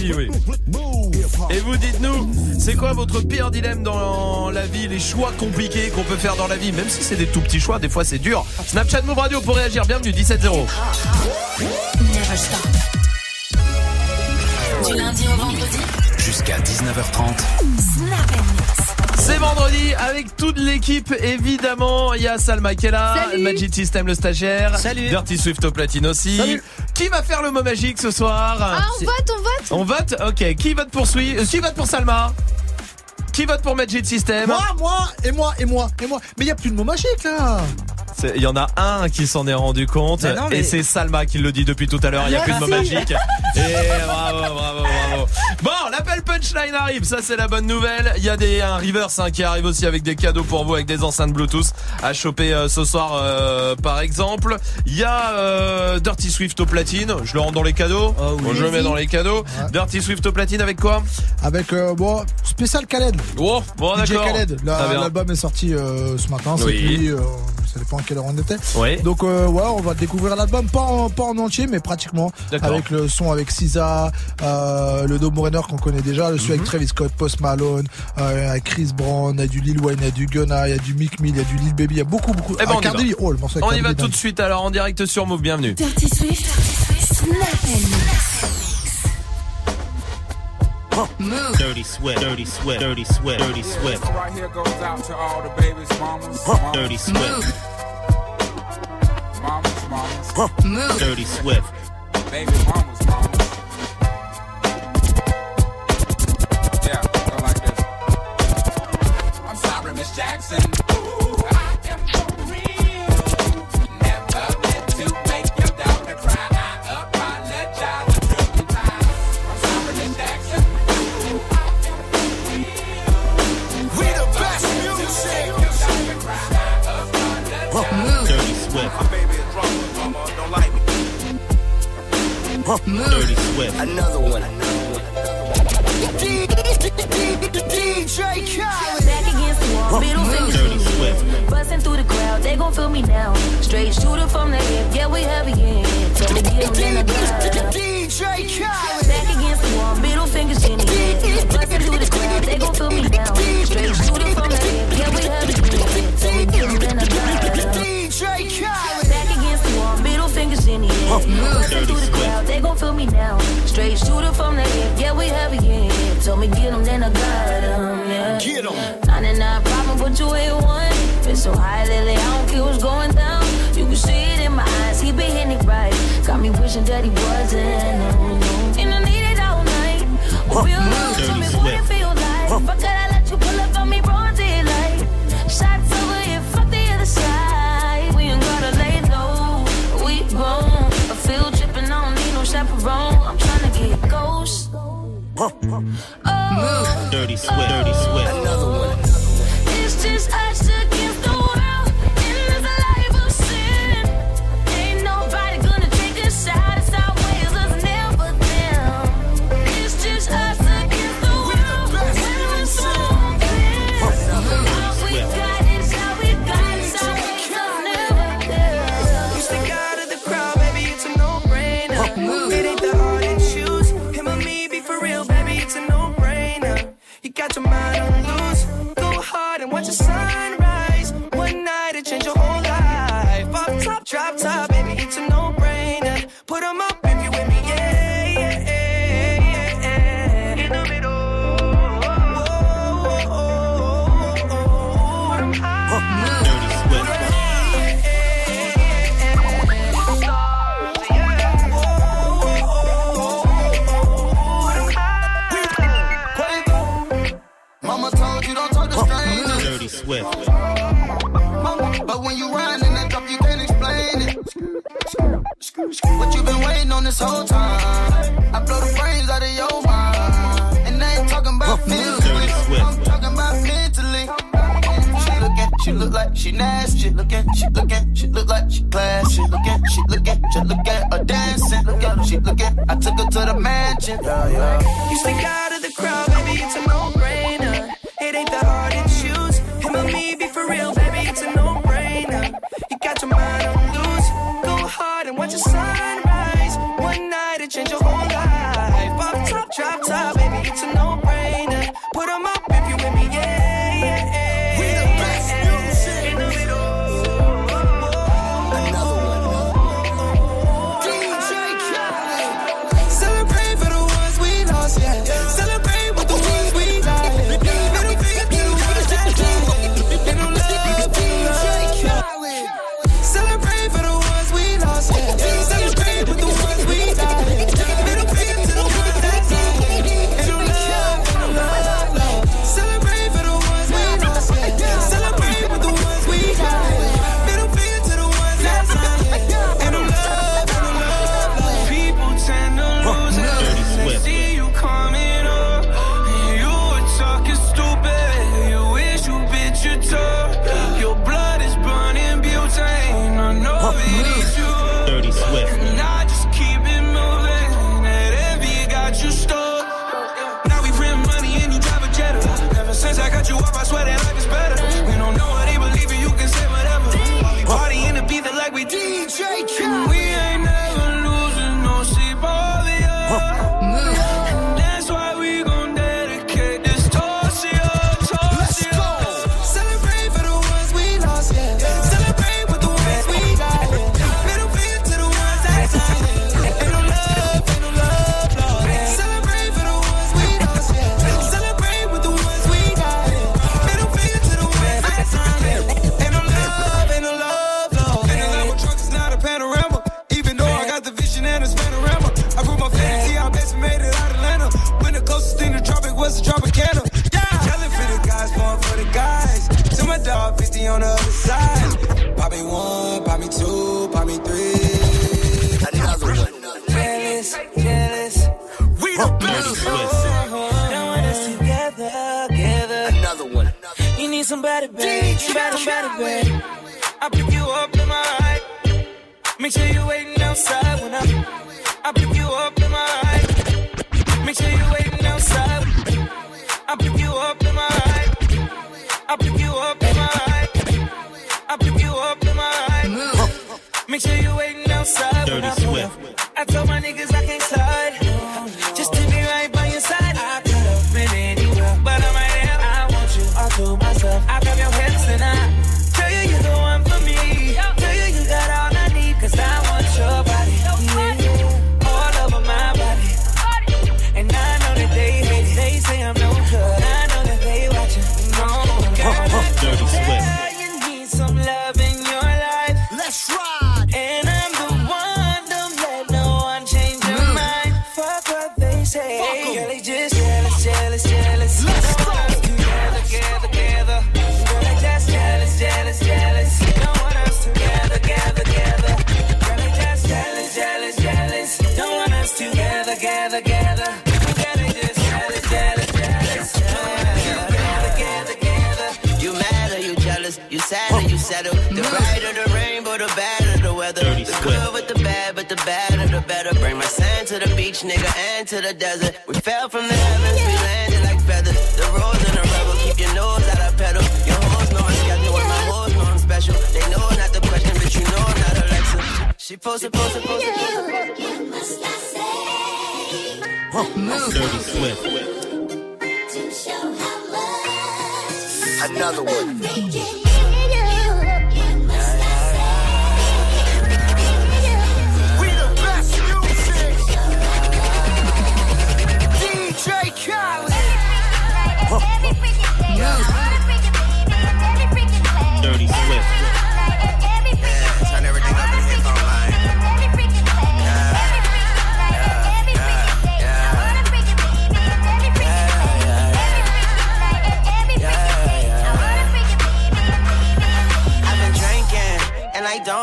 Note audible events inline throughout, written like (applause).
aussi, oui. Et vous dites-nous, c'est quoi votre pire dilemme dans la vie, les choix compliqués qu'on peut faire dans la vie, même si c'est des tout petits choix, des fois c'est dur. Snapchat Move Radio pour réagir, bienvenue 17-0. Du lundi au vendredi. Jusqu'à 19h30. C'est vendredi avec toute l'équipe évidemment. Il y a Salma là, Magic System le stagiaire, Salut. Dirty Swift au platine aussi. Qui va faire le mot magique ce soir Ah, on vote, on vote On vote Ok. Qui vote pour euh, Qui vote pour Salma Qui vote pour Magic System Moi, moi, et moi, et moi, et moi. Mais il y a plus de mots magiques là. Il y en a un qui s'en est rendu compte Mais non, mais- et c'est Salma qui le dit depuis tout à l'heure. Il n'y a plus de mots magiques. Et bravo, bravo, bravo. Bon, l'appel punchline arrive. Ça, c'est la bonne nouvelle. Il y a des un reverse hein, qui arrive aussi avec des cadeaux pour vous, avec des enceintes Bluetooth à choper euh, ce soir, euh, par exemple. Il y a euh, Dirty Swift au platine. Je le rends dans les cadeaux. Ah oui. Bon, je le mets dans les cadeaux. Ouais. Dirty Swift au platine avec quoi? Avec, euh, bon, spécial Khaled. Oh, bon, d'accord. Khaled. La-. L'album est sorti euh, ce matin, Oui. Ça dépend à quelle heure on était. Donc euh, ouais, on va découvrir l'album, pas en, pas en entier, mais pratiquement. D'accord. Avec le son avec SZA, euh, le Do Morener qu'on connaît déjà, le son Mhm. avec Travis Scott, Post Malone, euh, avec Chris Brown, il y a du Lil Wayne, il y a du Gunna, il y a du Mick Mill, il y a du Lil Baby, il y a beaucoup, beaucoup. Eh ben, Ah, on y va. Oh, le morceau avec On y Cardi va B, tout de suite alors en direct sur Move. Bienvenue. Dirty Swift, Snap Move. Dirty Swift, Dirty Swift, Dirty Swift, Dirty Swift, Right here goes out to all the babies, mamas, mamas, Dirty Swift, mamas, mamas, Move. Dirty Swift. baby mamas, mamas. Yeah, go like this. I'm sorry, Miss Jackson. Ooh, Dirty (laughs) Swift, Another one. DJ Back against the wall, middle fingers Dirty Swift, busting through the crowd. They gon' feel me now. Straight shooter from the hip, yeah we heavy in. Tell me get 'em in the blood. Back against the wall, middle fingers in the air. Busting through the crowd, they gon' feel me now. Straight shooter from the hip, yeah we heavy in. Fingers in the air. Busting through the crowd, they gon' feel me now. Straight shooter from the hip, yeah we heavy in. Tell me get 'em, then I got 'em, yeah. Get 'em. 99 problem, but you ain't one. Been so high lately, I don't care what's going down. You can see it in my eyes, he been hitting it right. Got me wishing that he wasn't. No, no. And I need it all night. Real love, tell me what it feel like. I Oh. Dirty Swift, Dirty Swift, Another one. It's just us drop top, What you been waiting on this whole time? I blow the brains out of your mind. And I ain't talking about physically. I'm talking about mentally. She look at, she look like she nasty. She look at, she look at, she look like she classy. She look at, she look at, just look at her dancing. Look at, she look at, I took her to the mansion. Yeah, yeah. You stick out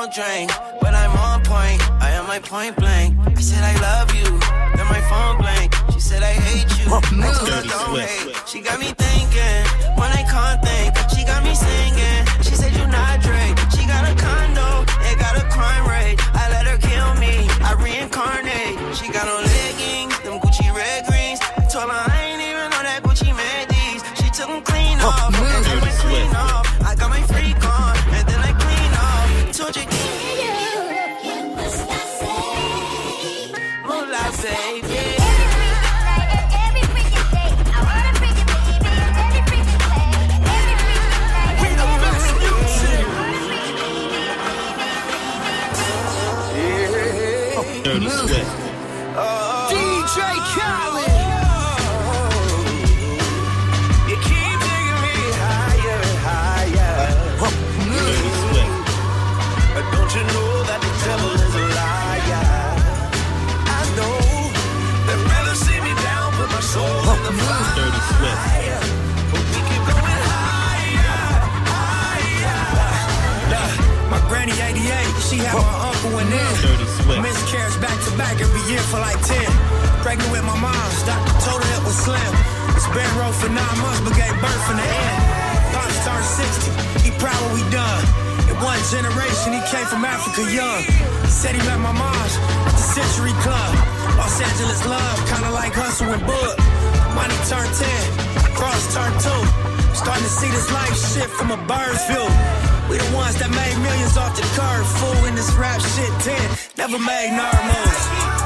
don't drink, but I'm on point. I am my point blank. I said I love you, then my phone blank. She said I hate you. I told her don't hate. She got me thinking when I can't think. She got me singing. split. Miscarriage back to back every year for like 10. Pregnant with my mom's, doctor told her it was slim. It's been road for nine months, but gave birth in the end. Pops turned 60, he proud what we done. In one generation, he came from Africa young. Said he met my mom's at the Century Club. Los Angeles love, kinda like hustle and bud. Money turned 10, cross turned 2. Starting to see this life shift from a bird's view. We the ones that made millions off the curve. Fool in this rap shit 10. Never made nerd moves.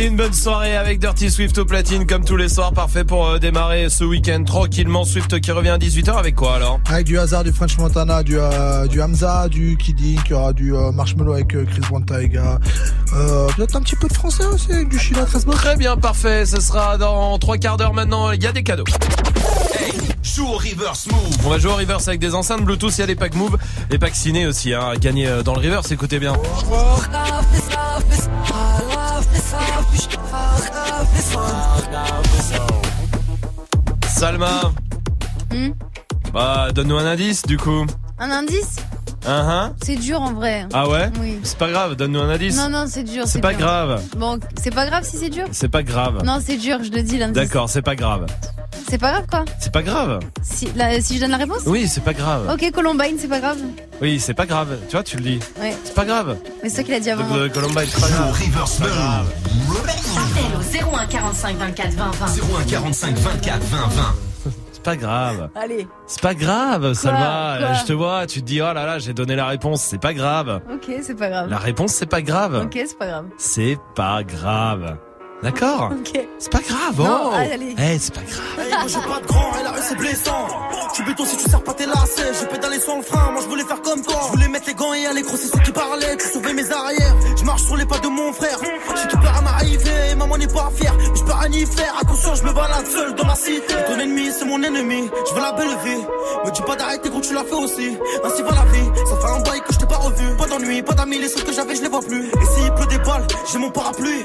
Une bonne soirée avec Dirty Swift au platine comme tous les soirs, parfait pour euh, démarrer ce week-end tranquillement. Swift qui revient à 18h avec quoi alors? Avec du hasard, du French Montana, du, euh, du Hamza, du Kidding, il y aura du euh, Marshmallow avec euh, Chris Wantaiga. Euh, peut-être un petit peu de français aussi, avec du Sheila. Très bien, parfait, ce sera dans trois quarts d'heure maintenant, il y a des cadeaux. Joue au reverse move. On va jouer au reverse avec des enceintes Bluetooth, il y a des packs Move, les packs ciné aussi, hein, à gagner dans le reverse, écoutez bien. Salma, Hmm bah donne-nous un indice du coup. Un indice Hein, hein C'est dur en vrai. Ah ouais Oui. C'est pas grave, donne-nous un indice. Non, non, c'est dur. C'est pas dur. grave. Bon, c'est pas grave si c'est dur C'est pas grave. Non, c'est dur, je le dis l'indice. D'accord, c'est pas grave. C'est pas grave quoi C'est pas grave. si, la- si je donne la réponse Oui, c'est pas grave. Ok, Columbine, c'est pas grave. Oui, c'est pas grave. Tu vois, tu le dis. Ouais. C'est pas grave. Mais c'est toi qui l'as dit avant. Donc, euh, Columbine, c'est pas grave. 01 45 24 20 20. 01 45 24 20 20. C'est pas grave. Allez. C'est pas grave, Salma. Quoi Je te vois, tu te dis, oh là là, j'ai donné la réponse. C'est pas grave. Ok, c'est pas grave. La réponse, c'est pas grave. Ok, c'est pas grave. C'est pas grave. D'accord Ok. C'est pas grave, Non, oh allez, allez. Eh, c'est pas grave. Hey, moi j'ai pas de grand, et la rue c'est blessant. Tu béton si tu sers pas tes lacets. J'ai pédalé sans le frein, moi je voulais faire comme toi. Je voulais mettre les gants et aller crosser ceux qui parlaient. Tu sauvais mes arrières. Je marche sur les pas de mon frère. J'ai tout pas. Mais je peux rien y faire, attention, je me balade seul dans la cité. Ton ennemi, c'est mon ennemi. Je veux la belle vie. Me dis pas d'arrêter quand tu l'as fait aussi. Ainsi va la vie. Ça fait un bail que je t'ai pas revu. Pas d'ennui, pas d'amis, les seuls que j'avais, je les vois plus. Et s'il pleut des balles, j'ai mon parapluie.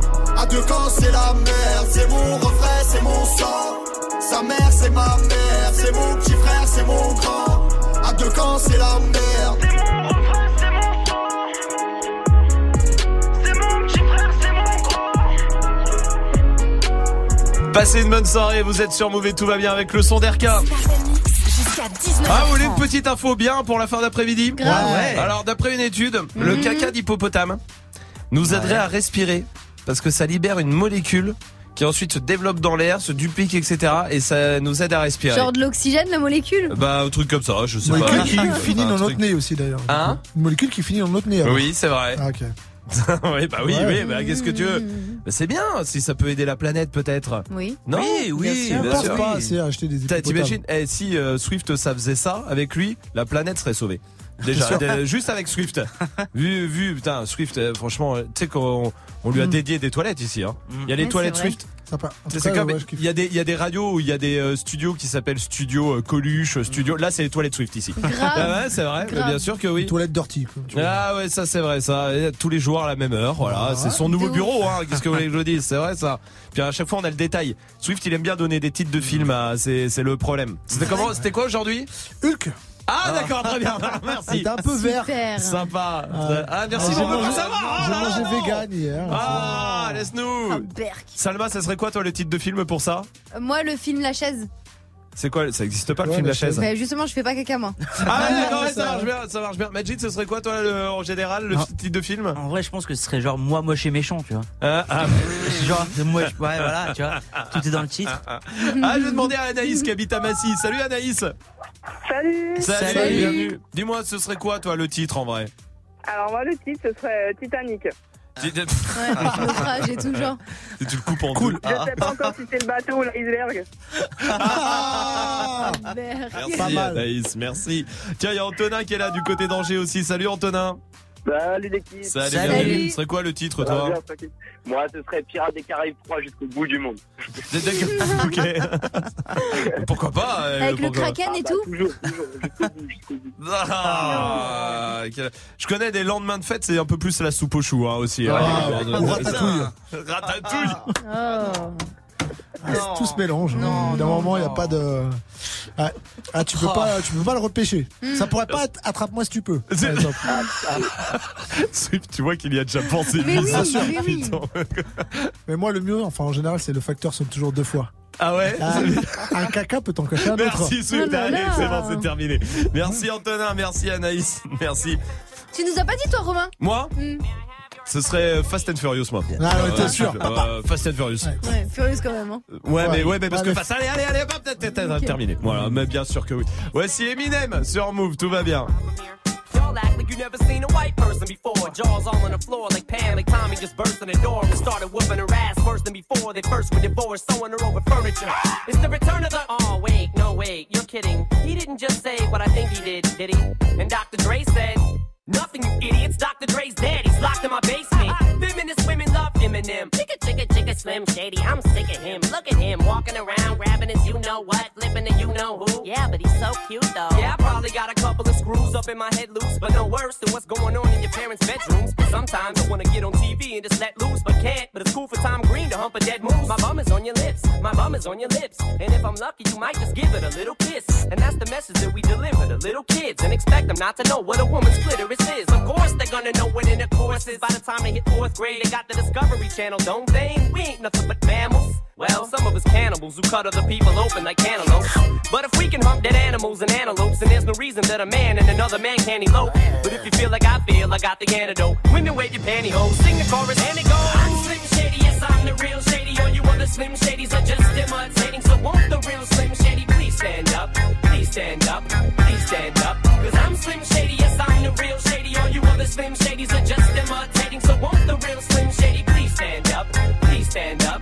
À deux camps, c'est la merde. C'est mon refrain, c'est mon sang. Sa mère, c'est ma mère. C'est mon petit frère, c'est mon grand. À deux camps, c'est la merde. C'est mon refrain, c'est mon sang. C'est mon petit frère, c'est mon grand. Passez une bonne soirée, vous êtes sur et tout va bien avec le son d'Erka. Jusqu'à 19h. Ah, vous voulez une petite info bien pour la fin d'après-midi Grave. Ouais. Alors, d'après une étude, le Mhm. caca d'hippopotame nous aiderait à respirer parce que ça libère une molécule qui ensuite se développe dans l'air, se duplique, etc. Et ça nous aide à respirer. Genre de l'oxygène, la molécule? Bah, un truc comme ça, je sais Une pas. molécule qui finit dans notre nez aussi d'ailleurs. Hein? Une molécule qui finit dans notre nez. alors. Oui, c'est vrai. Ah, ok. (laughs) oui, bah oui, Ouais. oui, bah qu'est-ce que tu veux? Bah, C'est bien, si ça peut aider la planète peut-être. Oui. Non? Oui, oui, bien bien sûr. pas assez à acheter des. T'imagines, eh, si euh, Swift ça faisait ça avec lui, la planète serait sauvée. Déjà, de- juste avec Swift. vu, vu, putain, Swift, euh, franchement, euh, tu sais qu'on on lui a Mm. dédié des toilettes ici. Hein. Il y a les Ouais, toilettes. Swift. C'est comme ouais, il y a des il y a des radios où il y a des euh, studios qui s'appellent Studio euh, Coluche, euh, Studio. Là, c'est les toilettes Swift ici. Ah ouais, c'est vrai, Grave. bien sûr que oui. Toilette dirty. Ah ouais, ça c'est vrai, ça. Et tous les jours à la même heure, voilà. C'est son nouveau bureau, hein. Qu'est-ce que vous voulez que je dise C'est vrai ça. Puis à chaque fois on a le détail. Swift, il aime bien donner des titres de films. à- C'est c'est le problème. C'était comment C'était quoi aujourd'hui? Hulk. Ah d'accord, très bien. (laughs) Merci. T'es un peu vert. Super. Sympa. Ah. Ah merci. Savoir. j'ai Ah, mangé vegan hier. Ah, laisse-nous. Berk. Salma, ça serait quoi toi le titre de film pour ça? Euh, Moi, le film La chaise. C'est quoi Ça existe pas le Ouais, film la Chaise? Bah, justement, je fais pas caca, moi. Ah ouais, d'accord, ça marche bien, ça marche bien. Majid, ce serait quoi toi le- en général le Ah. titre de film? En vrai, je pense que ce serait genre moi moche et méchant, tu vois. Ah, ah. (laughs) Genre moche, ouais, voilà, tu vois. Tout est dans le titre. Ah, je vais demander à Anaïs qui habite à Massy. Salut Anaïs. Salut Salut, Salut. bienvenue. Dis-moi, ce serait quoi, toi, le titre en vrai? Alors moi le titre ce serait euh, Titanic. Tu- Ouais, (laughs) naufrage et tout genre. tu le coupes en Cool. deux. Je sais pas encore si c'est le bateau ou l'iceberg. Ah (laughs) Berk. Merci Pas mal. Anaïs, merci. Tiens, il y a Antonin qui est là du côté d'Angers aussi. Salut Antonin. Salut l'équipe. Salut, Salut. bienvenue. Ce serait quoi le titre, toi bien. Moi, ce serait Pirates des Caraïbes 3 jusqu'au bout du monde. (laughs) Ok. (laughs) Pourquoi pas euh, Avec le pourquoi kraken et bah, tout. Toujours, toujours, jusqu'au bout, jusqu'au bout. Ah, quel- Je connais des lendemains de fête, c'est un peu plus la soupe aux choux hein, aussi. Ah, hein. ou ratatouille. Ratatouille. Oh. Ah, tout se mélange. Non, D'un non, moment, il n'y a pas de. Ah, ah, tu peux Oh. pas, tu peux pas le repêcher. Ça pourrait pas être attrape-moi si tu peux. (laughs) Swift, tu vois qu'il y a déjà pensé. Mais oui, mais oui. (laughs) Mais moi, le mieux, enfin, en général, c'est le facteur sonne toujours deux fois. Ah ouais Ah, un caca peut t'en cacher un autre. Merci Swift, Oh c'est bon, c'est terminé. Merci Antonin, merci Anaïs, merci. Tu nous as pas dit, toi, Romain? Moi, Hmm. Ce serait Fast and Furious, moi. Ah ouais, t'es Euh, sûr. euh, Fast and Furious. Ouais. Furieuse quand même. Hein. Ouais, mais ouais, mais parce Ouais, que Fast, allez, allez, allez, hop, t'as- t'as- t'as terminé. Voilà, mais bien sûr que oui. Voici Eminem sur Move, tout va bien. Y'all act like you never seen a white person before. Jaws all on the floor like Pam, like Tommy just burst in the door and started whooping her ass worse than before. They first were divorced, sewing her over furniture. It's the return of the. Oh, wait, no, wait, you're kidding. He didn't just say what I think he did, did he? And Dr. Dre said. Nothing, you idiots. Dr. Dre's dead. He's locked in my basement. Feminist women love Eminem. Chicka, chicka, chicka, Slim Shady. I'm sick of him. Look at him walking around, grabbing his you know what, flipping the you know who. Yeah, but he's so cute though. Yeah, I probably got a couple of screws up in my head loose, but no worse than what's going on in your parents' bedrooms. Sometimes I wanna get on TV and just let loose, but can't. But it's cool for Tom Green to hump a dead moose. My bum is on your lips. My bum is on your lips. And if I'm lucky, you might just give it a little kiss. And that's the message that we deliver to little kids and expect them not to know what a woman's clitoris is. Of course, they're gonna know what intercourse is. By the time they hit fourth grade, they got the Discovery We channel, don't they? We ain't nothing but mammals. Well, some of us cannibals who cut other people open like cantaloupes. But if we can hunt dead animals and antelopes, then there's no reason that a man and another man can't elope. But if you feel like I feel, I got the antidote. Women wave your pantyhose, sing the chorus, and it goes. I'm Slim Shady, yes, I'm the real Shady. All you other Slim Shadys are just imitating. So won't the real Slim Shady please stand up? Please stand up, please stand up. Cause I'm Slim Shady, yes, I'm the real Shady. All you other Slim Shadys are just imitating. So won't the real Slim Shady please stand up? Please stand up,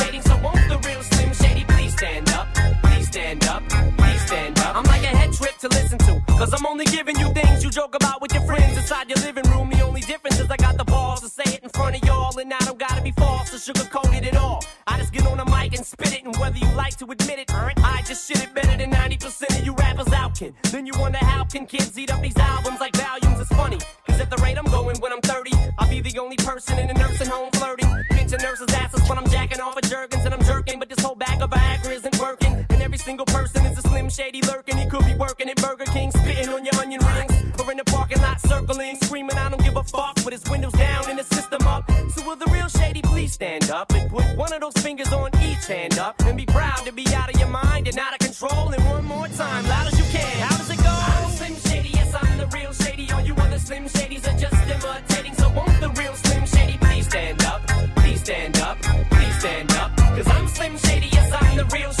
to listen to. Cause I'm only giving you things you joke about with your friends inside your living room. The only difference is I got the balls to say it in front of y'all, and I don't gotta be false or sugarcoat it at all. I just get on a mic and spit it, and whether you like to admit it, I just shit it better than 90% of you rappers out, kid. Then you wonder how can kids eat up these albums like volumes? It's funny, cause at the rate I'm going when I'm 30, I'll be the only person in a nursing home flirting. Pinching nurses' asses when I'm jacking off at Jergens and I'm jerking, but this whole single person is a slim shady lurking. He could be working at Burger King, spitting on your onion rings, or in the parking lot circling, screaming, I don't give a fuck, with his windows down and his system up. So will the real shady please stand up and put one of those fingers on each hand up and be proud to be out of your mind and out of control. And one more time, loud as you can. How does it go? I'm Slim Shady, yes, I'm the real shady. All you other Slim Shadys are just imitating. So won't the real Slim Shady please stand up? Please stand up, please stand up. Cause I'm Slim Shady, yes, I'm the real shady.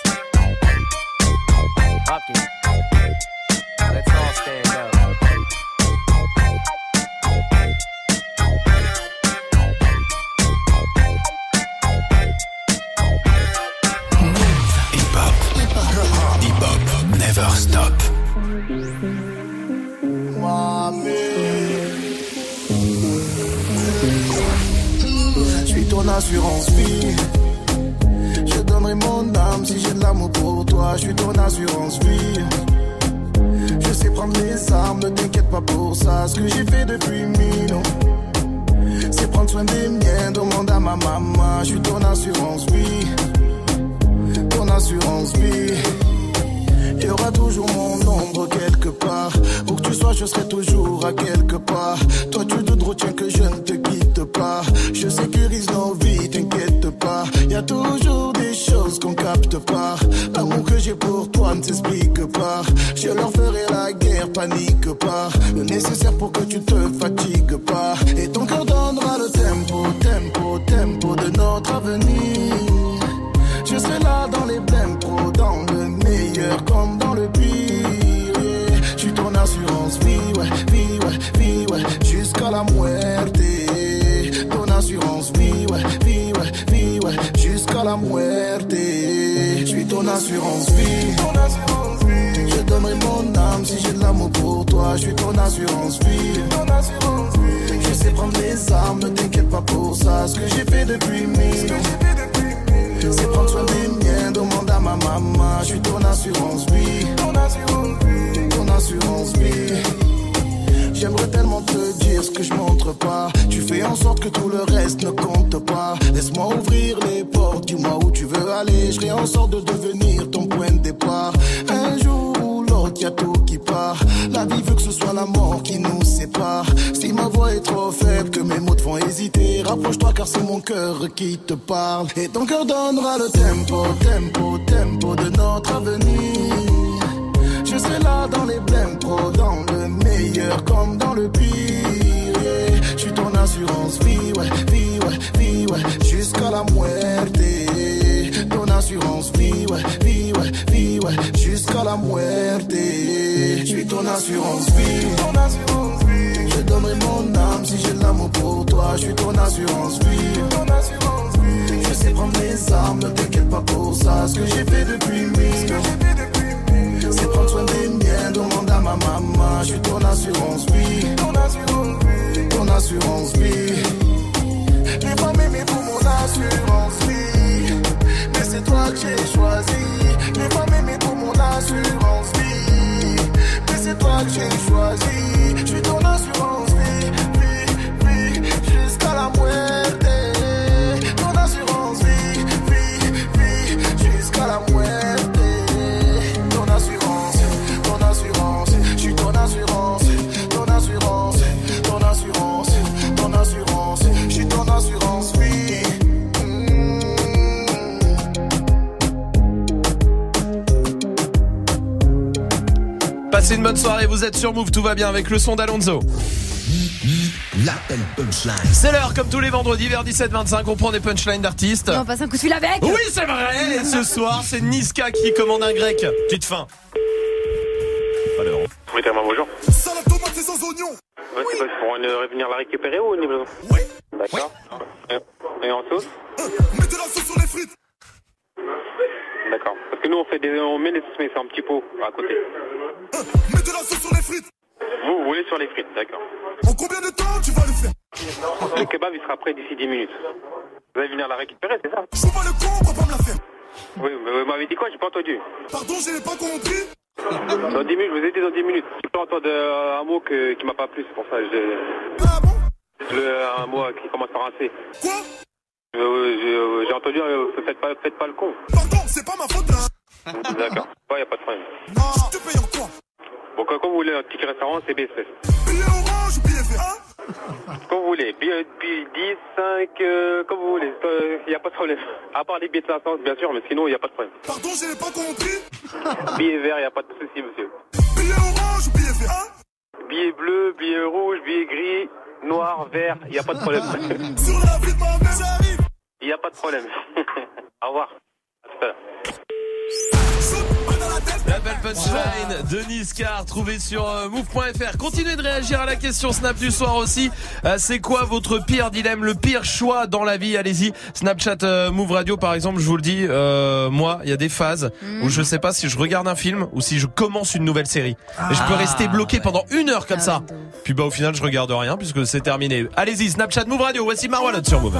Fuck sur Move, tout va bien avec le son d'Alonso. C'est l'heure, comme tous les vendredis, vers 17h25, on prend des punchlines d'artistes. on passe un coup de fil avec Oui, c'est vrai Ce soir, c'est Niska qui commande un grec. Petite fin. pas de problème. À part les billets de 500, bien sûr, mais sinon, il n'y a pas de problème. Pardon, je n'ai pas compris. (laughs) billets verts, il n'y a pas de souci, monsieur. Billets orange, billets verts. Billets bleus, hein? billets rouges, billets gris, noir, vert, il n'y a pas de problème. (laughs) Sur la vie ma mère, j'arrive. Il n'y a pas de problème. (laughs) Au revoir. punchline de Niscar, sur euh, move.fr. Continuez de réagir à la question Snap du soir aussi. Euh, c'est quoi votre pire dilemme, le pire choix dans la vie? Allez-y, Snapchat euh, Move Radio par exemple, je vous le dis, moi, il y a des phases où mm. je sais pas si je regarde un film ou si je commence une nouvelle série. Et je peux ah, rester bloqué pendant une heure comme ah, ça. Puis bah au final, je regarde rien puisque c'est terminé. Allez-y, Snapchat Move Radio, voici Marwa sur Move.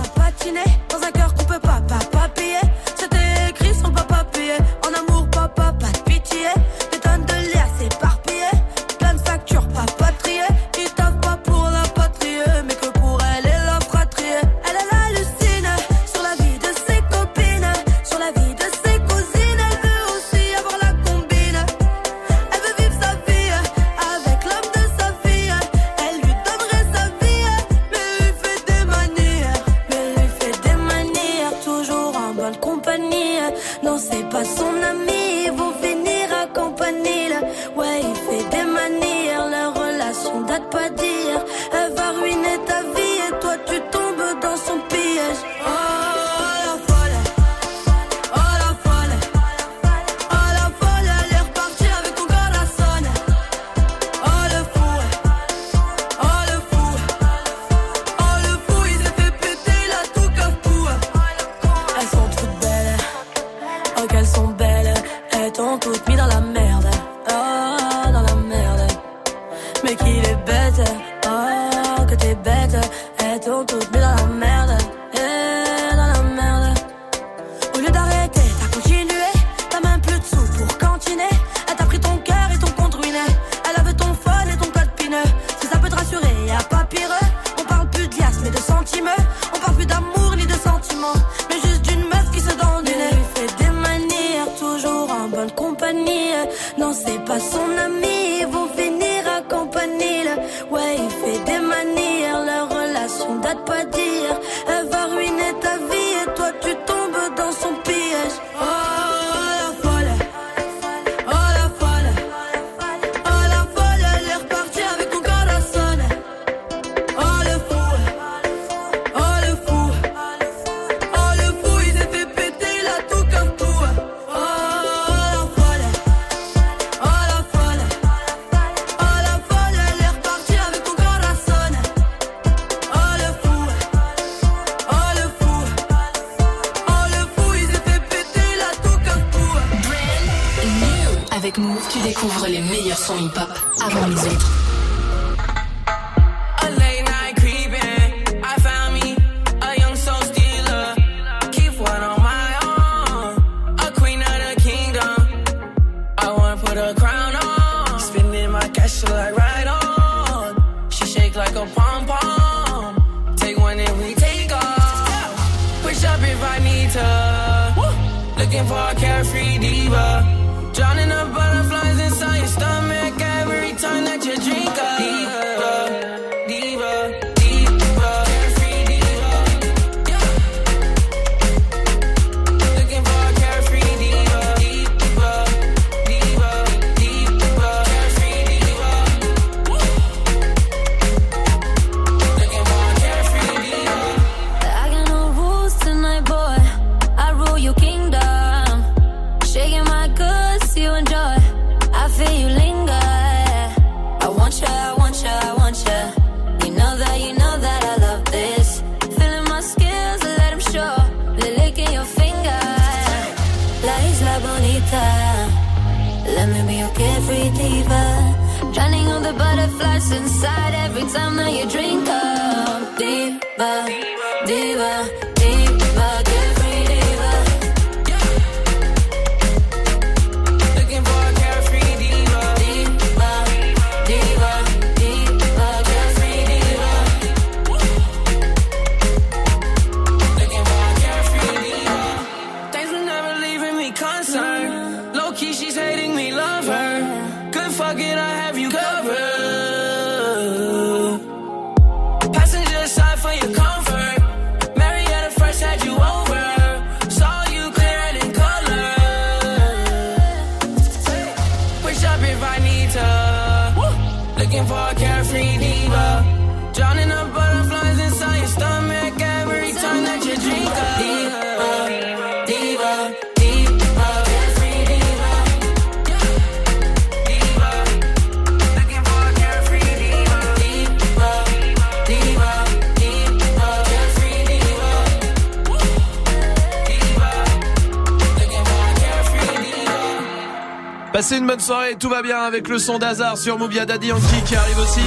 Bonne soirée, tout va bien avec le son d'hasard sur Moubia Daddy Yankee qui arrive aussi.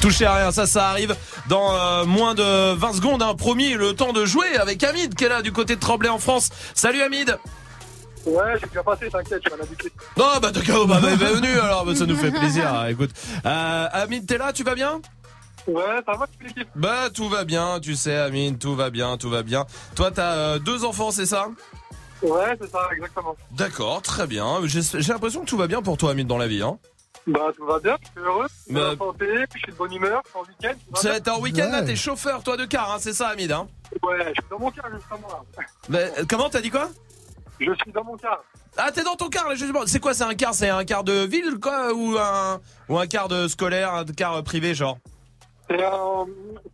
Touchez à rien, ça, ça arrive dans euh, moins de 20 secondes. Hein. Promis, le temps de jouer avec Hamid qui est là du côté de Tremblay en France. Salut Hamid Ouais, j'ai bien passé, t'inquiète, je suis un habitué. Non, bah d'accord, bah, bah, bienvenue alors, bah, ça nous fait plaisir. hein, Écoute, euh, Hamid, t'es là, tu vas bien? Ouais, ça va, tu l'équipe Bah tout va bien, tu sais Amine, tout va bien, tout va bien. Toi t'as euh, deux enfants, c'est ça? Ouais, c'est ça, exactement. D'accord, très bien. J'ai j'ai l'impression que tout va bien pour toi Amine dans la vie. Hein. Bah, tout va bien, je suis heureux, je suis Bah- en santé, je suis de bonne humeur, je suis en week-end. tout va C'est- bien. T'es en week-end là, t'es chauffeur toi de car, hein, c'est ça Hamid hein? Ouais, je suis dans mon car, justement. là. Bah, euh, Comment t'as dit quoi? Je suis dans mon car. Ah t'es dans ton car là justement. C'est quoi c'est un car? C'est un car de ville quoi? Ou un ou un car de scolaire, un car privé genre? C'est un,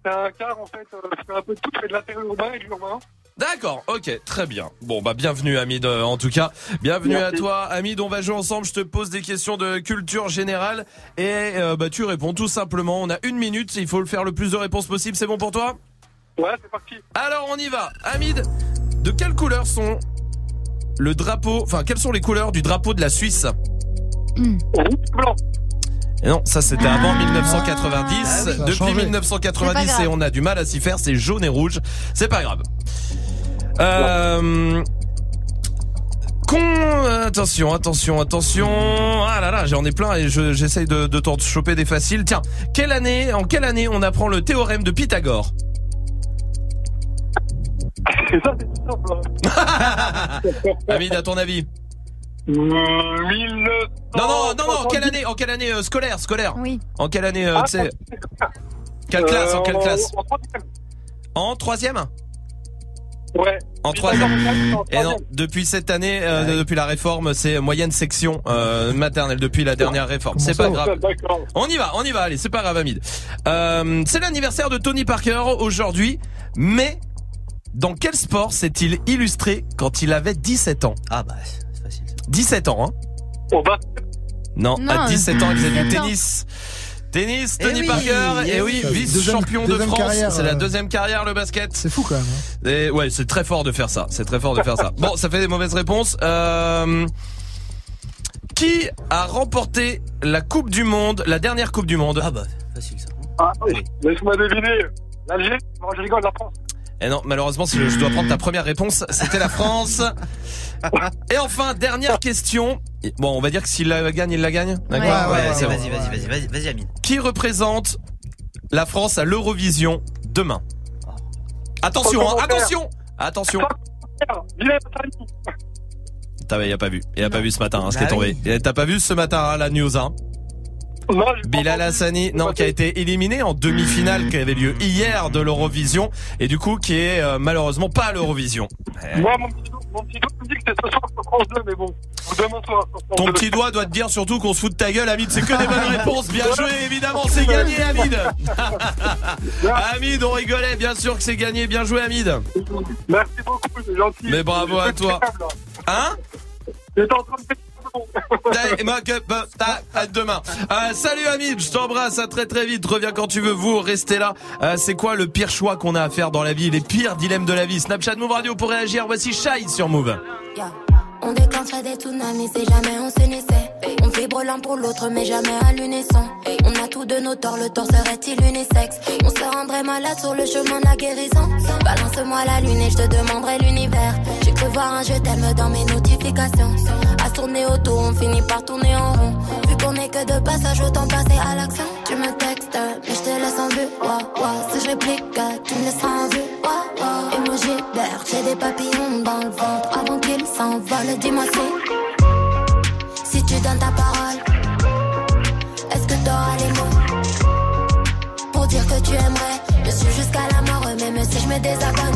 c'est un car, en fait, euh, je fais un peu de tout, je fais de l'intérieur-urbain et de l'urbain. D'accord, ok, très bien. Bon bah bienvenue Hamid euh, en tout cas. Bienvenue Merci. à toi Hamid, on va jouer ensemble, je te pose des questions de culture générale et euh, bah tu réponds tout simplement. On a une minute, il faut le faire le plus de réponses possible, c'est bon pour toi? Ouais, c'est parti. Alors on y va. Hamid, de quelle couleur sont le drapeau, enfin quelles sont les couleurs du drapeau de la Suisse? Blanc. Et non, ça c'était avant 1990. Ah oui, Depuis changé. 1990 C'est pas grave. et on a du mal à s'y faire, c'est jaune et rouge. C'est pas grave. Euh... Con... Attention, attention, attention. Ah là là, j'en ai plein et je- j'essaye de, de t'en choper des faciles. Tiens, quelle année, en quelle année on apprend le théorème de Pythagore? (laughs) C'est ça, c'est tout simple. hein. (laughs) Hamid, à ton avis 1900. Non, non, non, non, en quelle année, en quelle année euh, scolaire, scolaire Oui. En quelle année, euh, Ah, tu sais Quelle classe, en quelle Euh, classe En troisième. En troisième Ouais. En troisième. Et non, depuis cette année, euh, depuis la réforme, c'est moyenne section euh, maternelle depuis la dernière réforme. C'est pas grave. On y va, on y va. Allez, c'est pas grave, Hamid. Euh, c'est l'anniversaire de Tony Parker aujourd'hui, mais dans quel sport s'est-il illustré quand il avait 17 ans? Ah bah. 17 ans, hein Au bas. Non, Non, à 17 ans, il faisait du 17 ans. tennis. Tennis, Eh Tony oui, Parker, eh et oui, oui. vice-champion de France. C'est la euh. deuxième carrière, le basket. C'est fou quand même. hein. Et ouais, c'est très fort de faire ça. C'est très fort de faire ça. (laughs) Bon, ça fait des mauvaises réponses. Euh, qui a remporté la Coupe du Monde, la dernière Coupe du Monde? Ah bah, facile ça. Ah, Allez. laisse-moi deviner. L'Algérie je rigole, la France. Et Eh non, malheureusement, si je je dois prendre ta première réponse, c'était la France. (laughs) Et enfin, dernière question. Bon, on va dire que s'il la gagne, il la gagne. D'accord Ouais, Ouais, c'est vas-y, vas-y, vas-y, vas-y, vas-y, Amine. Qui représente la France à l'Eurovision demain Attention, hein, attention Attention. T'as, il a pas vu. Il a pas vu ce matin, hein, ce qui est Bah tombé. T'as pas vu ce matin, hein, la news, hein Non, Bilal. Hassani, non, qui a été éliminé en demi-finale qui avait lieu hier de l'Eurovision et du coup qui est euh, malheureusement pas à l'Eurovision. Moi, mon petit, doigt- mon petit doigt me dit que c'est ce soir sur France 2, mais bon. Demain soir sur France Ton 2. petit doigt doit te dire surtout qu'on se fout de ta gueule, Hamid. C'est que des bonnes réponses. Bien joué, évidemment, c'est gagné, Hamid. (laughs) Hamid, on rigolait, bien sûr que c'est gagné. Bien joué, Hamid. Merci beaucoup, c'est gentil. Mais bravo à toi. Hein? J'étais en train de Et que bah, à demain. Euh, salut Amid, je t'embrasse, à très très vite. Reviens quand tu veux. Vous restez là. Euh, c'est quoi le pire choix qu'on a à faire dans la vie, les pires dilemmes de la vie? Snapchat Move Radio pour réagir. Voici Shai sur Move. On déclencherait des tsunamis si jamais on s'unissait. On vibre l'un pour l'autre, mais jamais à l'unisson. On a tous de nos torts, le tort serait-il unisexe? On se rendrait malade sur le chemin de la guérison. Balance-moi la lune et je te demanderai l'univers. J'ai voir un je t'aime dans mes notifications. À tourner autour, on finit par tourner en rond. Vu qu'on est que de passage, autant passer à l'action. Tu me textes, mais je te laisse en vue. Si je réplique, tu me laisseras en vue. Ouah, ouah. Emoji vert, j'ai des papillons dans le ventre. Avant qu'ils s'envolent, dis-moi si. Si tu donnes ta parole, est-ce que t'auras les mots pour dire que tu aimerais? Je suis jusqu'à la mort, même si je me désabonne,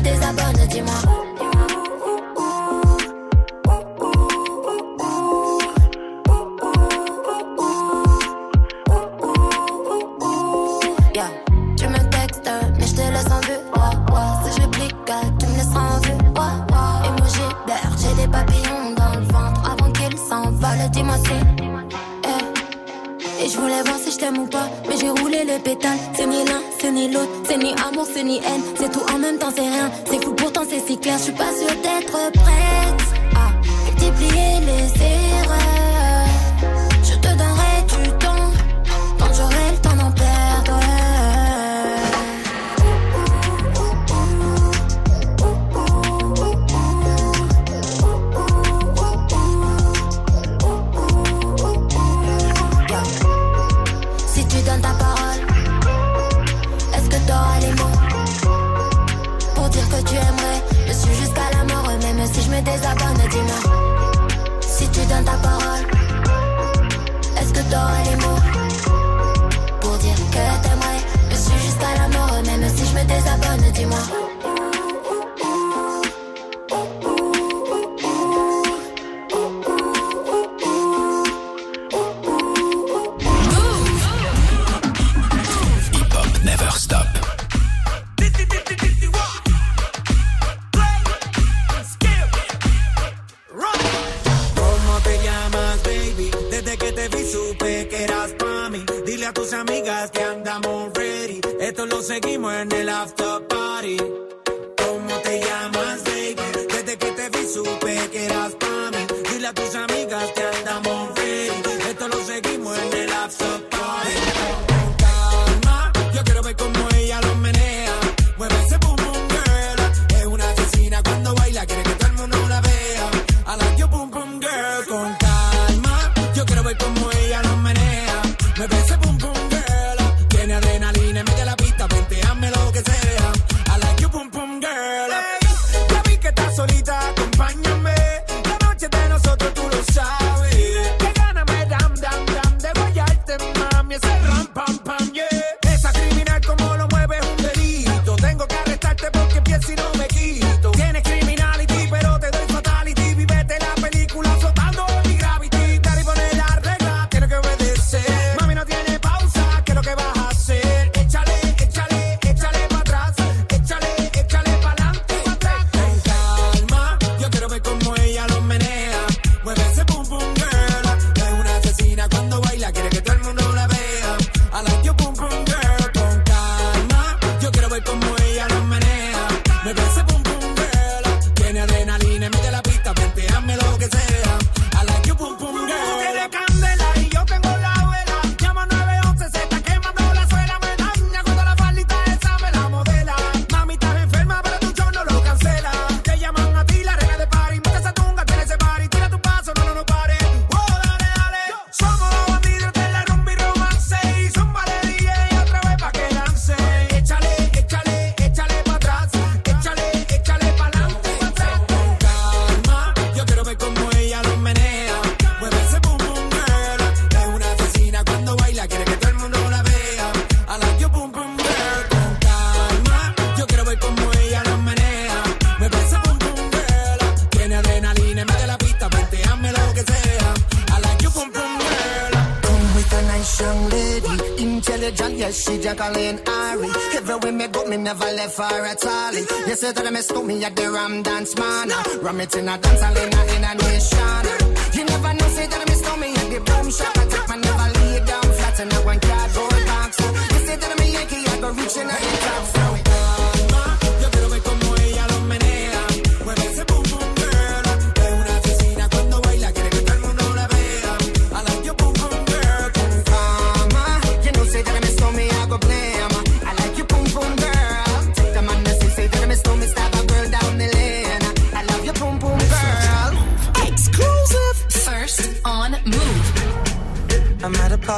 me désabonne, dis-moi. T'aime ou pas, mais j'ai roulé les pétales. C'est ni l'un, c'est ni l'autre, c'est ni amour, c'est ni haine. C'est tout en même temps, c'est rien. C'est fou, pourtant c'est si clair. Je suis pas sûre d'être prête à multiplier les erreurs. Dis-moi. Yes, she Jacqueline Ari. Everywhere me go, me never left her at all. You say that me stole me at the Ram Dance Man. Ram it in a dance hall in a, in nation. You never know, say that me stole me at the boom shop. I take my never lay down flat in a one cardboard box. You say that me Yankee, I go reaching out the top. So,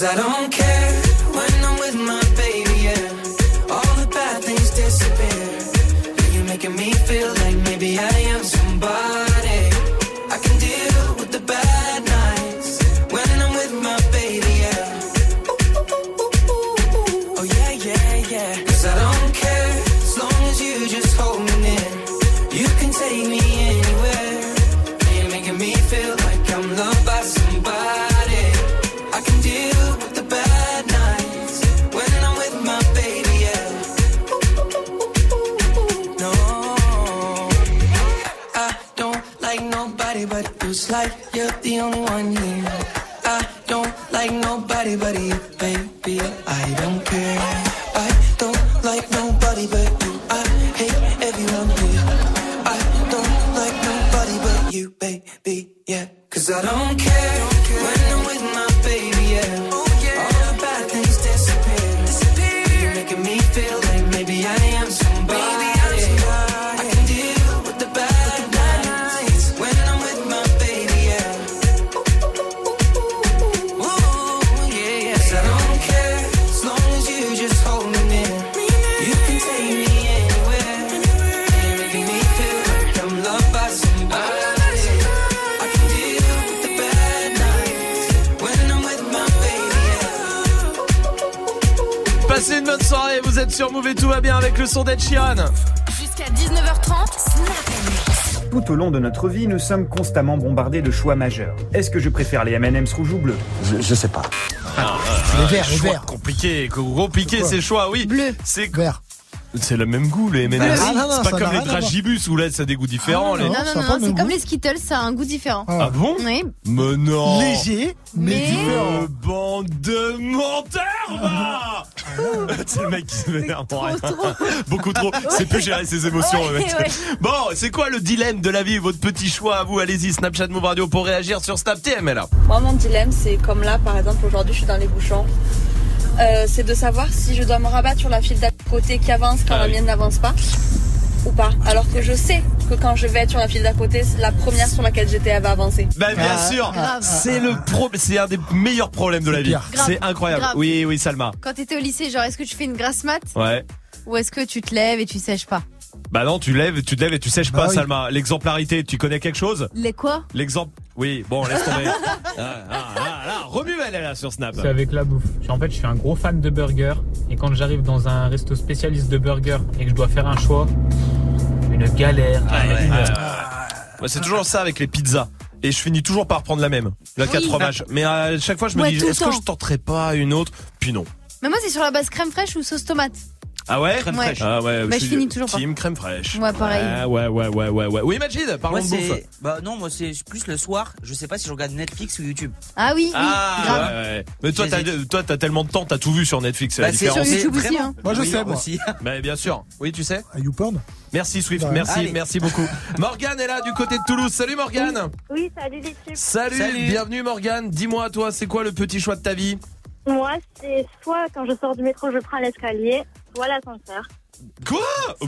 Cause I don't care the only one here. I don't like nobody but you, baby. I don't care. I don't like nobody but you. I hate everyone here. I don't like nobody but you, baby. Yeah, cause I don't care Move et tout va bien avec le son d'Ed Sheeran. Jusqu'à 19h30, Snap Tout au long de notre vie, nous sommes constamment bombardés de choix majeurs. Est-ce que je préfère les M&M's rouges ou bleus? Je, sais pas. Ah, Les ah, verts, les verts. Compliqué, compliqué ces choix, oui. Bleu. C'est vert. C'est le même goût les M&M's. Ah, non, non, c'est pas comme les dragibus où là ça a des goûts différents. les- Non, non, non, c'est comme les Skittles, ça a un goût différent. Ah bon Oui. Mais non Léger, mais mais différent. bande de menteurs va (laughs) C'est le mec qui se vénère pour rien. (laughs) Beaucoup trop. C'est plus gérer ses émotions le mec. Ouais. Bon, c'est quoi le dilemme de la vie? Votre petit choix à vous Allez-y, Snapchat Move Radio pour réagir sur Snap TM là. Moi, mon dilemme, c'est comme là, par exemple, aujourd'hui, je suis dans les bouchons. Euh, c'est de savoir si je dois me rabattre sur la file d'à côté qui avance quand Ah la oui. mienne n'avance pas ou pas. Alors que je sais que quand je vais être sur la file d'à côté, c'est la première sur laquelle j'étais, elle va avancer. Bah bien Ah, sûr, grave. c'est le pro, c'est un des meilleurs problèmes de la vie. C'est incroyable. grave. Oui, oui, Salma. Quand t'étais au lycée, genre, est-ce que tu fais une grasse mat? Ouais. ou est-ce que tu te lèves et tu sèches pas? Bah non, tu lèves, tu te lèves et tu sèches Bah pas, oui. Salma. L'exemplarité, tu connais quelque chose? Les quoi? L'exemple. Oui, bon, laisse tomber. (laughs) ah, ah, ah, là, remue elle est là sur Snap. C'est avec la bouffe. En fait, je suis un gros fan de burgers. Et quand j'arrive dans un resto spécialiste de burgers et que je dois faire un choix, une galère. Ah ouais, Une-. Moi, c'est toujours ça avec les pizzas. Et je finis toujours par prendre la même, la 4 Oui. fromages. Mais à chaque fois, je me Ouais, dis, est-ce que je tenterais pas une autre? Puis non. Mais moi, c'est sur la base crème fraîche ou sauce tomate. Ah ouais Crème Ouais. fraîche. Ah ouais, Bah, je suis finis toujours par- Team crème fraîche. Ouais, pareil. Ah ouais, ouais, ouais, ouais, ouais. Oui, Majid, parlons Moi, de bouffe. c'est. Bah non, moi, c'est plus le soir. Je sais pas si je regarde Netflix ou YouTube. Ah oui, oui, Ah grave. ouais, ouais. Mais toi, t'as, J'hésite. toi, t'as tellement de temps, t'as tout vu sur Netflix, c'est la Bah, c'est différence. Sur YouTube aussi, vraiment. hein. Moi, je Oui, sais, moi. aussi. (laughs) Mais bien sûr. Oui, tu sais. À YouPorn Merci Swift, Ouais. merci, Allez. merci beaucoup. (laughs) Morgane est là du côté de Toulouse. Salut Morgane. Oui, salut l'équipe. Salut, Salut. bienvenue Morgane. Dis-moi toi, c'est quoi le petit choix de ta vie? Moi, c'est soit quand je sors du métro, je prends l'escalier, soit l'ascenseur. Quoi?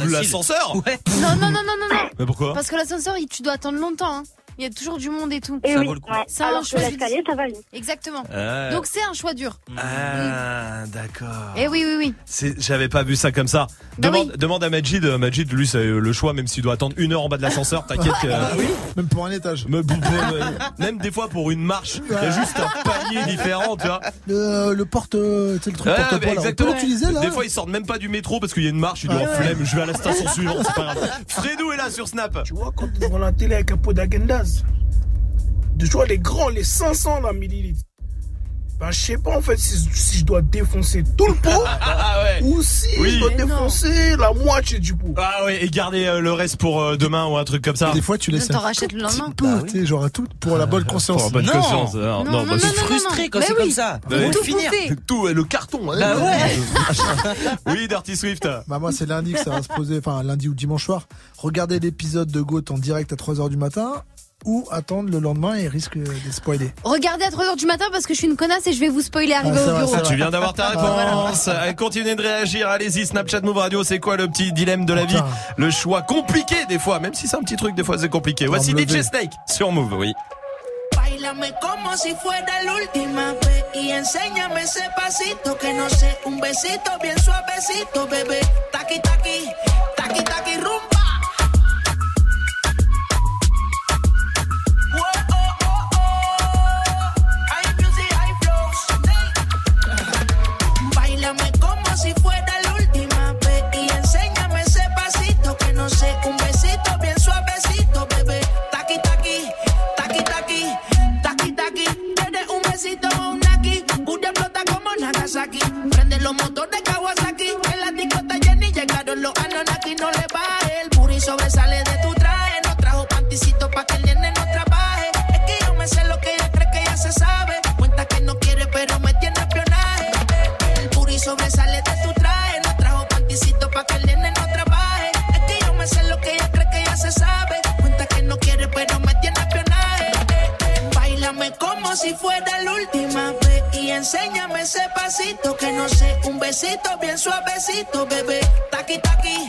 L'ascenseur? Ouais. Non, non, non, non, non, non. Mais pourquoi? Parce que l'ascenseur, il- tu dois attendre longtemps. hein. Il y a toujours du monde et tout. Et Ça oui, vaut le coup. ouais. C'est un alors que choix l'escalier, ça va vite. Exactement. Ah, Donc c'est un choix dur. ah, d'accord. Eh oui, oui, oui. C'est, j'avais pas vu ça comme ça. Bah Demande, oui. demande à Majid. euh, Majid, lui, c'est le choix, même s'il doit attendre une heure en bas de l'ascenseur. T'inquiète. que- (laughs) Ah oui Même pour un étage. Me- me- me- même des fois pour une marche, il y a juste un palier différent, tu vois. Le, le porte, euh, tu sais, le truc Ouais, exactement. l'utiliser, là Des fois, ils sortent même pas du métro parce qu'il y a une marche. Ils disent, Ouais. oh, flemme, je vais à la station suivante, c'est pas grave. Fredou est là sur Snap. Tu vois, quand devant la télé avec un pot d'agendas, de jouer les grands, les 500 là, millilitres. Ben, je sais pas en fait si, si je dois défoncer tout le pot (laughs) Ah ouais. ou si Oui. je dois Mais non. défoncer la moitié du pot. Ah ouais, et garder euh, le reste pour euh, demain ou un truc comme ça. Des fois, tu laisses t'en un rachètes le lendemain. peu, Bah oui. genre à tout, pour la bonne conscience. (laughs) Pour la bonne Non. conscience. Non, non, non, bah, non, c'est non, frustré quand c'est oui. comme ça. Bah le Tout finir. (laughs) tout, le carton. hein. Bah ouais. oui, Dirty Swift. Bah moi c'est lundi que ça va se poser, enfin lundi ou dimanche soir. Regardez l'épisode de Goat en direct à 3h du matin ou attendre le lendemain et risque de spoiler. Regardez à 3h du matin parce que je suis une connasse et je vais vous spoiler arrivé Ah, c'est au bureau. Tu viens d'avoir ta Ah, réponse. Allez, Continuez de réagir. Allez-y, Snapchat Move Radio. C'est quoi le petit dilemme de la vie? Le choix compliqué des fois, même si c'est un petit truc, des fois c'est compliqué. Voici DJ. Snake sur Move, oui. Bailame como si fuera la última vez y enséñame ese pasito que no sé, un besito bien suavecito, bebé. Taqui taqui, taqui taqui rumba. No le baje. El booty sobresale de tu traje, no trajo panticito pa' que el nene no trabaje. Es que yo me sé lo que ella cree que ya se sabe. Cuenta que no quiere, pero me tiene espionaje. El booty sobresale de tu traje, no trajo panticito pa' que el nene no trabaje. Es que yo me sé lo que ella cree que ya se sabe. Cuenta que no quiere, pero me tiene espionaje. Bailame como si fuera la última vez y enséñame ese pasito que no sé, un besito bien suavecito, bebé. Taqui taqui,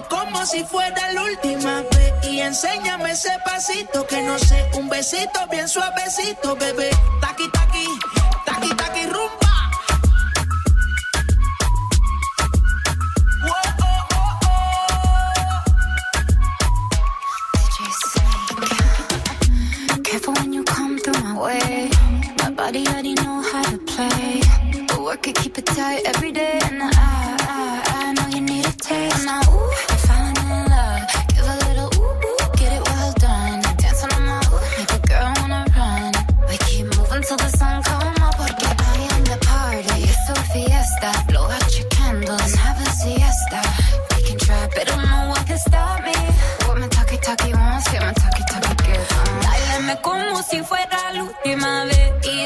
Como si fuera la última vez y enséñame ese pasito que no sé, un besito bien suavecito, bebé. Taqui taqui, taqui taqui rumba. Oh, oh, my way. My body already know how to play. The work it, keep it tight every day. And I a on a run. Keep the sun come up. Porque party? Fiesta. Blow out your candles and have a siesta. Can try, but no one can stop me. What my get my como si fuera la última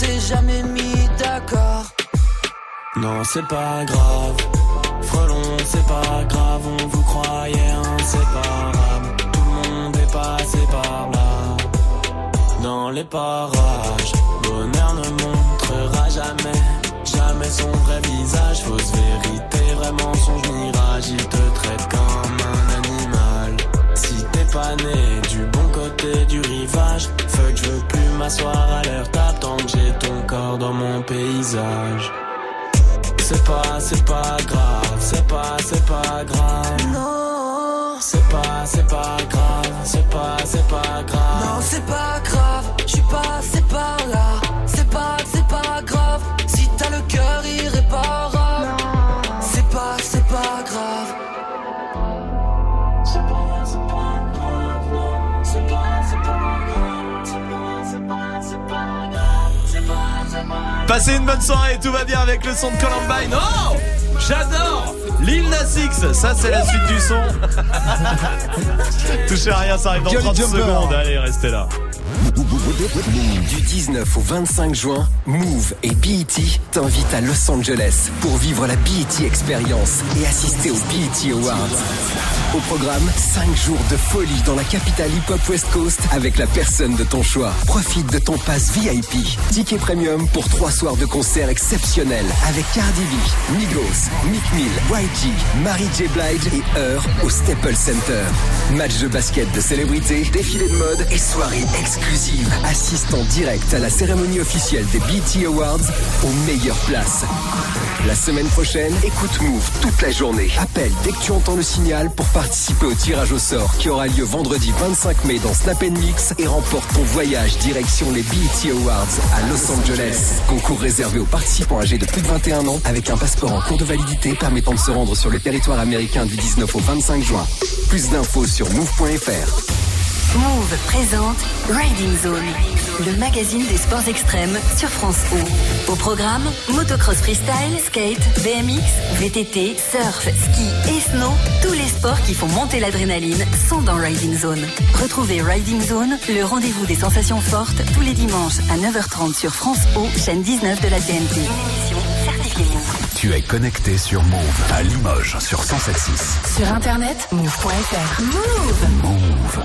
S'est jamais mis d'accord. Non, c'est pas grave. Frelon, c'est pas grave, on vous croyait inséparables. Tout le monde est passé par là. Dans les parages, bonheur ne montrera jamais, jamais son vrai visage. Fausse vérité, vrai mensonge, mirage. Il te traite comme un animal. Si t'es pas né du bon côté du rivage, m'asseoir à tant que j'ai ton corps dans mon paysage. C'est pas, c'est pas grave, c'est pas, c'est pas grave. Non, C'est pas, c'est pas grave, c'est pas, c'est pas grave. non, c'est pas grave, Passez une bonne soirée, tout va bien avec le son de Columbine. Oh J'adore Lil Nas X, ça c'est la suite du son. (laughs) Touchez à rien, ça arrive dans Jolly 30 Jumper. secondes. Allez, restez là. Du 19 au 25 juin, Move et BET t'invitent à Los Angeles pour vivre la BET Experience et assister aux BET Awards. Au programme, 5 jours de folie dans la capitale hip-hop West Coast avec la personne de ton choix. Profite de ton pass VIP. Ticket premium pour 3 soirs de concert exceptionnels avec Cardi B, Migos, Mick Mill, YG, Mary J. Blige et Heur au Staples Center. Match de basket de célébrités, défilé de mode et soirée exclusive. Assiste en direct à la cérémonie officielle des BT Awards aux meilleures places. La semaine prochaine, écoute Move toute la journée. Appelle dès que tu entends le signal pour participer au tirage au sort qui aura lieu vendredi 25 mai dans Snap Mix et remporte ton voyage direction les BET Awards à Los Angeles. Concours réservé aux participants âgés de plus de 21 ans avec un passeport en cours de validité permettant de se rendre sur le territoire américain du 19 au 25 juin. Plus d'infos sur move.fr. Move présente Riding Zone, le magazine des sports extrêmes sur France O. Au programme, motocross freestyle, skate, BMX, VTT, surf, ski et snow, tous les sports qui font monter l'adrénaline sont dans Riding Zone. Retrouvez Riding Zone, le rendez-vous des sensations fortes, tous les dimanches à 9h30 sur France O, chaîne 19 de la TNT. Une émission certifiée Move. Tu es connecté sur Move à Limoges sur 107.6. Sur internet, move.fr. Move Move.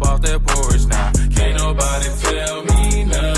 up off that porch. Now, can't nobody tell me nothing.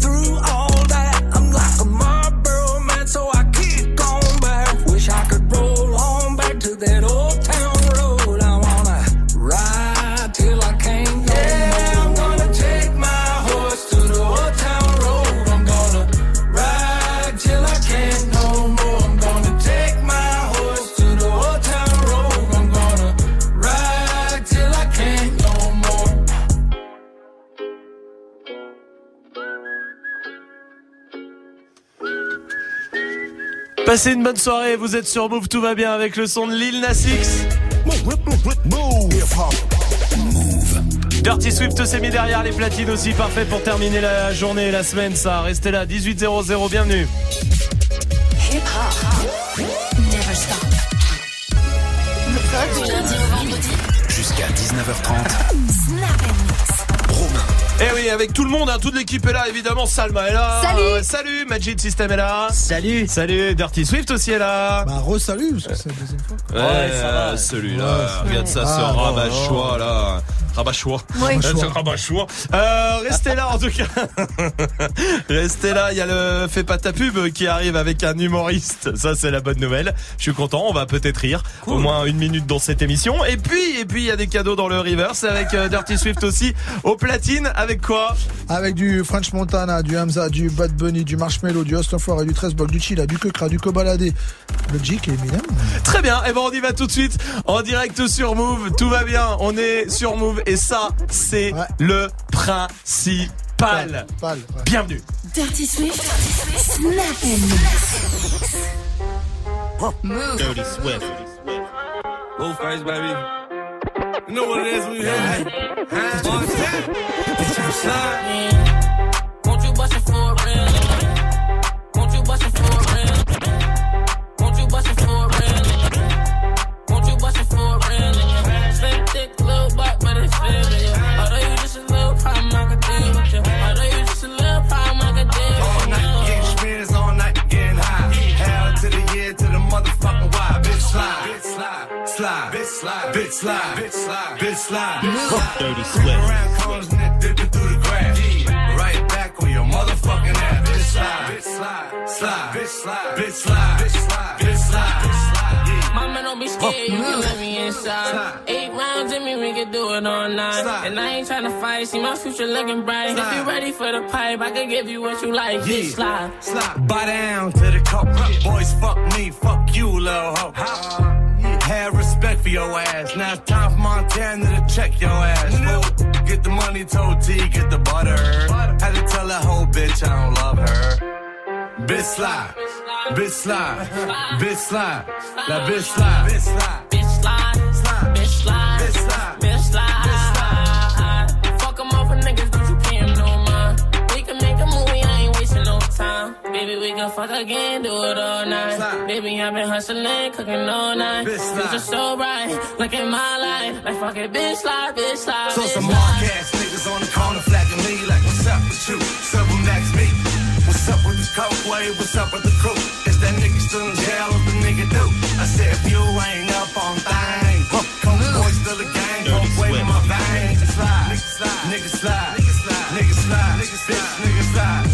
Passez une bonne soirée, vous êtes sur Move, tout va bien avec le son de Lil Nas X. Dirty Swift s'est mis derrière les platines aussi, parfait pour terminer la journée et la semaine ça. Restez là, 18.00, bienvenue. Hip hop. Never stop. Jusqu'à 19h30. Eh oui, avec tout le monde, hein, toute l'équipe est là, évidemment. Salma est là. Salut. Euh, salut, Magic System est là. Salut. Salut, Dirty Swift aussi est là. Bah, re-salut, parce que c'est la deuxième fois. Ouais, ça va. celui-là. Ouais, Regarde ça, ce Ah, rabat non, choix là. Rabat choix. Oui. (laughs) Ce rabat choix. Euh, restez là en tout cas. (laughs) restez là. Il y a le fais pas ta pub qui arrive avec un humoriste. Ça c'est la bonne nouvelle. Je suis content. On va peut-être rire au moins une minute dans cette émission. Et puis et puis il y a des cadeaux dans le reverse avec euh, Dirty Swift aussi au platine. Avec quoi Avec du French Montana, du Hamza, du Bad Bunny, du Marshmello, du Hostofoire, du 13 du Chila, du Kekra, du Kobalade, le Jik et Eminem. Très bien. Et ben on y va tout de suite en direct sur Move. Tout va bien. On est sur Move et ça c'est le principal. Pal, ouais. Bienvenue. Dirty Swift. Snap and mix. Move. Dirty Swift. Blueface, baby. You know what it is when you hear Hands on set. Won't you bust it for slide, slide, bitch slide, bitch slide, bitch slide, bitch slide. Dirty Swing around corners and then dipping through the grass. Right back on your motherfucking ass. Bitch slide, bitch slide, slide, bitch slide, bitch slide, bitch slide, bitch slide, bitch slide. Yeah. Mama, don't be scared, you can let me inside. Eight rounds in me, we can do it all night. And I ain't tryna fight, see my future looking bright. If you ready for the pipe, I can give you what you like. Yeah. Bitch, slide. Slide. Buy down to the cup. Boys, fuck me, fuck you, little hoe. Have respect for your ass. Now it's time for Montana to check your ass. fool. Get the money, told T, get the butter. Had to tell that whole bitch I don't love her. Bitch slide, bitch slide, bitch slide, that bitch slide. Bitch, slide. Bitch, slide. Bitch slide. Bitch, slide. Time. Baby, we can fuck fuck again, do it all night. Baby, I've been hustling, cooking all night. Things are so bright, look at my life. Like fuck it, bitch, slide, bitch, slide. So bitch, some slide. mark ass niggas on the corner flagging me like, what's up with you? Several next me. What's up with the coke wave? What's up with the crew? Is that nigga still in jail? What the nigga do? I said, if you ain't up on things, come boy, still a gang, come wave in my veins. Nigga slide, nigga slide, nigga slide, nigga slide, nigga slide, nigga slide. Won't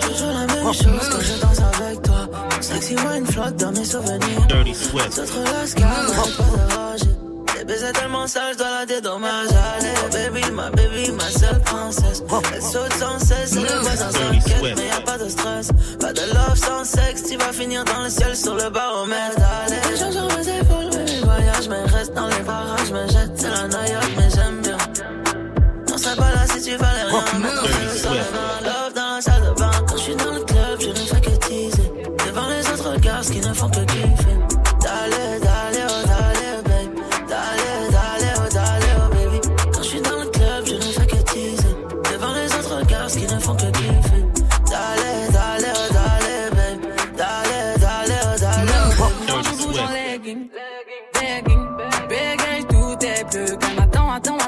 Toujours la même chose quand je danse avec toi. Sexy wine flotte dans mes souvenirs. Dirty Swift. Car arrête pas de rager. Tes baisers tellement sales, je dois la dédommager. Allez, baby, ma baby, ma seule princesse. Elle saute sans cesse, elle voisins s'inquiète, mais y'a pas de stress. Pas de love sans sexe, tu vas finir dans le ciel sur le baromètre. Allez, les gens sur mes épaules, baby, voyage, mais reste dans les parages, me jette, c'est la New York, mais j'aime bien. Non, serais pas là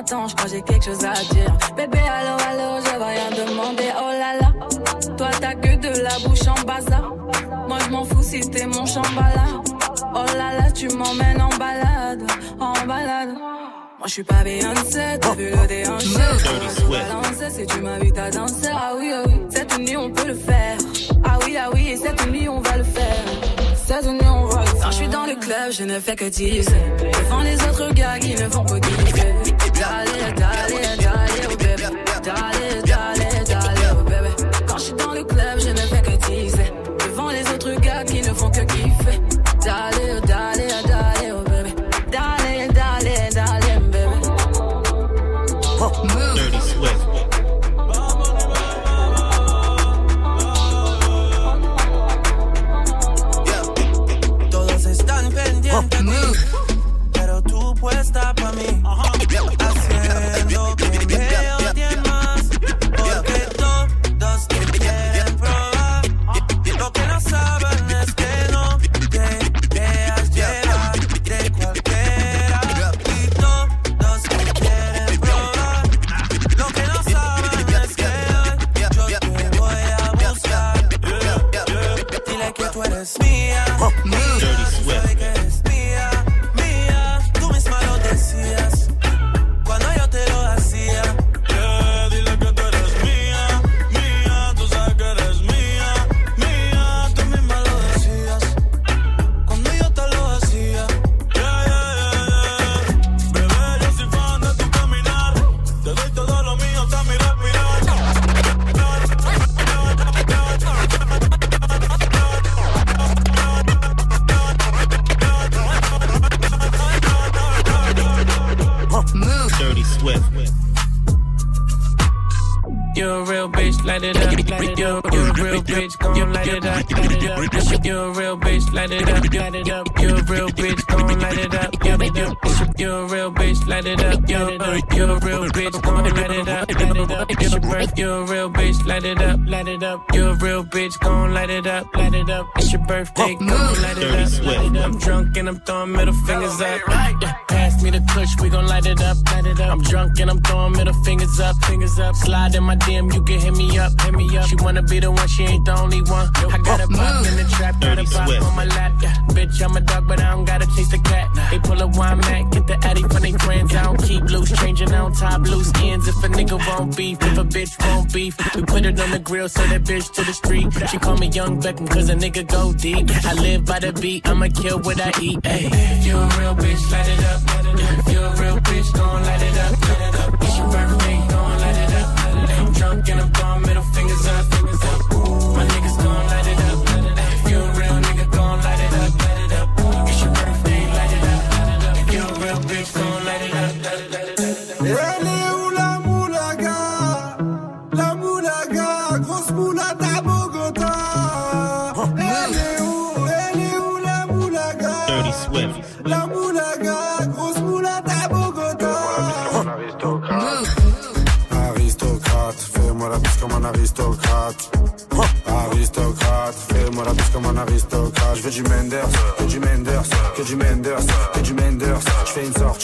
Je crois que j'ai quelque chose à dire. Bébé, allô, allô, je vais rien demander. Oh là là, toi t'as que de la bouche en bazar. Moi je m'en fous si t'es mon chambala. Oh là là, tu m'emmènes en balade, en balade. Moi je suis pas Beyoncé, t'as vu le déhanché. Balancer si tu m'invites à danser. Ah oui, ah oui, cette nuit on peut le faire. Ah oui, ah oui, et cette nuit on va le faire. Cette nuit on va le faire. Quand je suis dans le club, je ne fais que teaser. Devant les autres gars qui ne font que kiffer. D'aller, d'aller, d'aller, Dirty up. Swift. It up. I'm drunk and I'm throwing middle fingers up. My DM, you can hit me up. Hit me up. She wanna be the one, she ain't the only one. I got a pop in the trap, got a pop Swift. on my lap. Yeah. Bitch, I'm a dog, but I don't gotta chase the cat. They pull a wine mat, get the addy from they friends. I don't keep loose, changing, I don't top loose ends. If a nigga won't beef, if a bitch won't beef, we put it on the grill, send that bitch to the street. She call me Young Beckham, cause a nigga go deep. I live by the beat, I'ma kill what I eat. Ay. You a real bitch, light it up. You a real bitch, gon' light it up. Light it up. It's your birthday, drunk and I'm middle fingers up.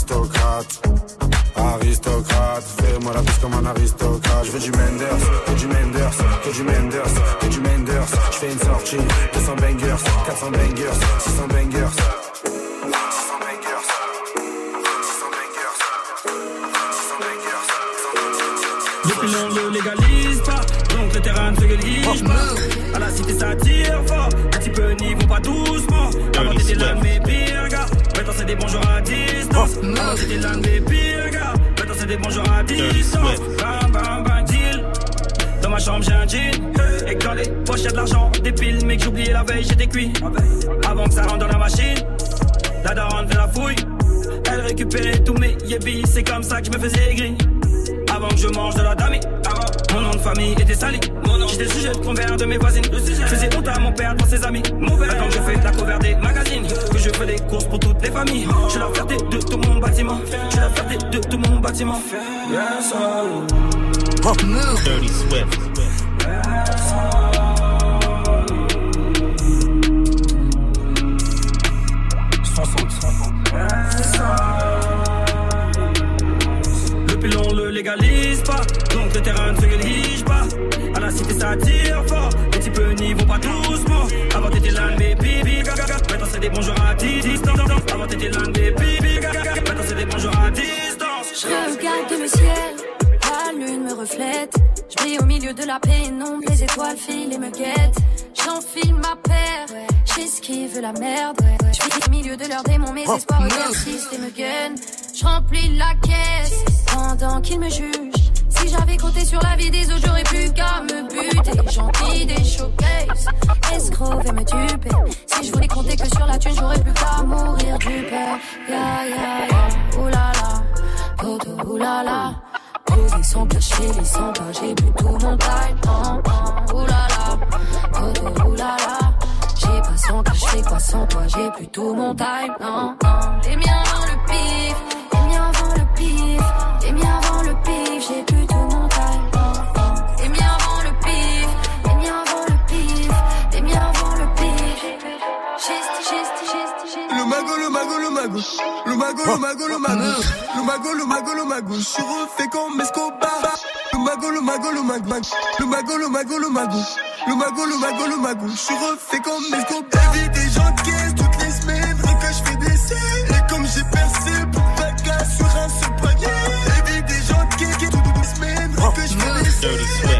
Aristocrate. Aristocrate, fais-moi la bise comme un aristocrate. Je veux du Menders, que du Menders, que du Menders, que du Menders. Je fais une sortie, 200 bangers, 400 bangers, 600 bangers. 600 bangers. 600 bangers. 600 bangers. Depuis on le légalise pas, donc le terrain ne se néglige pas. À la cité ça tire fort, un petit peu n'y vont pas doucement. Avant t'étais l'un de mes pires gars, maintenant c'est des bonjours à distance. Avant t'étais l'un de mes pires gars, maintenant c'est des bonjours à distance. Bam bam bam deal. Dans ma chambre j'ai un jean. Et dans les poches y'a de l'argent. Des piles mais que j'oubliais la veille j'étais cuit Avant que ça rentre dans la machine. La daronne fait la fouille. Elle récupérait tous mes yébis. C'est comme ça que je me faisais gris Avant que je mange de la dami Mon nom de famille était sali J'étais sujet de convers de mes voisines. Je faisais honte à mon père dans ses amis. Mauvais. Attends que je fais la cover des magazines Que je fais des courses pour toutes les familles. Je suis la fierté de tout mon bâtiment. Je suis la fierté de tout mon bâtiment. Yes, oh. Dirty Swift. Le pilon le légalise pas, donc le terrain ne la cité ça tire fort, les petits peu n'y vont pas doucement. Avant t'étais l'un de mes bibi gaga, maintenant c'est des bonjours à distance. Avant t'étais l'un de mes bibi gaga, maintenant c'est des bonjours à distance. Je regarde le ciel, la lune me reflète. Je brille au milieu de la pénombre, les étoiles filent et me guettent. J'enfile ma paire, j'esquive la merde. Je vis au milieu de leurs démons, mes espoirs persistent et me gagnent. Je remplis la caisse pendant qu'ils me jugent. Si j'avais compté sur la vie des autres, j'aurais plus qu'à me buter. Gentil des showcases, escrocs et me duper. Si je voulais compter que sur la thune, j'aurais plus qu'à mourir du père. Ya ya ya, oulala, poto oulala. Poser sans cacher les 100 pas, j'ai plus tout mon time. Oh, oh, oulala, poto oulala. J'ai pas sans cache, fais quoi sans toi, j'ai plus tout mon time. Non, non. Les miens le pif, mago, le mago, le mago. Le mago, le mago, le mago. Le mago, le mago, le mago. Je suis refait comme Escobar. Le mago, le mago, le mago. Le mago, le mago, le mago. Le mago, le mago, le mago. Je suis gens caisse toutes les semaines. Rien que je fais des scènes. Et comme j'ai percé pour pas sur un seul panier. Vie des gens caisse toutes les semaines. Rien que je fais des scènes.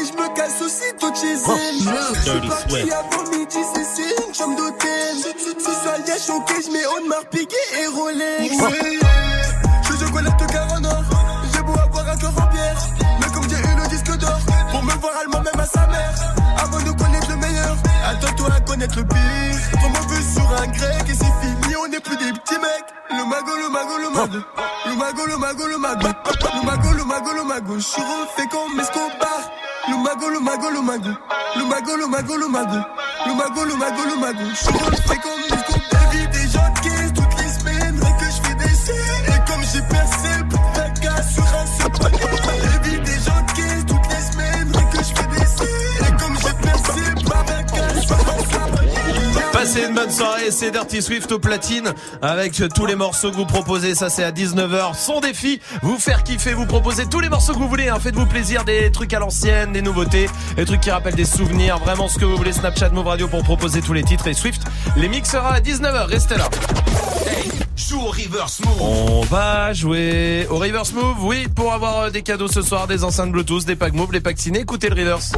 Et je me casse aussitôt de chez elle. Je suis parti avant midi, c'est une chambre d'hôtel. Ce soir, y'a choqué, je mets Audemars Piguet et Rolex. Je suis chocolat de Garonne J'ai beau avoir un cœur en pierre. Mais comme j'ai eu le disque d'or, pour me voir allemand même à sa mère. Avant de connaître le meilleur, attends-toi à connaître le pire. Trop mauvais sur un grec et c'est fini, on n'est plus des petits mecs. Le mago, le mago, le mago. Le mago, le mago, le mago. Le mago, le mago, le mago. Je suis refait comme Escobar. Le mago, le mago, le mago. Le mago, le mago, le mago. Le le le mago. Je suis Escobar. Vie des gens de caisse toutes les semaines. Rien que je fais des scènes. Et comme j'ai percé pour faire casse sur un seul panier. Passez une bonne soirée, c'est Dirty Swift au platine avec tous les morceaux que vous proposez. Ça c'est à 19h. Son défi, vous faire kiffer, vous proposer tous les morceaux que vous voulez. hein. Faites-vous plaisir, des trucs à l'ancienne, des nouveautés, des trucs qui rappellent des souvenirs, vraiment ce que vous voulez. Snapchat Move Radio pour proposer tous les titres et Swift les mixera à 19h. Restez là. Joue au reverse move. On va jouer au Reverse Move, oui, pour avoir euh, des cadeaux ce soir, des enceintes Bluetooth, des packs Move, les packs ciné. Écoutez le Reverse.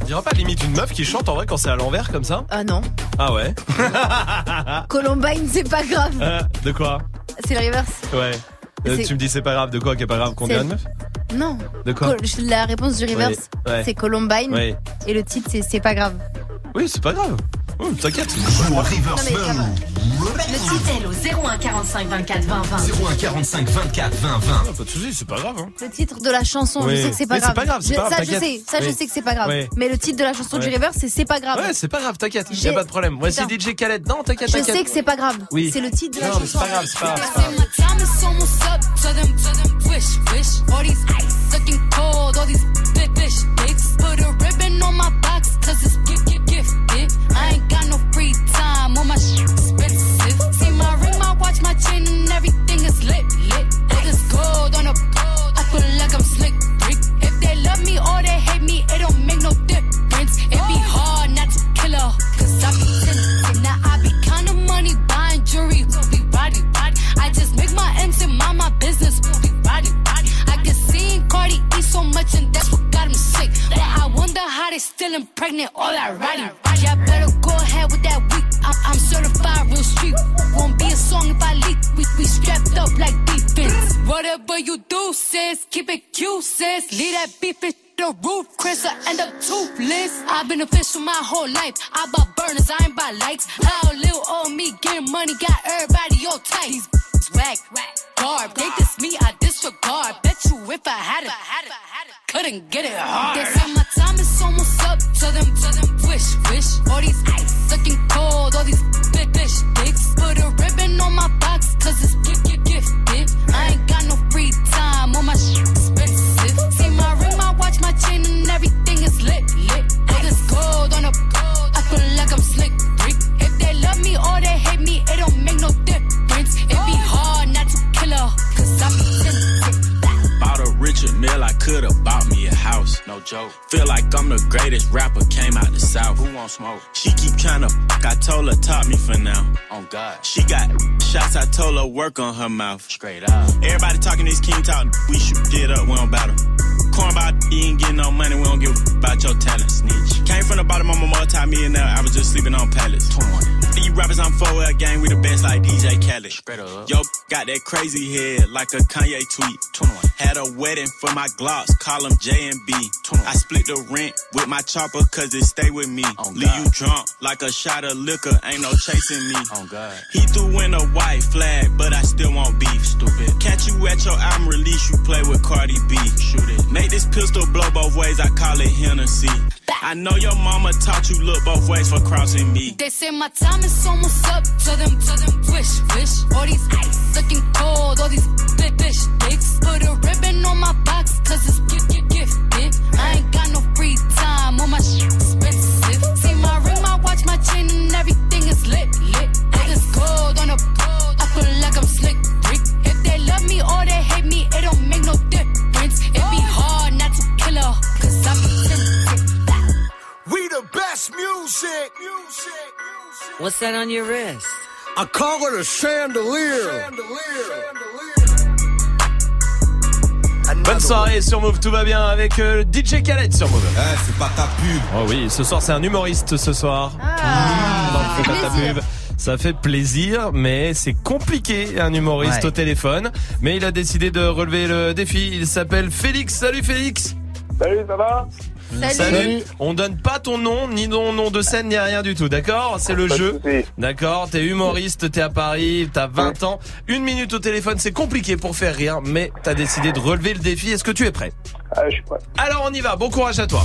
On dirait pas limite une meuf qui chante en vrai quand c'est à l'envers comme ça? Ah non. Ah ouais? (laughs) Columbine, c'est pas grave. Euh, De quoi? C'est le reverse. Ouais. Euh, tu me dis c'est pas grave, de quoi qui est pas grave qu'on C'est- dirait une meuf Non. De quoi La réponse du reverse, Ouais, ouais. c'est Columbine. Ouais. Et le titre, c'est C'est pas grave. Oui, c'est pas grave. Oh, T'inquiète. Joue reverse. Le titel au 01 45 24 20 20. 01 45 24 20 20. Pas de soucis, c'est pas grave. Hein. Le titre de la chanson, Oui. je sais que c'est pas c'est grave. pas grave, c'est Je- pas grave, ça, je sais, ça, je Oui. sais que c'est pas grave. Oui. Mais le titre de la chanson du reverse, c'est C'est pas grave. Ouais, c'est pas grave, t'inquiète, y J'ai- a pas de problème. Voici Putain. DJ Khaled. Non, t'inquiète, Je t'inquiète. sais que c'est pas grave. Oui. C'est le titre de la chanson. c'est pas grave, c'est pas grave. c'est. All these ice looking cold, all these big fish dicks. Put a ribbon on my box, cause it's gift, gift, gifted. I ain't got no free time, all my shit expensive. See my ring, my watch, my chain, and everything is lit, lit. All this gold on a gold, I feel like I'm slick, Rick. If they love me or they hate me, it don't make no difference. It be hard not to kill her, cause I be so much and that's what got him sick. But I wonder how they still impregnate all that riding. Y'all better go ahead with that week. I'm, I'm certified real street. Won't be a song if I leak. We, we strapped up like defense. Whatever you do, sis, keep it cute, sis. Leave that beef in the roof, Chris, I end up toothless. I've been official my whole life. I bought burners, I ain't buy lights. How little old me getting money got everybody all tight. These whack, garb. They diss me, I disregard. Bet you if I had it, couldn't get it hard. They say my time is almost up to them, to them wish, wish. All these ice looking cold, all these big fish dicks. Put a ribbon on my box, cause it's gift, gift, gifted. I ain't got no free time, all my shit smoke? She keep tryna fuck, I told her top me for now. On God. She got shots, I told her work on her mouth. Straight up. Everybody talking this king talk, we should get up, we don't battle. Corn about you ain't getting no money, we don't give a about your talent. Snitch. Came from the bottom, I'm a multi-millionaire, I was just sleeping on pallets. 21. These rappers I'm 4L gang, we the best like DJ Khaled. Straight up. Yo, got that crazy head like a Kanye tweet. 21. Had a wedding for my Glocks, call them J and B. 21. I split the rent with my chopper cause it stay with me. Oh, Leave you drunk like a shot of liquor, ain't no chasing me. Oh God. He threw in a white flag, but I still want beef. Stupid. Catch you at your album release, you play with Cardi B. Shoot it. Make this pistol blow both ways, I call it Hennessy. I know your mama taught you look both ways for crossing me. They say my time is almost up to them, to them wish, wish. All these ice looking cold, all these big fish dicks. Put a ribbon on my box, cause it's gift, gift, gifted. I ain't got no free time, all my shit expensive. See my ring, my watch, my chain, and everything is lit, lit. All this gold on I feel like I'm slick, Rick. If they love me or they hate me, it don't make no We the best music. What's that on your wrist? I call it a chandelier. Bonne soirée sur Move, tout va bien avec euh, DJ Khaled sur Move. Eh, c'est pas ta pub. Oh oui, ce soir c'est un humoriste ce soir. Non, c'est pas ta pub. Ça fait plaisir, mais c'est compliqué un humoriste Ouais. au téléphone. Mais il a décidé de relever le défi. Il s'appelle Félix. Salut Félix. Salut, ça va Salut. On donne pas ton nom, ni ton nom de scène, ni rien du tout, d'accord C'est le Pas jeu. D'accord T'es humoriste, t'es à Paris, t'as 20 ans. Une minute au téléphone, c'est compliqué pour faire rire, mais t'as décidé de relever le défi. Est-ce que tu es prêt Ah, je suis prêt. Alors on y va, bon courage à toi.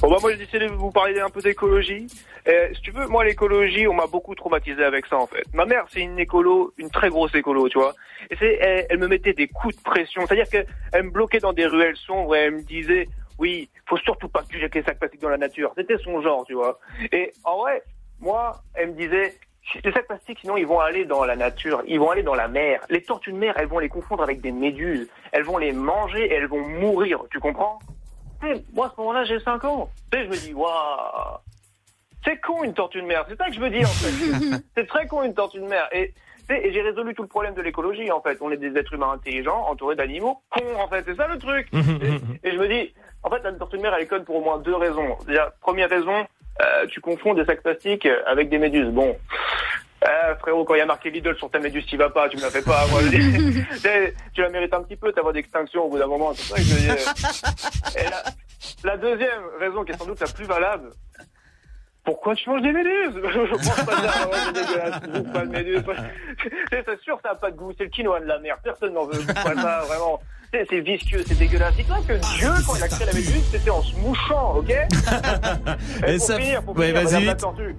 Bon bah moi j'ai décidé de vous parler un peu d'écologie. Si tu veux, moi l'écologie, on m'a beaucoup traumatisé avec ça en fait. Ma mère c'est une écolo, une très grosse écolo, tu vois. Et c'est, elle, me mettait des coups de pression, c'est-à-dire qu'elle me bloquait dans des ruelles sombres et elle me disait, oui, faut surtout pas que tu jettes les sacs plastiques dans la nature. C'était son genre, tu vois. Et en vrai, moi, elle me disait, les sacs plastiques, sinon ils vont aller dans la nature, ils vont aller dans la mer. Les tortues de mer, elles vont les confondre avec des méduses. Elles vont les manger et elles vont mourir, tu comprends? Moi, à ce moment-là, j'ai 5 ans. Tu sais, je me dis, waouh, c'est con une tortue de mer. C'est ça que je veux dire, en fait. (laughs) c'est très con une tortue de mer. Et, et j'ai résolu tout le problème de l'écologie, en fait. On est des êtres humains intelligents, entourés d'animaux cons, en fait. C'est ça le truc. (laughs) et, et je me dis, en fait, la tortue de mer, elle est conne pour au moins deux raisons. Déjà, première raison, euh, tu confonds des sacs plastiques avec des méduses. Bon. Euh, frérot, quand il y a marqué Lidl sur ta méduse, t'y vas pas, tu me la fais pas. Moi, je dis, (laughs) tu tu la mérites un petit peu, ta voie d'extinction au bout d'un moment. C'est ça que je veux dire. Et la, la deuxième raison, qui est sans doute la plus valable, pourquoi tu manges des méduses? (laughs) Je pense pas ça, ouais, c'est pas de méduses. (laughs) C'est c'est sûr, ça a pas de goût, c'est le quinoa de la mer, personne n'en veut, pas ça, vraiment. C'est c'est vicieux, c'est dégueulasse. Dis-toi que Dieu, quand il a créé la méduse, c'était en se mouchant, ok? Et pour ça- finir, pour ouais, finir, la tortue.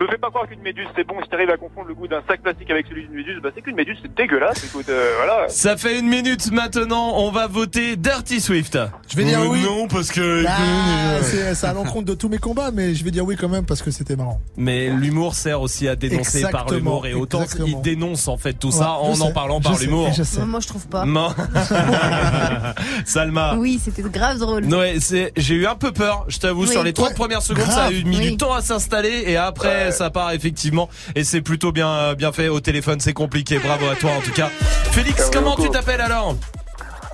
Me fais pas croire qu'une méduse c'est bon, si t'arrives à confondre le goût d'un sac plastique avec celui d'une méduse, bah c'est qu'une méduse c'est dégueulasse, écoute, euh, voilà. Ça fait une minute maintenant, on va voter Dirty Swift. Je vais dire Euh, oui. Non, parce que... Ah, c'est à l'encontre de tous mes combats, mais je vais dire oui quand même parce que c'était marrant. Mais l'humour sert aussi à dénoncer par l'humour et autant exactement. il dénonce en fait tout ça en je en sais, parlant par sais, l'humour. sais. Moi, je trouve pas. (laughs) Non. (laughs) Salma. Oui, c'était grave drôle. Ouais, j'ai eu un peu peur, je t'avoue, Oui. sur les 30 Ouais. premières secondes, ça a eu mis Oui. du temps à s'installer et après ça part effectivement. Et c'est plutôt bien, bien fait au téléphone, c'est compliqué, bravo à toi en tout cas. Félix, comment tu t'appelles alors?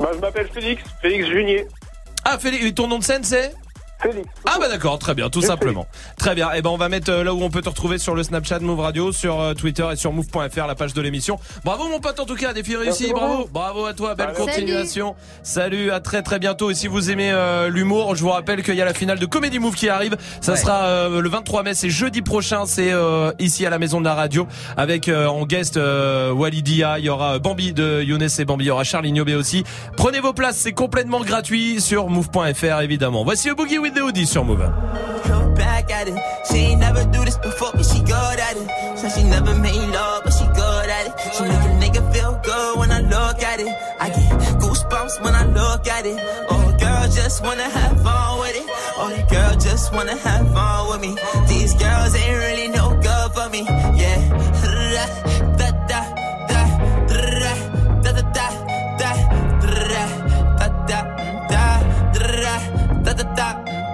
Bah je m'appelle Félix, Félix Junier. Ah Félix, et ton nom de scène c'est? Félix. Ah bah d'accord, très bien, tout simplement. Très bien. Et ben on va mettre euh, là où on peut te retrouver sur le Snapchat Move Radio, sur euh, Twitter et sur move.fr la page de l'émission. Bravo mon pote en tout cas, défi réussi, bravo. Bravo à toi, belle continuation. Salut. à très très bientôt et si vous aimez euh, l'humour, je vous rappelle qu'il y a la finale de Comedy Move qui arrive. Ça Ouais. sera le 23 mai, c'est jeudi prochain, c'est ici à la maison de la radio avec en guest Walidia, il y aura Bambi de Younes et Bambi, il y aura Charlie Niobé aussi. Prenez vos places, c'est complètement gratuit sur move.fr évidemment. Voici le Boogie with the sur Move. She ain't never do this before, but she good at it. Said she never made love, but she good at it. She make a nigga feel good when I look at it. I get goosebumps when I look at it. Oh, girl, just wanna have fun with it. Oh, girl just wanna have fun with me. These girls ain't really no good for me. Da da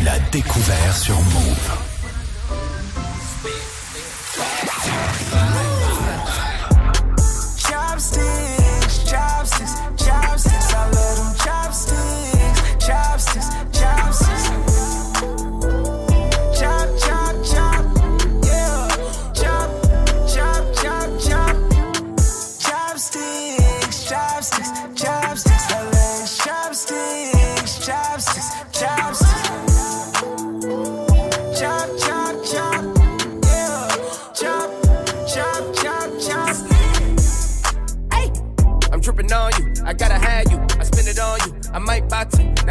tu l'as découvert sur Move.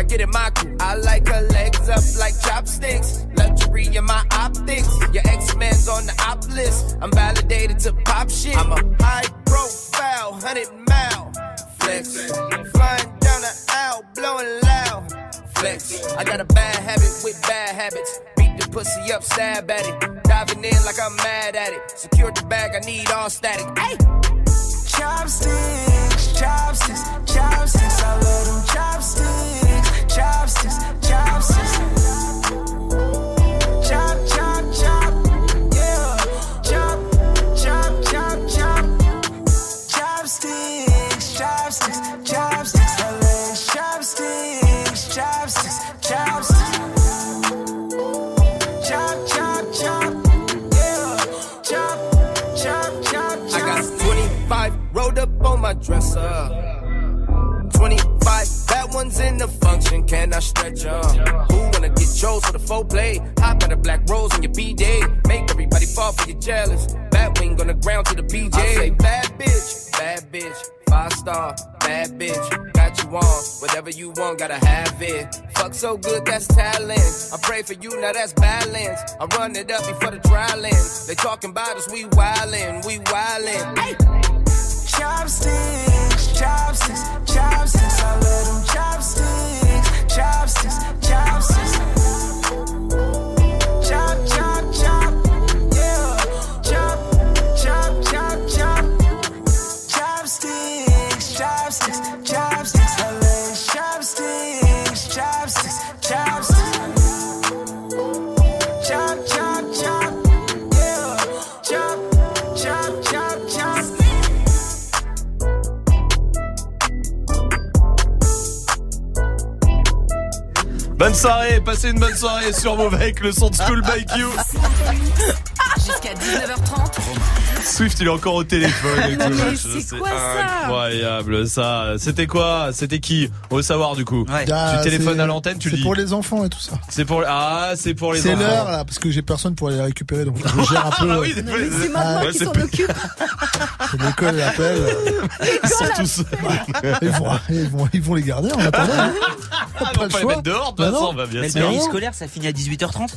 Get in my crew. I like her legs up like chopsticks. Luxury in my optics. Your X-Men's on the op list. I'm validated to pop shit. I'm a high profile, 100 mile flex. Flying down the aisle, blowing loud flex. I got a bad habit with bad habits. Beat the pussy up, stab at it. Diving in like I'm mad at it. Secure the bag, I need all static. Hey! Chopsticks, chopsticks, chopsticks. I love them chopsticks, chopsticks, chopsticks. Chop, chop, chop, yeah. Chop, chop, chop, chop. Chopsticks, chopsticks, chopsticks. Chopsticks, chopsticks, chopsticks. Chop, chop, chop, yeah. Chop, chop, chop, chop. I got 25 rolled up on my dresser. 25, in the function, can I stretch 'em? Who wanna get chose for the full play? Hop at a black rose in your B-Day. Make everybody fall for your jealous. Bat wing on the ground to the PJ. I say bad bitch, bad bitch. Five star, bad bitch. Got you on, whatever you want, gotta have it. Fuck so good, that's talent. I pray for you, now that's balance. I run it up before the ends. They talking about us, we wildin', we wildin'. Hey! Chopsticks, chopsticks, chopsticks. Chopsticks, chopsticks. Bonne soirée, passez une bonne soirée sur Move avec le son de School Q. Jusqu'à 19h30. Swift, il est encore au téléphone et (laughs) tout. C'est quoi ça Incroyable ça. C'était quoi C'était qui On veut savoir du coup. Ah, tu téléphones c'est- à l'antenne, tu le C'est dis. pour les enfants et tout ça. C'est pour ah, c'est pour les C'est enfants. l'heure là, parce que j'ai personne pour aller les récupérer, donc je gère un (laughs) peu. Ah oui, euh, mais c'est ah, Ouais, c'est plus- (laughs) c'est l'école l'appelle. Ils sont tous. Ils vont, ils, vont, ils vont les garder en attendant. hein. Ah, Pas on va les choix. mettre dehors, de Bah toute façon, non. bah, bien Mais le sûr. ça finit à 18h30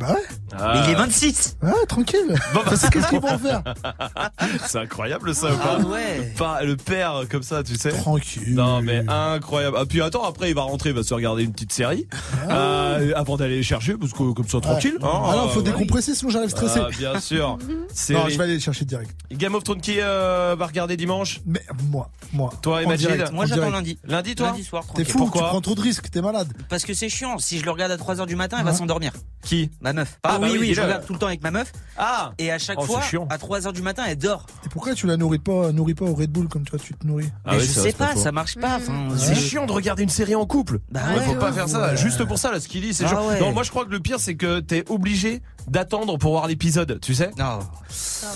Bah ouais. Ah. Mais il est 26 Ouais, tranquille. Bon, bah, qu'est-ce qu'ils vont faire (laughs) C'est incroyable ça ou pas Ah ouais. Pas le père comme ça, tu sais. Tranquille. Non mais incroyable. Ah puis attends, après il va rentrer, il va se regarder une petite série Ah. euh, avant d'aller les chercher parce que comme ça tranquille. Ah non, faut décompresser sinon j'arrive stressé. Ah, bien sûr. (laughs) Non, je vais aller les chercher direct. Game of Thrones qui euh, va regarder dimanche Mais moi, moi. Toi direct, Moi en j'attends lundi. Lundi toi Lundi soir, T'es fou, Pourquoi tu prends trop de risques, t'es malade. Parce que c'est chiant. Si je le regarde à 3h du matin, elle va s'endormir. Qui Ma meuf. Ah, Ah, bah oui, oui, oui, je regarde tout le temps avec ma meuf. Ah Et à chaque Oh, fois, à 3h du matin, elle dort. Et pourquoi tu la nourris pas, nourris pas au Red Bull comme toi tu te nourris Ah Mais oui, je ça, sais pas ça marche pas. enfin, C'est chiant de regarder une série en couple. Bah Ouais, ouais, faut pas ouais, faire ça. Juste pour ça, là, ce qu'il dit, c'est Ah genre. ouais. Non, moi je crois que le pire, c'est que t'es obligé d'attendre pour voir l'épisode, tu sais. Non.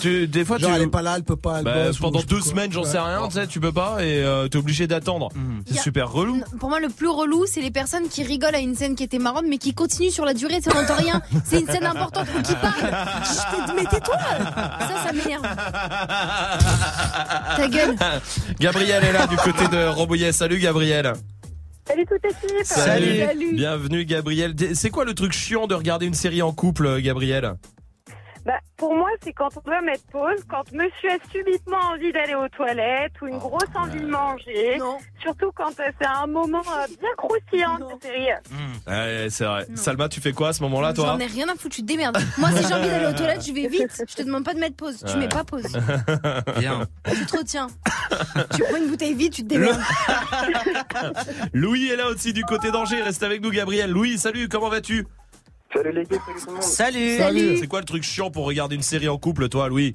Tu, des fois, Genre tu. elle est pas là, elle peut pas, elle Bah, bosse ou pendant je sais pas deux quoi. semaines, j'en sais rien, tu sais, tu peux pas et euh, t'es obligé d'attendre. Mhm. C'est Y a- super relou. Pour moi, le plus relou, c'est les personnes qui rigolent à une scène qui était marrante, mais qui continuent sur la durée, ça n'entend rien. C'est une scène importante ou qui parle. Je t'ai- Mais tais-toi Ça, ça m'énerve. Ta gueule. Gabriel est là du côté de Rambouillet. Salut Gabriel. Salut toute l'équipe Salut. Bienvenue Gabriel. C'est quoi le truc chiant de regarder une série en couple, Gabriel? Bah, pour moi, c'est quand on doit mettre pause, quand monsieur a subitement envie d'aller aux toilettes ou une grosse envie de manger. Surtout quand euh, c'est un moment euh, bien croustillant de cette série. Ouais, c'est vrai. Salma, tu fais quoi à ce moment-là, toi J'en ai rien à foutre, tu te démerdes. Moi, si j'ai envie d'aller aux toilettes, je vais vite. Je te demande pas de mettre pause. Tu Ouais. mets pas pause. (laughs) Bien. Tu te retiens. tu prends une bouteille vide, tu te démerdes. (laughs) Louis est là aussi du côté d'Angers. Reste avec nous, Gabriel. Louis, salut, comment vas-tu? Salut les gars, salut tout le monde. Salut. C'est quoi le truc chiant pour regarder une série en couple, toi, Louis?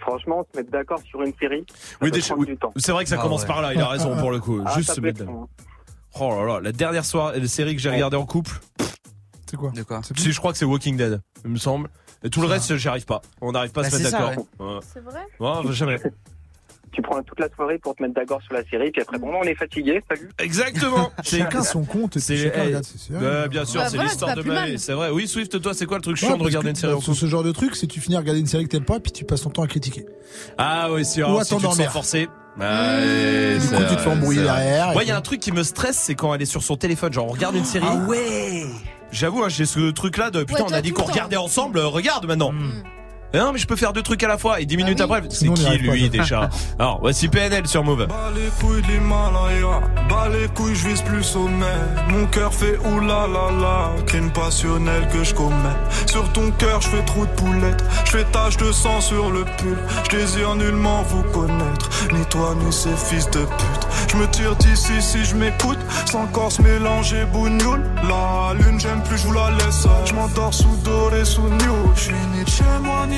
Franchement, se mettre d'accord sur une série, ça Oui, peut déjà, prendre oui. du temps. C'est vrai que ça Ah commence ouais. par là, il a raison pour le coup. Ah, Juste se mettre. long, Oh là là, la dernière soirée, la série que j'ai regardée en couple. C'est quoi? De quoi? Si, je crois que c'est Walking Dead, il me semble. Et tout le reste, j'y arrive pas. On n'arrive pas à Bah, se mettre d'accord. Ouais. C'est vrai? Ouais, jamais. Tu prends toute la soirée pour te mettre d'accord sur la série, puis après, bon, on est fatigué, salut. Exactement. (laughs) Chacun son compte C'est séries. ouais, bien sûr, Bah c'est voilà, l'histoire de ma vie. C'est vrai. Oui, Swift, toi, c'est quoi le truc Ouais, chiant de regarder que, une série bah, en sur ce genre de truc, c'est tu finis à regarder une série que t'aimes pas, puis tu passes ton temps à critiquer. Ah oui, si, Ou si tu te sens forcé. Ouais, Du coup, tu te fais embrouiller derrière, Ouais, il y a un truc qui me stresse, c'est quand elle est sur son téléphone. Genre, on regarde une série. Ah ouais. J'avoue, hein, j'ai ce truc-là de putain, Ouais, on a dit qu'on regardait ensemble, euh, regarde maintenant. Hmm. Eh Non, mais je peux faire deux trucs à la fois. Et dix minutes Ah oui. après, c'est qui lui déjà (laughs) Alors, voici PNL sur Move. Bas les couilles de l'Himalaya, bas les couilles, je vise plus sommet. Mon cœur fait oulala, crime passionnel que je commets. Sur ton cœur, je fais trou de poulette, je fais tache de sang sur le pull. Je désire nullement vous connaître, ni toi ni ces fils de pute. Je me tire d'ici si je m'écoute, sans corps se mélanger bougnoule. La lune, j'aime plus, je vous la laisse. Je m'endors sous doré, sous new. Je suis ni de chez moi, ni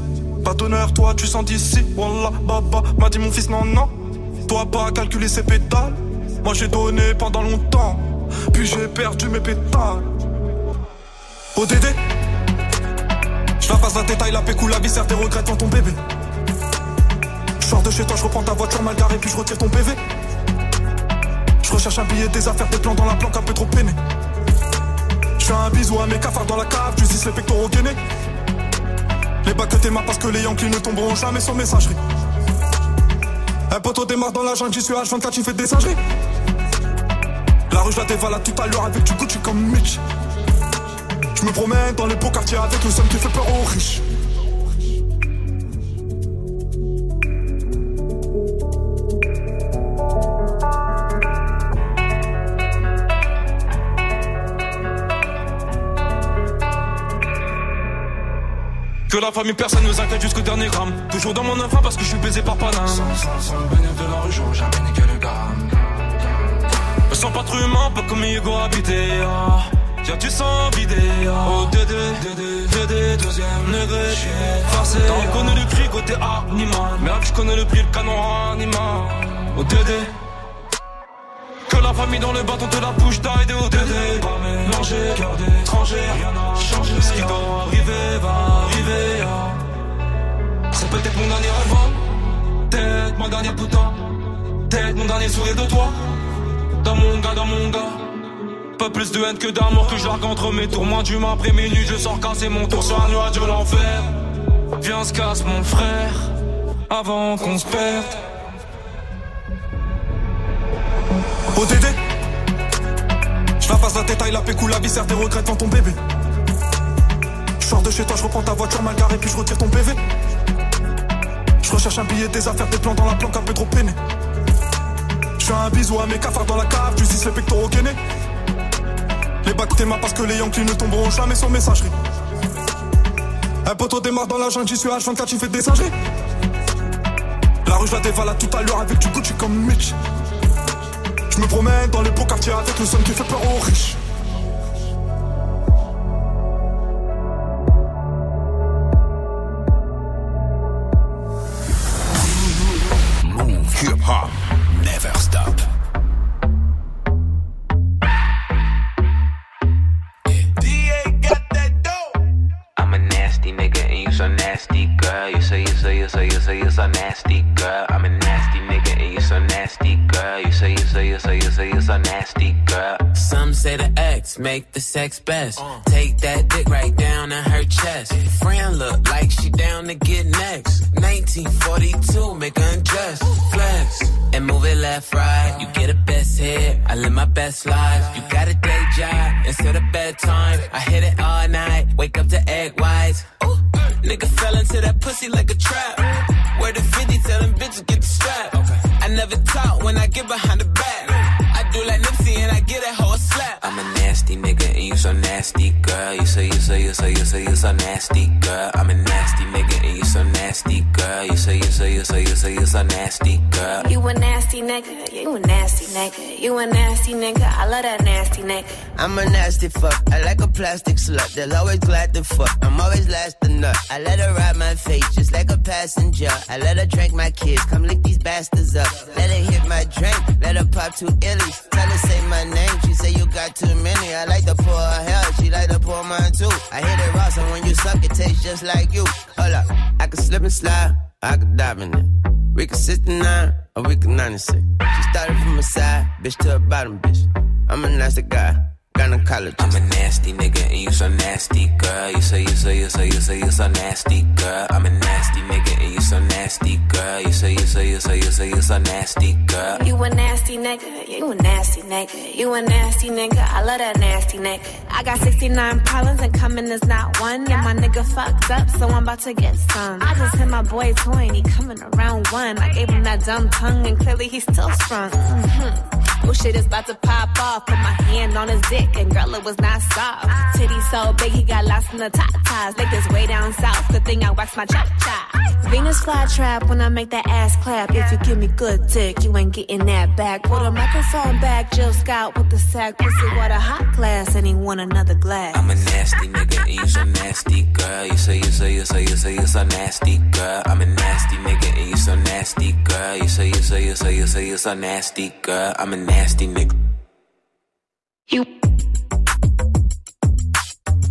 Pas d'honneur, toi tu sens d'ici. Wallah, baba, m'a dit mon fils, non, non. Toi pas calculer ses pétales. Moi j'ai donné pendant longtemps. Puis j'ai perdu mes pétales. ODD Je la passe la détail, la pécou, la viscère, tes regrets devant ton bébé. Je de chez toi, je reprends ta voiture mal garée, puis je retire ton PV. Je recherche un billet, des affaires, des plans dans la planque, un peu trop peiné. Je fais un bisou à mes cafards dans la cave, tu les pectoraux gainés. Les bacs que parce que les Yankees ne tomberont jamais sur messagerie. Un poteau démarre dans la jungle, j'y suis H24, tu fais des singeries. La rue, je la dévalade tout à l'heure avec du Gucci comme Mitch. Je me promène dans les beaux quartiers avec le seum qui fait peur aux riches. La famille, personne nous inquiète jusqu'au dernier gramme. Toujours dans mon enfant parce que je suis baisé par Paname. Sans, sans, sans le bénéfice de la rue, j'aurais jamais niqué le gamme. Me sens pas trop humain, pas comme Hugo habité. Y'a du sang vidé. Oh, Dédé, Dédé, Dédé, deuxième degré. Forcé. T'en connais le cri côté animal. Merde, je connais le prix, le canon animal. Oh, Dédé. La famille dans le bâton de la bouche d'aide au Dédé. Pas mélanger, cœur d'étranger, rien n'a changé. Ce qui doit arriver va arriver. ah. C'est peut-être mon dernier rêve, hein. peut-être mon dernier putain, peut-être mon dernier sourire de toi. Dans mon gars, dans mon gars. Pas plus de haine que d'amour que je largue entre mes tours. Moins d'humain après minuit, je sors casser mon tour sur un nuage de l'enfer. Viens, se casse mon frère, avant qu'on se perde. ODD Je la passe la détail, la pécou, la viscère, tes regrets devant ton bébé. Je sors de chez toi, je reprends ta voiture mal garée, puis je retire ton PV. Je recherche un billet, des affaires, des plans dans la planque, un peu trop peiné. Je fais un bisou à mes cafards dans la cave, tu les pectoraux gainés. Les bacs t'es parce que les Yankees ne tomberont jamais sur messagerie. Un poteau démarre dans la jungle, j'y suis H24, tu fais des singeries. La rue, je la dévalade tout à l'heure avec du Gucci comme Mitch. Je me promène dans les beaux quartiers avec le son qui fait peur aux riches. Make the sex best. Take that dick right down in her chest. Friend look like she down to get next. 1942, make her undress. Flex and move it left, right. You get a best hit. I live my best life. You got a day job instead of bedtime. I hit it all night. Wake up to egg whites. Ooh, nigga fell into that pussy like a trap. Where the 50 tell them bitches get the strap. I never talk when I get behind the say you say you say you say you so nasty, girl. I'm a nasty nigga and you so nasty, girl. You say you say you say you say you so nasty, girl. You a nasty nigga, you a nasty nigga, you a nasty nigga, I love that nasty nigga. I'm a nasty fuck. I like a plastic slut. They'll always glad to fuck. I'm always last to nut. I let her ride my face just like a passenger. I let her drink my kids. Come lick these bastards up. Let her hit my drink. Let her pop two illies. Tell her say my name. She say you got too many. I like to pour her hell. She like to pour mine too. I hit it raw, so when you suck, it tastes just like you. Hold up. I can slip and slide. I can dive in it. We can 69 or we can 96. She started from a side, bitch to a bottom, bitch. I'm a nasty guy. Gynecologist. I'm a nasty nigga and you so nasty, girl. You say you say you say you say you so nasty, girl. I'm a nasty nigga and you so nasty, girl. You say you say you say you say you so nasty, girl. You a nasty nigga, you a nasty nigga, you a nasty nigga, I love that nasty nigga. I got 69 problems and coming is not one. Yeah, my nigga fucked up, so I'm about to get some. I just hit my boy toy and he coming around one. I gave him that dumb tongue and clearly he's still sprung. Mm-hmm. Oh shit is about to pop off. Put my hand on his dick and girl, it was not soft. Titty so big he got lost in the top ties. Like this way down south. Good thing I wax my chop chop. Venus fly trap when I make that ass clap. If you give me good dick, you ain't getting that back. Put a microphone back, Jill Scott with the sack. Pussy water hot glass and he want another glass. I'm a nasty nigga and you so nasty, girl. You say you say you say you say you so nasty, girl. I'm a nasty nigga and you so nasty, girl. You say you say you say you say you so nasty, girl. I'm a nasty nigga.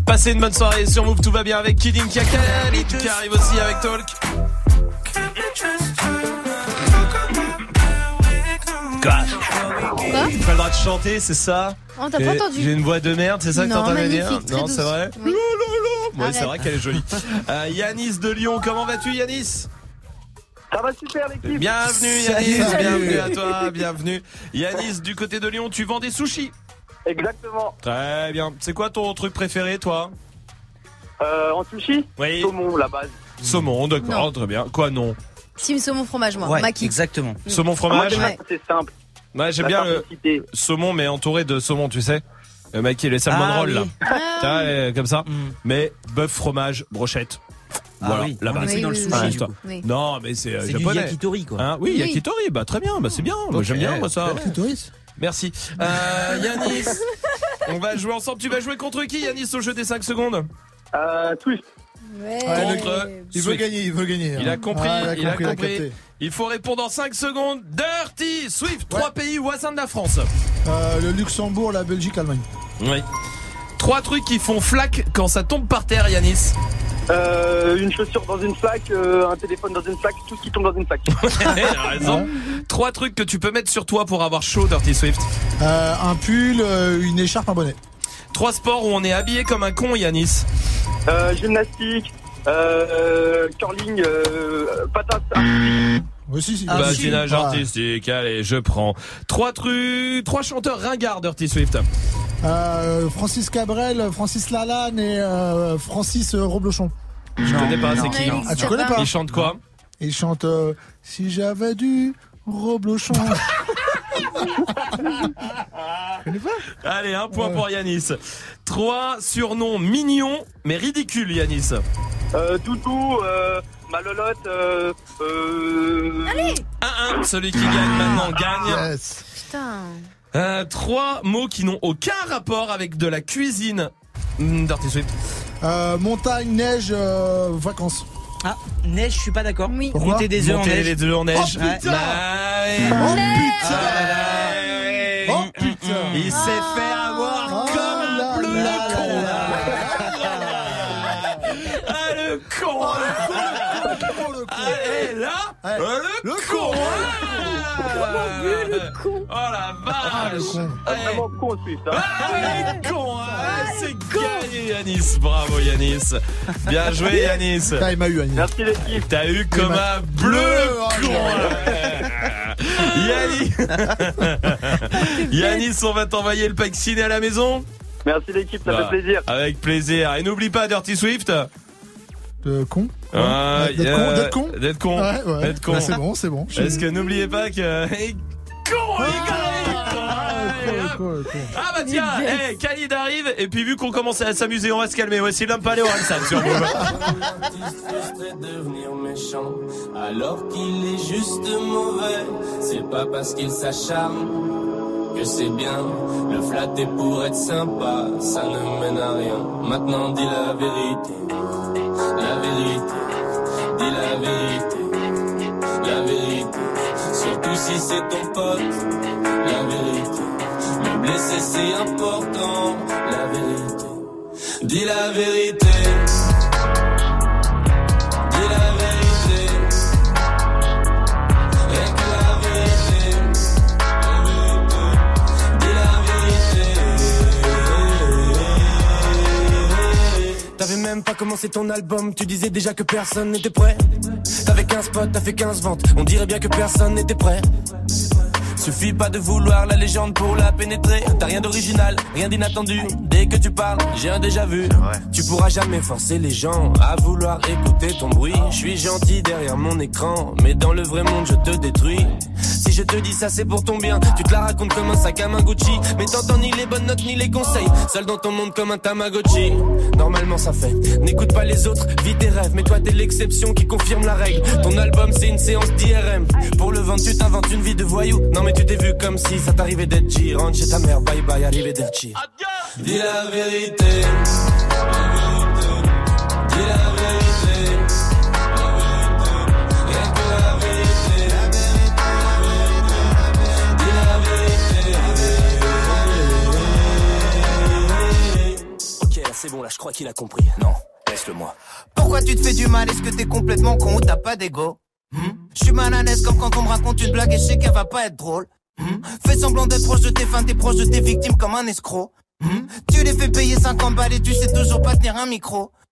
Passez une bonne soirée sur Move, tout va bien avec a Khalid qui arrive aussi avec Talk. Quoi Pas le droit de chanter, c'est ça Oh, t'as pas entendu. J'ai une voix de merde, c'est ça que Non, t'entendais dire Non, c'est vrai Oui. Ouais, c'est vrai qu'elle est jolie. Euh, Yanis de Lyon, comment vas-tu Yanis? Ça va super l'équipe Bienvenue. Yanis, Salut. bienvenue à toi, bienvenue. Yanis, du côté de Lyon, tu vends des sushis Exactement. Très bien. C'est quoi ton truc préféré, toi Euh, en sushi Oui. Saumon, la base. Saumon, d'accord, Non. très bien. Quoi, non Team saumon fromage, moi. Ouais, Maquis. exactement. Saumon fromage Ouais. C'est simple. Ouais, j'aime La bien le simplicité. saumon, mais entouré de saumon, tu sais. Le mec, les salmon Ah, roll, là. oui. Tu vois, euh, comme ça. Mais bœuf, fromage, brochette. Ah voilà, oui, la on base. est dans le sushi. Non, mais c'est euh, C'est du japonais. yakitori, quoi. Hein, oui, Oui. yakitori, bah très bien, bah c'est bien. J'aime bien, moi ça. Merci. Euh, Yanis, on va jouer ensemble. Tu vas jouer contre qui, Yanis, au jeu des 5 secondes? Euh, Twist. Ouais. Contre Il veut gagner, il veut gagner. Il a hein. compris, Ah, il a compris. Il faut répondre en 5 secondes. Dirty Swift, trois pays voisins de la France. Euh, le Luxembourg, la Belgique, l'Allemagne. Oui. Trois trucs qui font flac quand ça tombe par terre, Yanis. Euh, une chaussure dans une flaque, euh, un téléphone dans une flaque, tout ce qui tombe dans une flaque. (laughs) Il a raison. Trois trucs que tu peux mettre sur toi pour avoir chaud, Dirty Swift. Euh, un pull, euh, une écharpe, un bonnet. Trois sports où on est habillé comme un con, Yanis. Euh, gymnastique, euh, curling, euh, patate artistique. Oui, si, si. Ah, Patinage si. artistique, allez, je prends. Trois trucs, trois chanteurs ringards, Dirty Swift. Euh, Francis Cabrel, Francis Lalanne et euh, Francis euh, Roblochon. Je connais pas, c'est qui Ah, tu connais pas Ils chantent quoi Il chante euh, Si j'avais du Roblochon. (laughs) Tu connais pas Allez, un point Ouais. pour Yanis. Trois surnoms mignons, mais ridicules, Yanis. Euh, Toutou, euh, Malolotte, euh, euh... Allez 1-1, celui qui gagne maintenant gagne. Yes. Putain. Euh, trois mots qui n'ont aucun rapport avec de la cuisine. Hmm, Dirty Swift. Euh, montagne, neige, euh, vacances. Ah, neige, je suis pas d'accord. Oui. Pourquoi Monter des œufs en Monter neige. les œufs en neige. Oh, putain ouais. Oh putain Ah, ouais. Oh putain Il s'est fait avoir là Ouais. Le, Le con, con. Ah. le con. Oh la Ah, le vache con. Ouais. Vraiment con Swift. Hein. Ah, le con ah, C'est gagné Yanis Bravo Yanis Bien (laughs) joué Yanis Ah, m'a eu. Merci l'équipe. T'as eu comme un bleu le Oh, con (laughs) Yanis (laughs) Yanis, on va t'envoyer le pack ciné à la maison Merci l'équipe, ça Bah, fait plaisir. Avec plaisir. Et n'oublie pas Dirty Swift. De con. Ah, Ouais, D'être con. D'être con. D'être con. Ouais, ouais. D'être con. Bah, c'est bon, c'est bon. Parce que n'oubliez pas que. Hey, con, les gars Ah bah tiens, hey, Khalid arrive et puis vu qu'on commençait à s'amuser, on va se calmer. Voici l'homme paléo Orelsan sur Move. devenir méchant alors qu'il est juste mauvais. C'est pas parce qu'il s'acharne que c'est bien. Le flatter pour être sympa, ça ne mène à rien. Maintenant dis la vérité, la vérité, dis la vérité, la vérité. Surtout si c'est ton pote, la vérité. Le blesser c'est important, la vérité. Dis la vérité. T'avais même pas commencé ton album, tu disais déjà que personne n'était prêt. T'avais 15 potes, t'as fait 15 ventes, on dirait bien que personne n'était prêt. Suffit pas de vouloir la légende pour la pénétrer. T'as rien d'original, rien d'inattendu. Dès que tu parles, j'ai un déjà vu. Tu pourras jamais forcer les gens à vouloir écouter ton bruit. Je suis gentil derrière mon écran, mais dans le vrai monde je te détruis. Je te dis ça, c'est pour ton bien. Tu te la racontes comme un sac à main Gucci, mais t'entends ni les bonnes notes ni les conseils. Seul dans ton monde comme un Tamagotchi. Normalement ça fait. N'écoute pas les autres, vis tes rêves, mais toi t'es l'exception qui confirme la règle. Ton album c'est une séance d'IRM. Pour le vendre, tu t'inventes une vie de voyou. Non mais tu t'es vu comme si ça t'arrivait d'être G. Rentre chez ta mère, bye bye, arrivé d'être Dis la vérité. Dis la vérité. C'est bon, là je crois qu'il a compris. Non, laisse-le moi. Pourquoi tu te fais du mal? Est-ce que t'es complètement con ou t'as pas d'ego? Hmm? Je suis mal à l'aise comme quand on me raconte une blague et je sais qu'elle va pas être drôle. Hmm? Fais semblant d'être proche de tes fans, t'es proche de tes victimes comme un escroc. Hmm? Tu les fais payer 50 balles et tu sais toujours pas tenir un micro.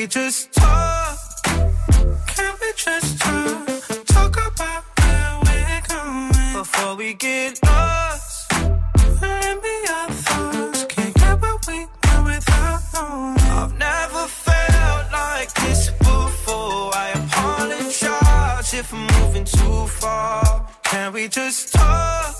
We just talk? Can we just talk? Talk about where we're going before we get lost. And be our thoughts. Can't get what we want without knowing. I've never felt like this before. I apologize if I'm moving too far. Can we just talk?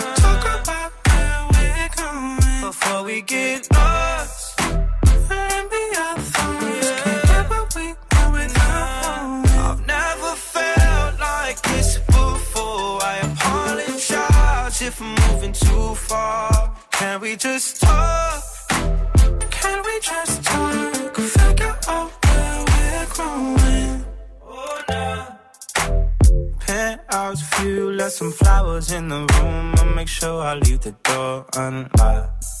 get lost and be our Can't we. I've never felt like this before. I apologize if I'm moving too far. Can we just talk? Can we just talk? Figure out where we're growing. Oh, nah penthouse view, left some flowers in the room. I make sure I leave the door unlocked.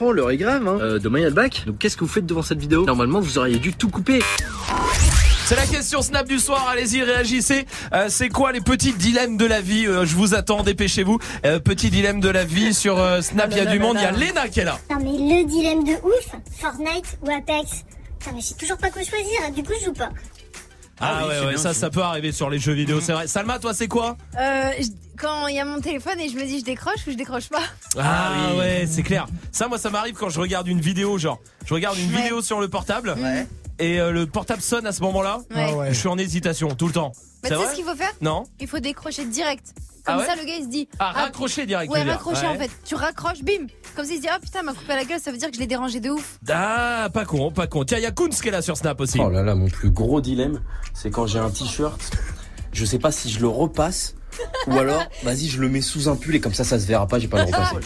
enfants, l'heure est grave, hein. Euh, demain il y a le bac, donc qu'est-ce que vous faites devant cette vidéo? Normalement vous auriez dû tout couper. C'est la question Snap du soir, allez-y réagissez. Euh, c'est quoi les petits dilemmes de la vie? Euh, Je vous attends, dépêchez-vous. Euh, petit dilemme de la vie sur euh, Snap, il y a du monde, il y a Léna qui est là. Non mais le dilemme de ouf, Fortnite ou Apex? Putain mais je sais toujours pas quoi choisir, du coup je joue pas. Ah, oui, ouais, ouais, bien, ça, ça peut arriver sur les jeux vidéo, c'est vrai. Salma, toi, c'est quoi? Euh, je- quand il y a mon téléphone et je me dis je décroche ou je décroche pas? Ah, ouais, c'est clair. Ça, moi, ça m'arrive quand je regarde une vidéo, genre, je regarde une Ouais. vidéo sur le portable. Et euh, le portable sonne à ce moment-là. Ouais. Ah. Je suis en hésitation tout le temps. C'est tu sais ce qu'il faut faire? Non. Il faut décrocher direct. Comme Ah ouais ça, le gars il se dit. Ah, raccrocher direct, Ouais, raccrocher Ouais. en fait. Tu raccroches, bim. Comme ça, il se dit Ah putain, elle m'a coupé la gueule, ça veut dire que je l'ai dérangé de ouf. Ah, pas con, pas con. Tiens, il y a Kunz qui est là sur Snap aussi. Oh là là, mon plus gros dilemme, c'est quand j'ai un t-shirt, je sais pas si je le repasse ou alors, vas-y, je le mets sous un pull et comme ça, ça se verra pas, j'ai pas le repasser.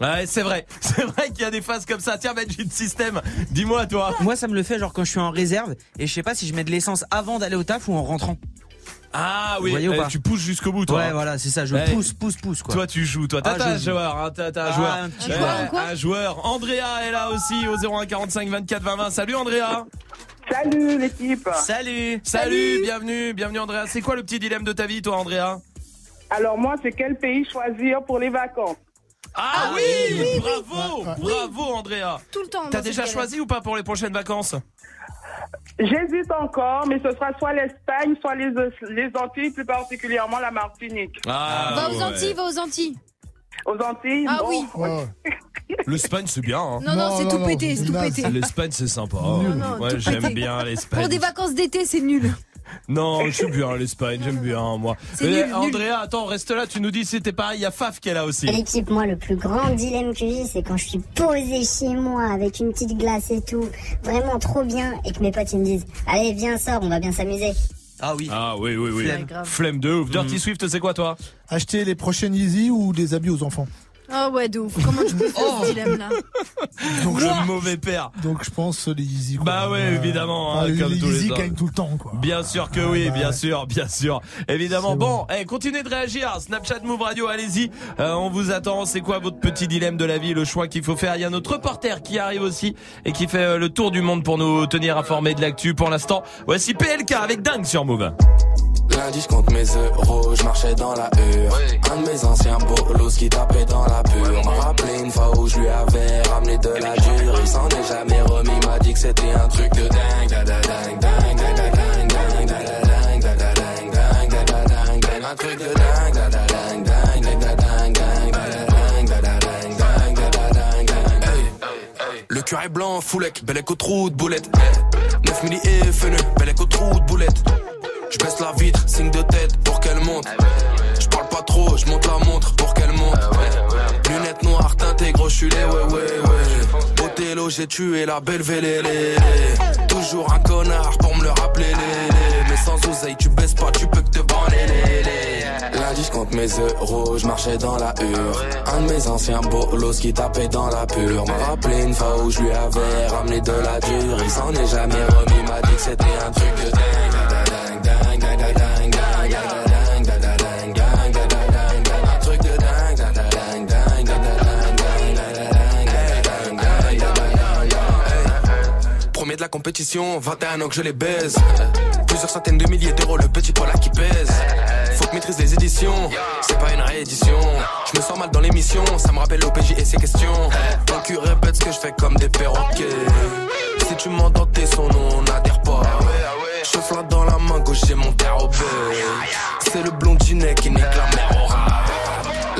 Ouais, c'est vrai. (laughs) C'est vrai qu'il y a des phases comme ça. Tiens, Benji de système, dis-moi toi. Moi, ça me le fait genre quand je suis en réserve et je sais pas si je mets de l'essence avant d'aller au taf ou en rentrant. Ah oui, voyez eh, tu pousses jusqu'au bout toi. Ouais, voilà, c'est ça. Je Eh, pousse, pousse, pousse quoi. Toi tu joues, toi t'as Ah, un joueur, hein, t'as un Ah, joueur. un petit Ouais, joueur. Un quoi un joueur. Andrea est là aussi au 01 45 24 20 20. Salut Andrea. Salut l'équipe. Salut. Salut, bienvenue, bienvenue Andrea. C'est quoi le petit dilemme de ta vie toi Andrea? Alors moi, c'est quel pays choisir pour les vacances? Ah, oui, bravo, bravo Andrea. Tout le temps. T'as déjà choisi ou pas pour les prochaines vacances? J'hésite encore, mais ce sera soit l'Espagne, soit les, les Antilles, plus particulièrement la Martinique. Ah. Va aux ouais. Antilles, va aux Antilles. Aux Antilles Ah bon, oui. (laughs) L'Espagne c'est bien. Hein. Non, non, c'est tout pété, c'est tout pété. L'Espagne c'est sympa. non, Ouais, j'aime bien l'Espagne. Pour des vacances d'été, c'est nul. Non, j'aime bien l'Espagne, j'aime bien moi. Mais, nul, nul. Andrea, attends, reste là, tu nous dis c'était pareil, il y a Faf qui est là aussi. L'équipe, moi, le plus grand dilemme que j'ai, c'est quand je suis posé chez moi avec une petite glace et tout, vraiment trop bien, et que mes potes ils me disent, allez, viens, sors, on va bien s'amuser. Ah oui. Ah oui, oui, oui. Flemme. grave. Flemme de ouf. Dirty Swift, c'est quoi toi? Acheter les prochaines Yeezy ou des habits aux enfants? Ah ouais, de ouf. Comment tu peux faire ce dilemme là Donc le mauvais père. Donc je pense les Yeezy. Quoi. Bah ouais, évidemment. Ah, hein, les comme tous les ans. gagnent tout le temps, quoi. Bien sûr que oui, bah bien ouais. sûr, bien sûr. Évidemment. Bon, eh, continuez de réagir. Snapchat Move Radio, allez-y. Euh, on vous attend. C'est quoi votre petit dilemme de la vie, le choix qu'il faut faire? Il y a notre reporter qui arrive aussi et qui fait euh, le tour du monde pour nous tenir informés de l'actu. Pour l'instant, voici PLK avec Dingue sur Move. Lundi, je compte mes euros, je marchais dans la hure. Un de mes anciens bolos qui tapait dans la pure. M'a rappelé une fois où je lui avais ramené de la dure. Il s'en est jamais remis, m'a dit que c'était un truc de dingue. Da da dingue, dingue, da da dingue, dingue, da da dingue, da da dingue, dingue, da da dingue, dingue. Un truc de dingue, da da dingue, dingue, da da dingue, dingue, da da dingue, da da dingue, dingue, da da dingue, dingue. Hey, Le curé blanc, foulec, bel écho trou de boulette. 9 milli et feneux, bel écho trou de boulette. Je baisse la vitre, signe de tête pour qu'elle monte. Je parle pas trop, je monte la montre pour qu'elle monte. Lunettes noires, teintées, gros, les ouais, ouais, ouais. Othello, j'ai tué la belle vélélé. Toujours un connard pour me le rappeler. Mais sans oseille, tu baisses pas, tu peux que te branler, lé, lé. Lundi, je compte mes euros, je marchais dans la hure. Un de mes anciens bolos qui tapait dans la pure. M'a rappelé une fois où je lui avais ramené de la dure. Il s'en est jamais remis, m'a dit que c'était un truc de dingue. Dingue, dingue, da dingue, dingue, la compétition, 21 ans que je les baise. Plusieurs centaines de milliers d'euros, le petit poids là qui pèse. Faut que maîtrise les éditions, c'est pas une réédition. Je me sens mal dans l'émission, ça me rappelle l'OPJ et ses questions. Ton cul répète ce que je fais comme des perroquets. Si tu m'entends tes sons, nous on n'adhère pas. Je flatte dans la main gauche, j'ai mon terre C'est le blondinet qui nique la mer.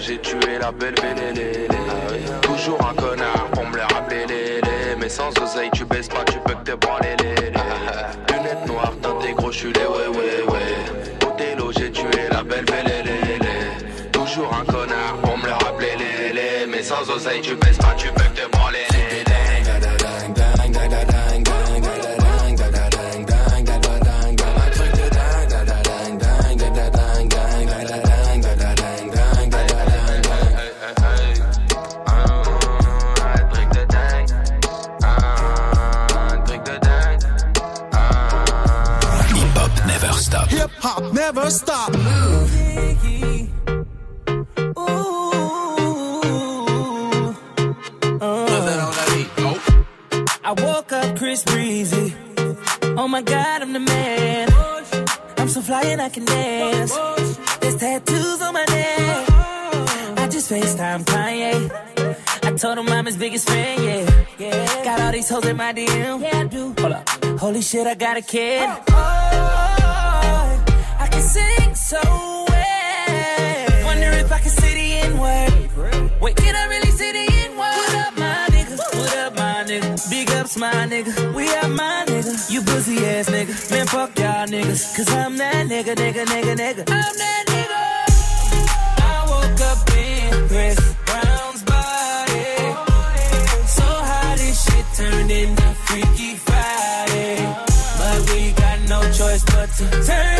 j'ai tué la belle belle Toujours un connard pour me le rappeler. Mais sans oseille, tu baisses pas, tu peux que te branler, never stop. I woke up Chris Breezy. Oh my god, I'm the man. I'm so fly and I can dance. There's tattoos on my neck. I just FaceTime Kanye. I told him I'm his biggest fan, yeah. yeah. Got all these hoes in my DM. Yeah, I do. Hold up. Holy shit, I got a kid. Oh, I sing so well. Wonder if I can say the N-word. Wait, can I really say the N-word? What up, my niggas? What up, my niggas? Big steps, my nigga. We are my nigga. You pussy ass nigga. Man, fuck y'all niggas. Cause I'm that nigga, nigga, nigga, nigga. I'm that nigga. I woke up in Chris Brown's body. So how shit into Freaky Friday. But we got no choice but to turn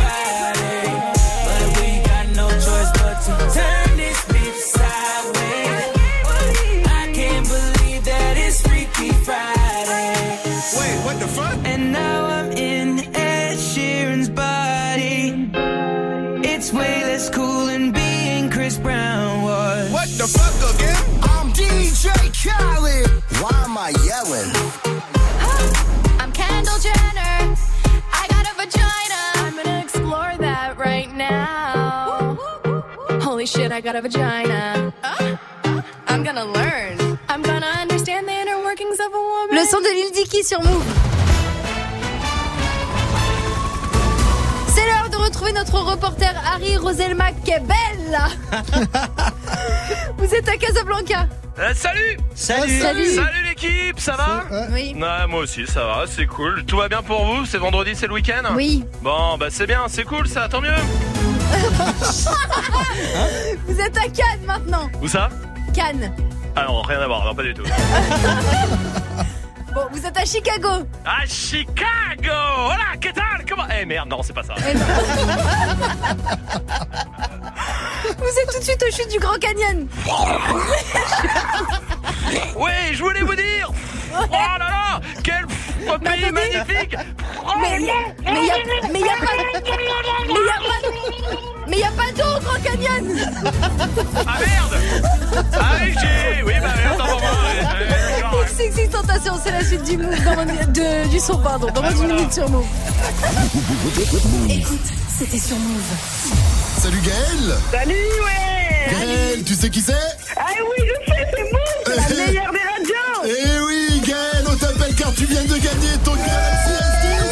It's way less cool than being Chris Brown was. What the fuck again? I'm DJ Khaled. Why am I yelling? I'm Kendall Jenner. I got a vagina. I'm gonna explore that right now. Holy shit, I got a vagina. I'm gonna learn. I'm gonna understand the inner workings of a woman. Le son de Lil Dicky sur Move. De retrouver notre reporter Harry Roselma qui est belle. (laughs) Vous êtes à Casablanca. Euh, salut Salut. Salut. Salut l'équipe, ça va Oui. Ouais, moi aussi, ça va, c'est cool. Tout va bien pour vous C'est vendredi, c'est le week-end Oui. Bon, bah c'est bien, c'est cool ça, tant mieux. (laughs) Vous êtes à Cannes maintenant. Où ça? Cannes. Ah non, rien à voir, non, pas du tout. (laughs) Bon, vous êtes à Chicago. À Chicago Voilà, qu'est-ce Comment Eh merde, non, c'est pas ça. (laughs) Vous êtes tout de suite au chute du Grand Canyon. Ouais, je voulais vous dire Oh là là Quel pays magnifique. Mais il y a, mais y a, mais y a pas, mais y a pas, mais y a pas d'eau au Grand Canyon. Ah merde. Ah oui, j'ai... Oui, bah oui, attends, moi. Sexy Tentation, c'est la suite du move dans mon- de- du son, pardon, dans moins d'une minute sur Move. Écoute, c'était sur Move. Salut Gaël Salut, ouais. Gaël, tu sais qui c'est? Ah oui, je sais, c'est moi C'est la meilleure des radios. Eh oui car tu viens de gagner ton Galaxy S10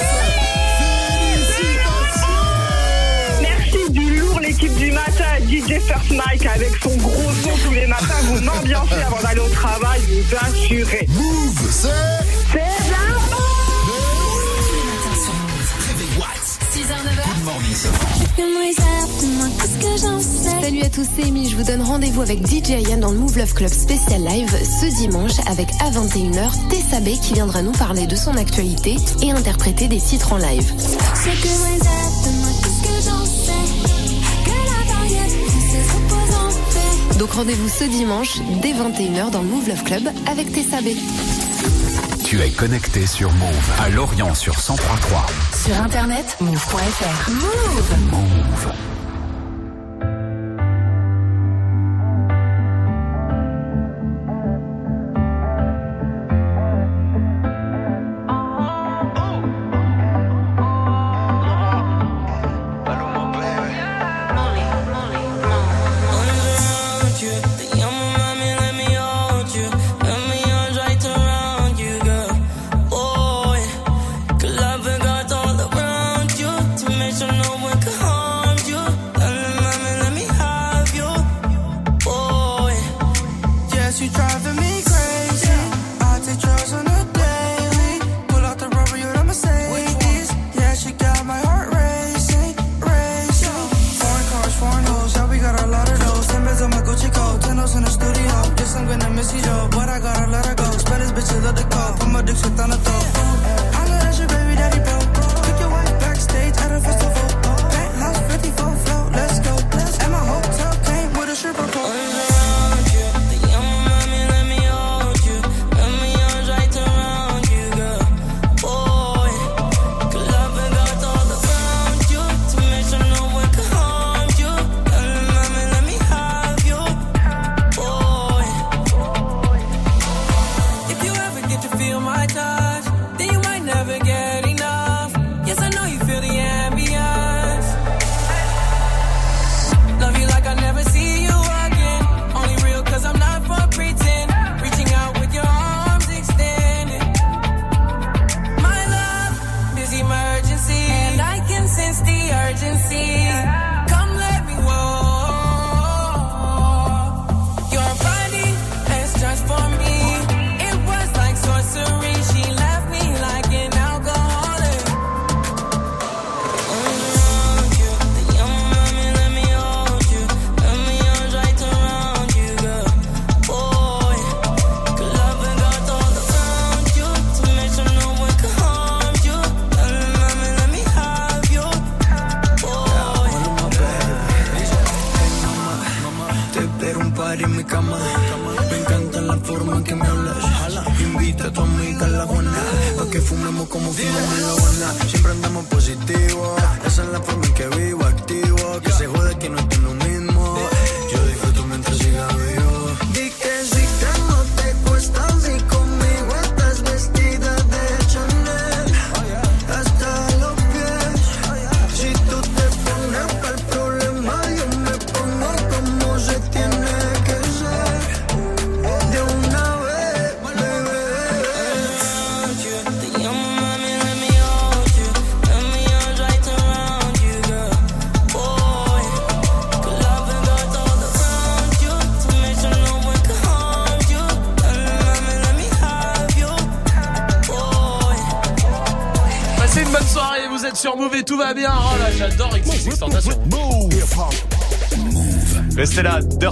Félicitations. Merci du lourd, l'équipe du matin, DJ First Mike avec son gros son tous les matins, vous m'ambiancez avant d'aller au travail, vous assurez. Move, c'est... C'est la Salut à tous, c'est Amy. Je vous donne rendez-vous avec DJ Yann dans le Move Love Club spécial live ce dimanche avec à 21h Tessa B qui viendra nous parler de son actualité et interpréter des titres en live. Donc rendez-vous ce dimanche dès 21h dans le Move Love Club avec Tessa B. Tu es connecté sur Move à Lorient sur 1033. Sur internet, move.fr. Move. Move.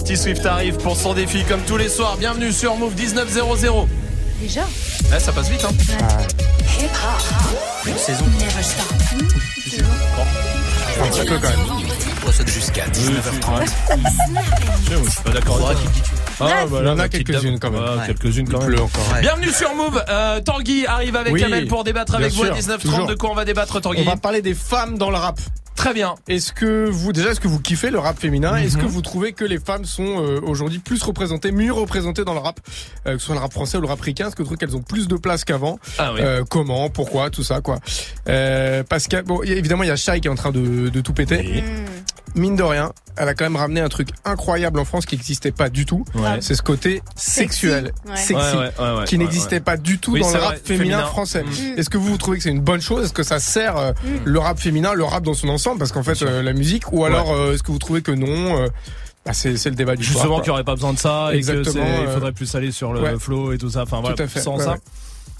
Dirty Swift arrive pour son défi comme tous les soirs. Bienvenue sur Move 1900. Déjà Ouais, ça passe vite, hein. Une saison. Un petit peu quand même. Jusqu'à 19h30. Je suis pas d'accord avec toi. Ah, bah, Il y là, en a quelques-unes quand même. Ah, Quelques-unes quand même. pleut encore. Ouais. Bienvenue sur Move. Euh, Tanguy arrive avec Oui, Kamel pour débattre avec vous à sûr, 19h30. toujours. De quoi on va débattre, Tanguy On va parler des femmes dans le rap. Très bien. Est-ce que vous déjà est-ce que vous kiffez le rap féminin? Est-ce que Mhm. vous trouvez que les femmes sont euh, aujourd'hui plus représentées, mieux représentées dans le rap, euh, que ce soit le rap français ou le rap ricain Est-ce que vous trouvez qu'elles ont plus de place qu'avant? Ah oui. Euh, Comment? Pourquoi? Tout ça quoi. Euh, parce que bon, y a- évidemment il y a Shai qui est en train de, de tout péter. Mine de rien, elle a quand même ramené un truc incroyable en France qui n'existait pas du tout. Ouais. C'est ce côté sexuel, Ouais. sexy, Ouais, ouais, ouais, ouais, qui ouais, n'existait ouais. pas du tout Oui, dans le vrai, rap féminin, féminin. français. Mm. Est-ce que vous, vous trouvez que c'est une bonne chose? Est-ce que ça sert euh, Mm. le rap féminin, le rap dans son ensemble? Parce qu'en fait, euh, la musique, ou alors euh, est-ce que vous trouvez que non euh, bah, c'est, le débat du Justement qu'il n'y aurait pas besoin de ça et Exactement, c'est- il euh, faudrait plus aller sur le ouais. flow et tout ça. Enfin voilà, Tout à fait, sans ouais, ça. ouais.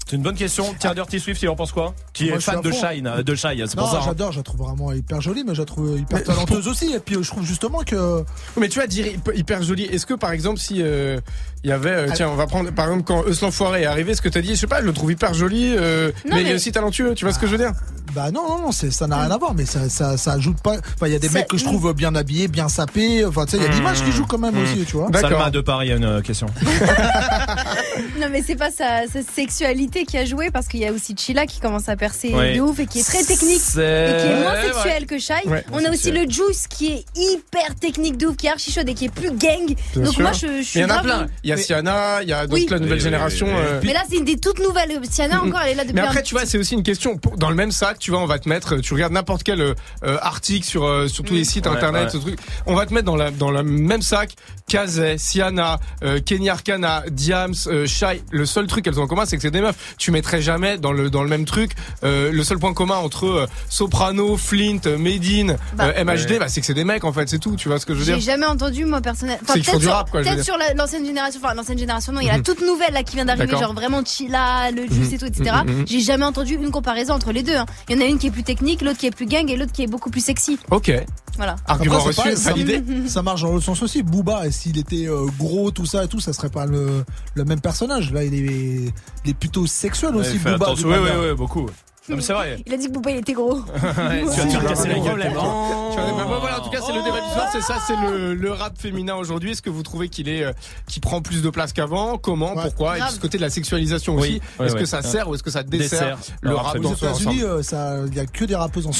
C'est une bonne question. Tiens, Dirty Swift, il en pense quoi Qui est fan de. Shine, euh, de Shine, c'est pour ça. hein. j'adore, je la trouve vraiment hyper jolie, mais je la trouve hyper talenteuse aussi. Et puis je trouve justement que. Mais tu vas dire hyper- hyper joli. Est-ce que par exemple si euh, il y avait, euh, tiens, on va prendre par exemple quand Euslan Foiré est arrivé, ce que t'as dit, je sais pas, je le trouve hyper joli, euh, Non, mais, il est mais- aussi talentueux. Tu vois ce que je veux dire? Bah non, non, non, ça n'a rien à voir, mais ça, ça, ça ajoute pas. Enfin, il y a des mecs que je trouve bien habillés, bien sapés. Enfin, tu sais, il y a l'image qui joue quand même Mmh. aussi, tu vois. Salma de Paris a une euh, question. (laughs) Non, mais c'est pas sa, sa sexualité qui a joué parce qu'il y a aussi Chila qui commence à percer de ouf et qui est très technique et qui est moins sexuel que Shai. Ouais, On a aussi le Juice qui est hyper technique de ouf, qui est archi chaude et qui est plus gang. Bien Donc sûr. moi je, je suis il y en a plein. Il y a Siana, il y a donc Oui. la nouvelle Oui, génération. oui, oui, oui. euh, Mais là c'est une des toutes nouvelles. Siana encore elle est là depuis Mais un après, tu vois, c'est aussi une question. Dans le même sac, tu vois, on va te mettre. Tu regardes n'importe quel euh, article sur euh, sur tous les sites Ouais, internet, ouais. ce truc. On va te mettre dans la dans le même sac. Kazé, Siana, euh, Kenny Arcana, Diams, euh, Shai. Le seul truc qu'elles ont en commun, c'est que c'est des meufs. Tu mettrais jamais dans le dans le même truc. euh, le seul point commun entre euh, Soprano, Flint, euh, Medine, Bah. euh, MHD, Ouais. bah c'est que c'est des mecs en fait. C'est tout. Tu vois ce que je veux J'ai dire jamais entendu moi personnellement. Font peut-être sur, rap, quoi, l'ancienne génération. Enfin l'ancienne génération non, il y a la Mhm. toute nouvelle là qui vient d'arriver, genre vraiment Chila, le Juice Mhm. et tout, etc. Mhm. J'ai jamais entendu une comparaison entre les deux. hein. Il y en a une qui est plus technique, l'autre qui est plus gang et l'autre qui est beaucoup plus sexy. Ok. Voilà. Argument Après, c'est reçu, pas- ça- validé. (laughs) Ça marche dans l'autre sens aussi. Booba, et s'il était euh, gros, tout ça et tout, ça serait pas le, le même personnage. Là, il est, il est plutôt sexuel Ouais, aussi, Booba. Oui, oui, oui, beaucoup. Non, mais c'est vrai. Il a dit que Booba il était gros. (laughs) Ouais, tu vas te faire casser la gueule. t'es mort. Tu vois, mais bon, voilà, en tout cas, c'est le débat du soir, c'est ça, c'est le, le rap féminin aujourd'hui. Est-ce que vous trouvez qu'il est, euh, qui prend plus de place qu'avant? Comment? Pourquoi? Et puis ce côté de la sexualisation Oui, aussi. ouais, Est-ce que ça sert ou est-ce que ça dessert, Dessert le rap Aux États-Unis, euh, ça, il y a que des rappeuses en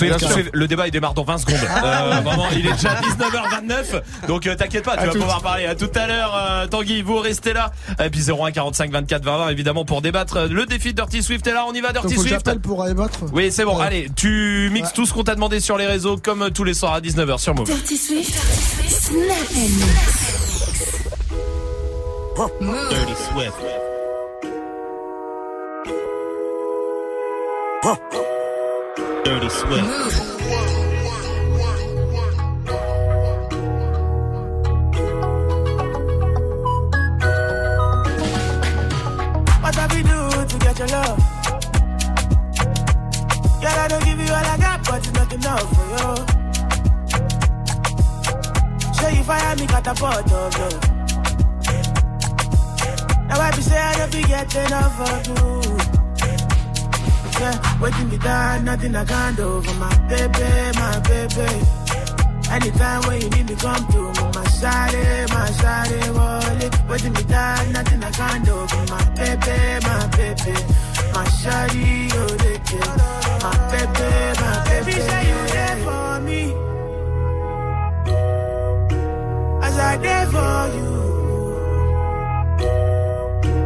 le débat il démarre dans 20 secondes. Euh, vraiment, il est déjà 19h29. Donc euh, t'inquiète pas, tu À vas pouvoir parler. À tout à l'heure, euh, Tanguy, vous restez là. Et puis 01 45 24 20 20 évidemment pour débattre. Le défi de Dirty Swift est là, on y va Donc, Dirty faut que Oui, c'est bon. Ouais. Allez, tu mixes Ouais. tout ce qu'on t'a demandé sur les réseaux comme euh, tous les soirs à 19h sur Move. Dirty Swift, Snap and Dirty Swift. Dirty Swift. What have we do to get your love? Girl, I don't give you all I got, but it's not enough for you. Show you fire me catapult of love. Now I be say I don't get enough of you. Yeah, waiting me down, nothing I can't do for my baby, my baby. Anytime when you need me, come through. My shawty, my shawty, wallet. Waiting me down, nothing I can't do. For my baby, my baby. My shawty, oh. My baby, my baby. Say you there for me. As I there for you.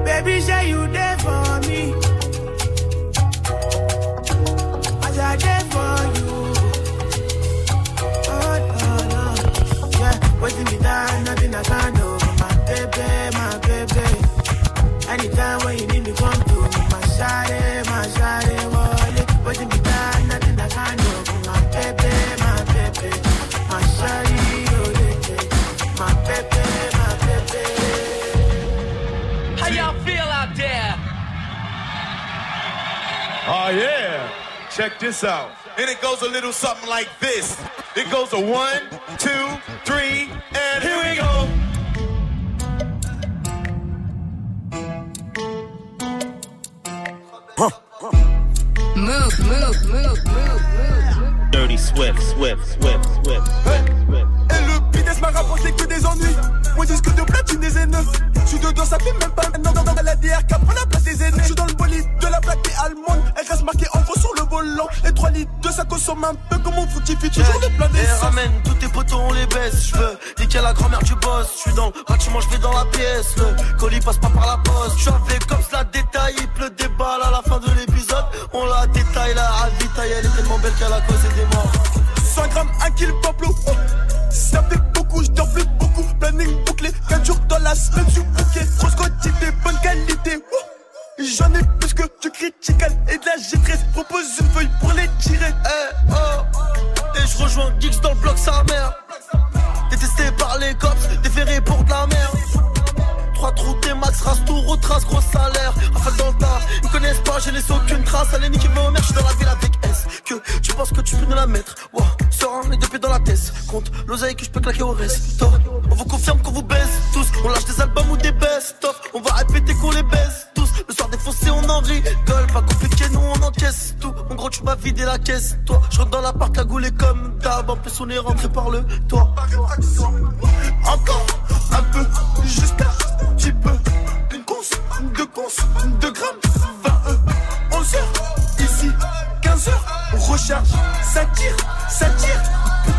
Baby, say you there for me. As I there for you. Oh, no, no. Yeah, waiting me down, nothing I can't do. My baby, my Oh yeah. Check this out. And it goes a little something like this. It goes a one, two, three, and here we go. Move, move, move, move, move. Dirty Swift, Swift, Swift, Swift, Swift. Et business m'a rapporté que des ennuis. Mon disque de platine des Z9. Je suis dedans, ça fait même pas un an dans la DRK prend la place des aînés. Je suis dans le bolide de la plaque des allemande. Elle reste marquée en gros sur le volant. Et 3 litres de ça consomme un peu comme mon fructifie. Toujours de plein Et ramène tous tes potos, on les baisse. Je veux niquer la grand-mère du boss. Je suis dans le bâtiment, je vais dans la pièce. Le colis passe pas par la poste. Je avec comme cela détail. Il pleut des balles à la fin de l'épisode. On la détaille, la ravitaille. Elle est tellement belle qu'elle a causé des morts. 100 grammes, 1 kilo Pablo. Ça fait beaucoup, je plus beaucoup. Planning bouclé, 4 jours dans la semaine, je suis bouquet. Grosse quantité, bonne qualité. J'en ai plus que du critical et de la G13. Propose une feuille pour les tirer. Eh, oh. Et je rejoins Geeks dans le bloc sa mère. Détesté par les cops, déféré pour de la merde. Trois trous, tes max, race tout, retrace, gros salaire. Enfin dans le tas, ils me connaissent pas, j'ai laissé aucune trace. Allez, niquer vos mères, je dans la ville avec S. Que tu penses que tu peux nous la mettre? Wow, serein, les deux pieds dans la tête. Compte l'oseille que je peux claquer au resto. On vous confirme qu'on vous baisse tous. On lâche des albums ou des best-of. On va répéter qu'on les baisse tous. Le soir défoncé, on en rigole. Pas compliqué, nous on encaisse tout. En gros, tu m'as vidé la caisse, toi. Je rentre dans l'appart, cagoulé comme d'hab. En plus, on est rentré par le toit. Encore un peu, juste un Une conce, deux conces, deux grammes, 20 euh, 11 heures, ici, 15 heures, on recharge, ça tire, ça tire,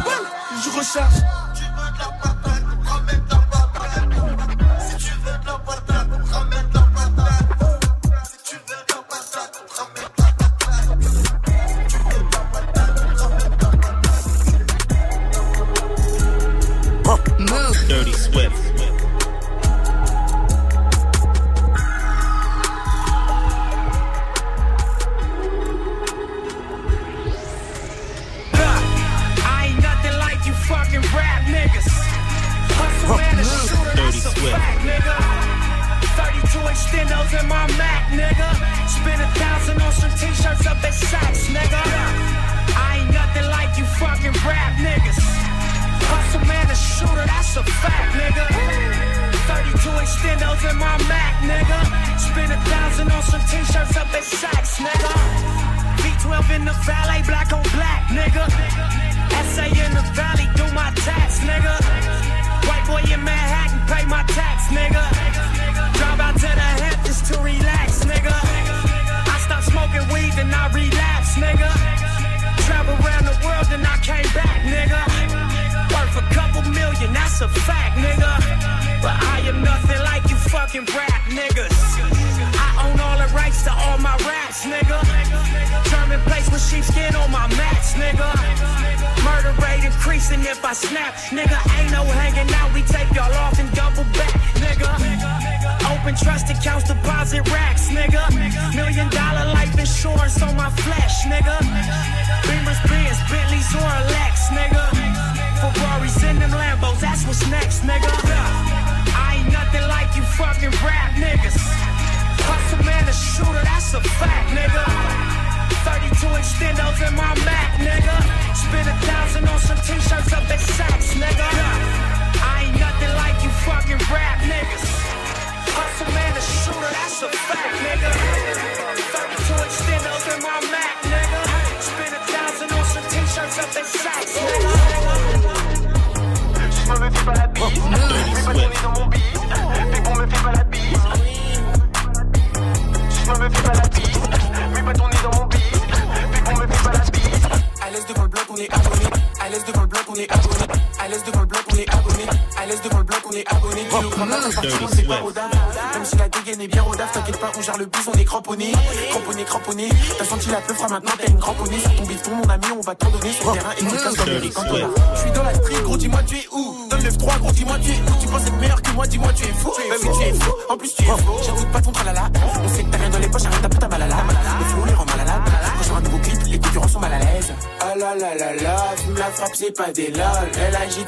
balle, je recharge.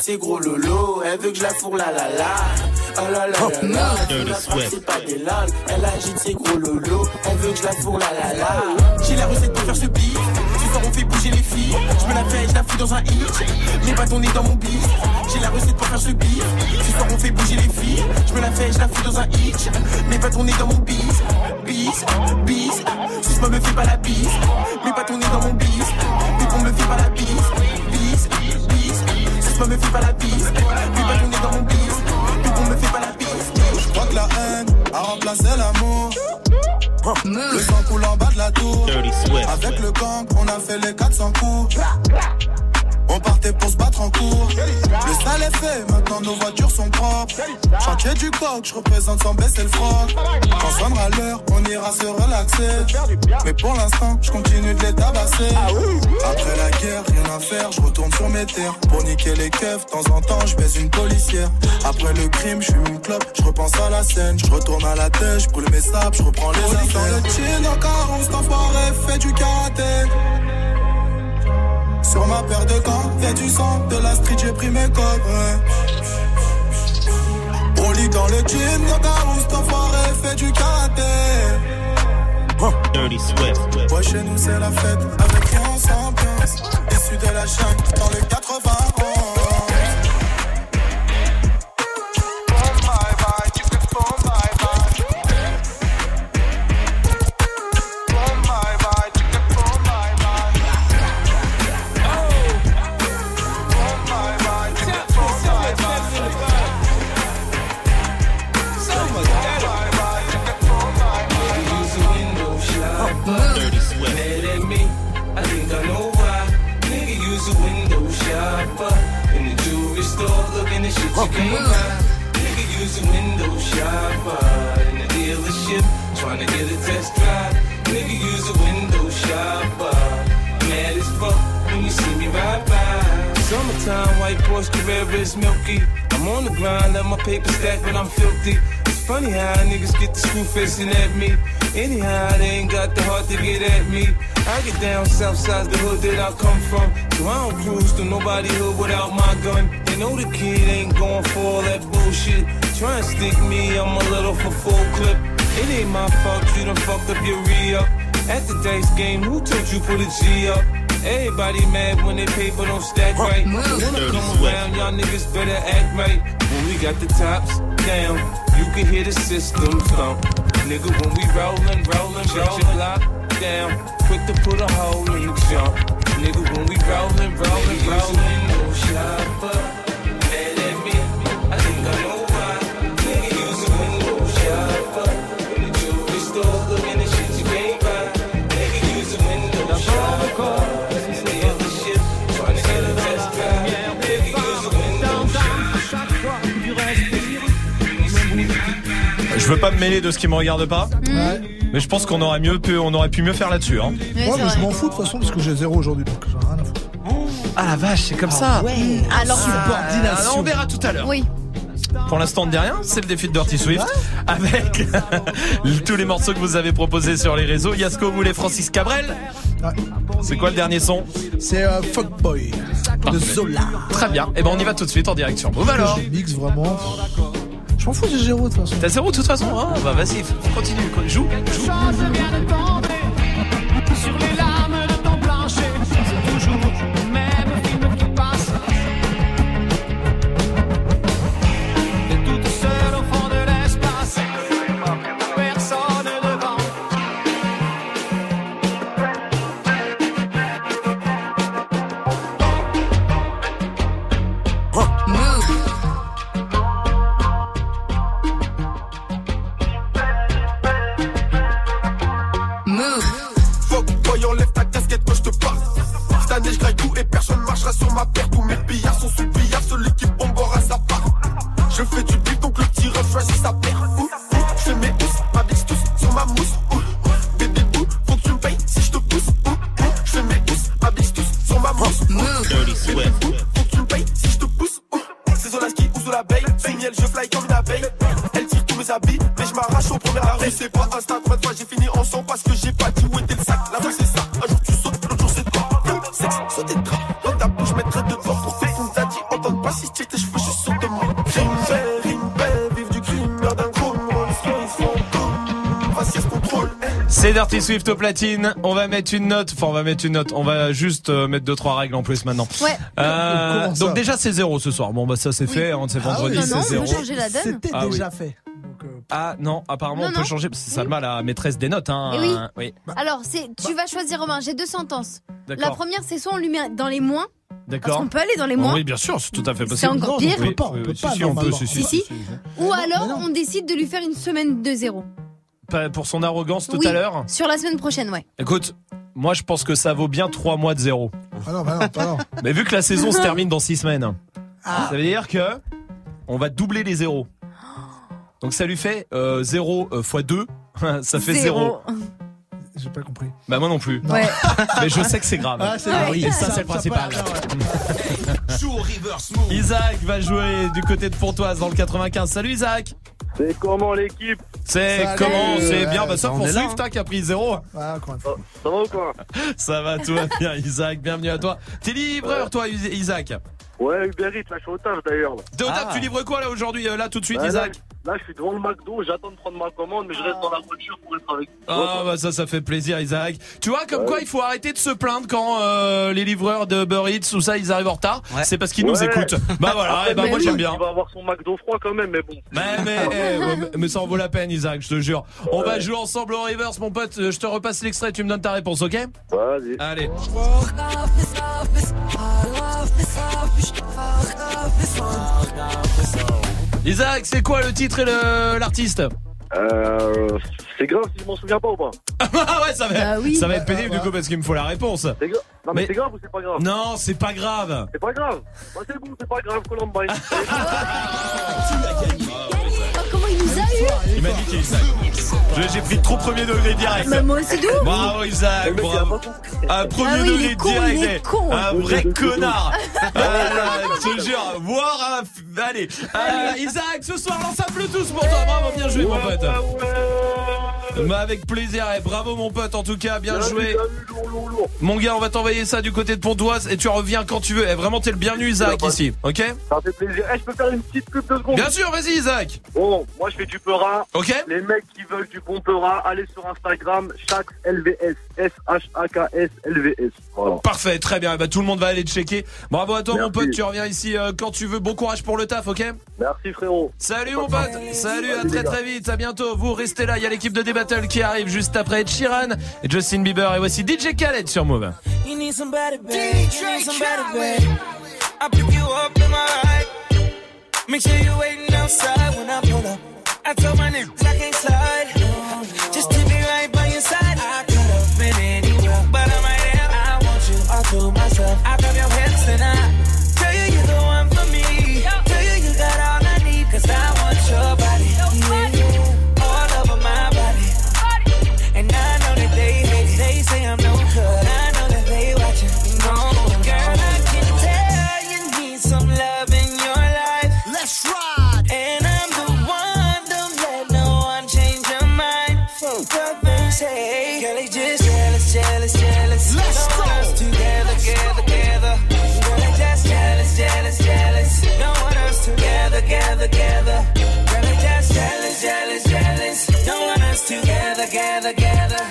Ses gros lolos, elle veut que je la fourre la la la. Ah la la la la, la frappe, c'est pas des lol. Elle agite ses gros lolos, elle veut que je la fourre la la la. J'ai la recette pour faire ce beat. Ce soir on fait bouger les filles. Je me la fais, je la fous dans un hit. Mes bâtons nés dans mon bif. J'ai la recette pour faire ce beat. Ce soir on fait bouger les filles. Je me la fais, je la fous dans un hit. Mes bâtons nés dans mon bis. Bis, bis. Si moi me fais pas la Du coq, je représente sans baisser le froc. Quand sonnera l'heure, on ira se relaxer. Mais pour l'instant, je continue de les tabasser. Après la guerre, rien à faire, je retourne sur mes terres. Pour niquer les keufs, de temps en temps, je baise une policière. Après le crime, je fume une clope, je repense à la scène. Je retourne à la tête, je brûle mes sables, je reprends les affaires. Dans le chin, en 40, cet enfoiré fait du karaté. Sur ma paire de gants, y'a du sang, de la street, j'ai pris mes codes. Ouais. Dans le ta housse, cet enfoiré fait du karaté. Dirty Swift. Ouais, chez nous c'est la fête, avec rien on s'ambiance. Issu de la chaîne, dans le got the tops down, you can hear the system thump. Nigga, when we rollin', rollin', rollin', lock down. Quick to put a hole in the jump. Je veux pas me mêler de ce qui me regarde pas. Mais je pense qu'on aurait mieux pu, on aurait pu mieux faire là-dessus. Hein. Ouais, mais je m'en fous de toute façon parce que j'ai zéro aujourd'hui donc j'en ai rien à foutre. Ah la vache, c'est comme ça. Alors, Ah, on verra tout à l'heure. Oui. Pour l'instant, on ne dit rien. C'est le défi de Dirty Swift avec (laughs) tous les morceaux que vous avez proposés sur les réseaux. Yasko voulait Francis Cabrel. C'est quoi le dernier son? C'est euh, Fuckboy de Zola. Très bien. Et ben on y va tout de suite en direct sur Move alors. Mix vraiment. Je m'en fous, j'ai zéro de toute façon. T'as zéro de toute façon hein Bah vas-y, continue, joue. joue. Swift au platine. On va mettre une note. Enfin, on va mettre une note. On va juste euh, mettre deux trois règles en plus maintenant. Ouais. Euh, donc déjà c'est zéro ce soir. Bon bah ça c'est fait. hein, C'est Ah vendredi, oui, non, non, c'est on peut zéro. changer la donne. C'était Ah oui. déjà fait. Ah non, apparemment Non, on peut non. changer. parce que C'est Salma la maîtresse des notes. Hein. Eh oui. oui. Alors, c'est, tu vas choisir Romain. J'ai deux sentences. La première, c'est soit on lui met dans les moins. D'accord. qu'on peut aller dans les moins. Oui, bien sûr, c'est tout à fait possible. C'est encore pire. Oui, On peut pas, on oui, peut oui, pas, si, si, on peut, normalement. si, si. Si, si. Ou alors, on décide de lui faire une semaine de zéro. Pour son arrogance tout Oui, à l'heure. Sur la semaine prochaine, ouais. Écoute, moi je pense que ça vaut bien trois mois de zéro. Ah non, bah non, bah non. Mais vu que la saison se termine dans six semaines, Ah. ça veut dire que on va doubler les zéros. Donc ça lui fait euh, 0 x 2, ça fait 0. J'ai pas compris. Bah moi non plus. Ouais. (laughs) Mais je sais que c'est grave. Ah, c'est Ah vrai. oui, et ça, Ça- c'est le principal. Isaac va jouer du côté de Pontoise dans le 95. Salut Isaac C'est comment l'équipe C'est comment C'est Ouais, bien, bah ça on pour Swift hein, qui a pris 0. Ouais, encore une fois. Ça va ou quoi (laughs) Ça va, tout va bien Isaac, bienvenue à toi. T'es livreur toi Is- Isaac Ouais, Uber Eats, là je suis au taf d'ailleurs. T'es au taf, Ah. tu livres quoi là aujourd'hui, euh, là tout de suite Ouais, Isaac? Là, je suis devant le McDo, j'attends de prendre ma commande, mais je reste dans la voiture pour être avec Ah bah ça ça fait plaisir Isaac. Tu vois comme quoi il faut arrêter de se plaindre quand euh, les livreurs de Uber Eats ou ça ils arrivent en retard. C'est parce qu'ils nous écoutent. Bah voilà, Après, et bah moi j'aime bien. Il va avoir son McDo froid quand même, mais bon. Mais, mais, eh, ouais, mais ça en vaut la peine Isaac, je te jure. On va jouer ensemble au reverse mon pote, je te repasse l'extrait, tu me donnes ta réponse, ok Vas-y. Allez. Isaac, c'est quoi le titre et l'artiste Euh, c'est grave si je m'en souviens pas ou pas (laughs) Ah ouais, ça va, Bah oui. ça va être pénible du coup parce qu'il me faut la réponse. C'est Non, mais, Mais- c'est grave ou c'est pas grave Non, c'est pas grave. C'est pas grave Bah, c'est bon, c'est pas grave, Columbine. Oh, comment il nous a eu Il m'a niqué Isaac. J'ai pris trop premier degré direct. Bah, moi aussi, d'où Bravo Isaac, bravo. Un premier Ah oui, il degré est con, il direct. est con. Un vrai connard. (laughs) Ah, je te jure, voir un. Allez, Euh, Isaac, ce soir, lance un Bluetooth pour toi. Bravo, bien joué, mon pote. Mais avec plaisir, et bravo, mon pote, en tout cas, bien joué. Mon gars, on va t'envoyer ça du côté de Pontoise et tu reviens quand tu veux. Et vraiment, t'es le bienvenu, Isaac, ici, ok Ça fait plaisir. Eh, je peux faire une petite pub de secondes Bien sûr, vas-y, Isaac. Bon, moi je fais du Ok. Les mecs qui veulent du bon peura, allez sur Instagram, Shax LVS. S-H-A-K-S LVS. Voilà. Parfait, très bien. Bah, tout le monde va aller checker. Bravo à toi, mon pote. Tu reviens ici euh, quand tu veux. Bon courage pour le taf, ok? Merci frérot. Salut, mon pote. Salut, à très très vite. À bientôt. Vous restez là. Il y a l'équipe de D-Battle qui arrive juste après Ed Sheeran et Justin Bieber. Et voici DJ Khaled sur Move. You need somebody bad. You need somebody bad. I pick you up in my ride. Make sure you're waiting outside when I pull up. I told my niggas I can't slide. Say. Girl, they just jealous, jealous, jealous. Let's go. Us together, together, together. Girl, they just jealous, jealous, jealous. Don't want us together, together, together. Girl, they just jealous, jealous, jealous. Don't want us together, together, together.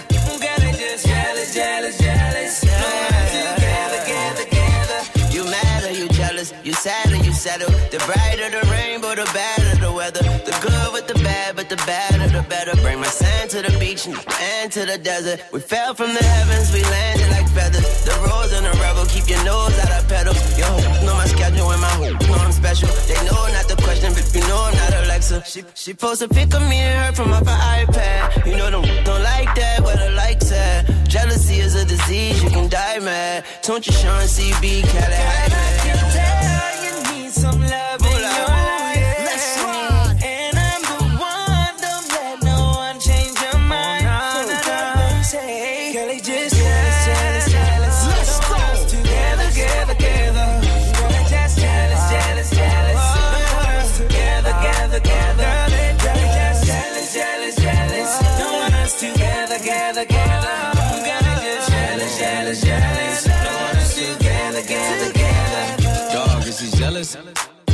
Girl, they just jealous, jealous, jealous. Don't want us together, together, together. You mad or you jealous? You sad or you settle? The brighter the rainbow, the better the weather. The good with the bad, but the badder the better. Bring my sand to the and to the desert. We fell from the heavens, we landed like feathers. The rose and the rebel, keep your nose out of pedals. Yo, know my schedule and my hoop, know I'm special. They know not the question, but you know I'm not Alexa. She, she post a pic of me and her from off her iPad. You know them don't like that, where the likes at. Jealousy is a disease, you can die mad. Don't you Sean CB, Cali, hi, man. Tell you need some love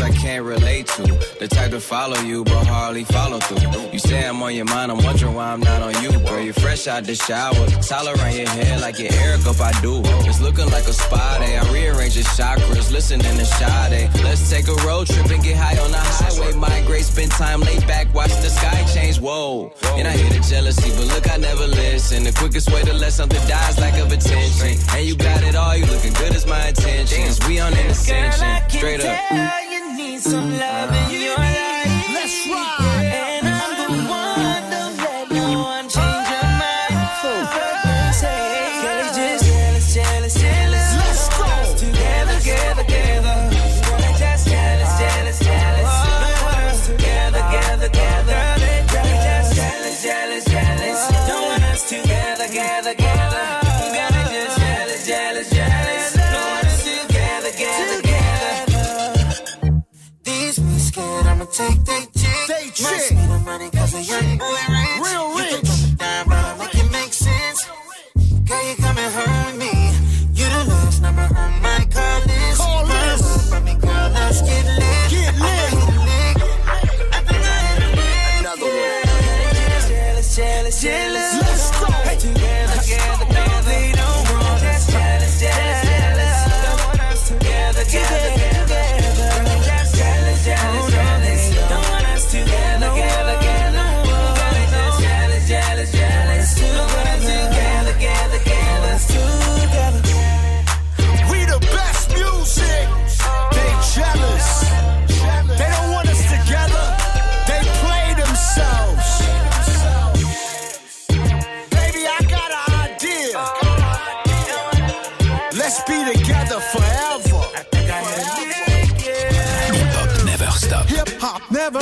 can't relate to. The type to follow you, but hardly follow through. You say I'm on your mind, I'm wondering why I'm not on you. Girl, you're fresh out the shower. Towel around your head like your Eric up, I do. It's looking like a spa day. I rearrange your chakras, listening to Sade. Let's take a road trip and get high on the highway. Migrate, spend time laid back, watch the sky change. Whoa. And I hear the jealousy, but look, I never listen. The quickest way to let something die is lack of attention. And you got it all, you looking good as my intentions. We on an ascension. Straight up. Tell you need some love in your life. Let's ride. shit.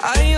Yeah. I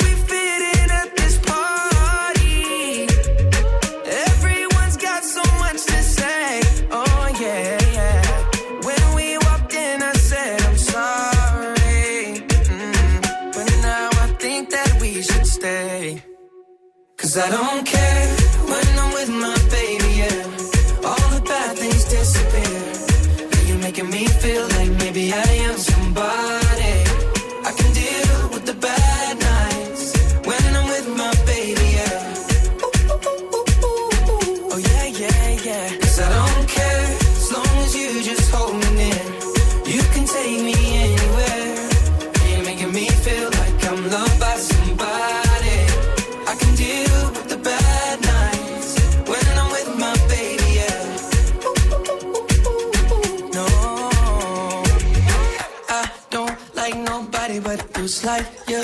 Cause I don't care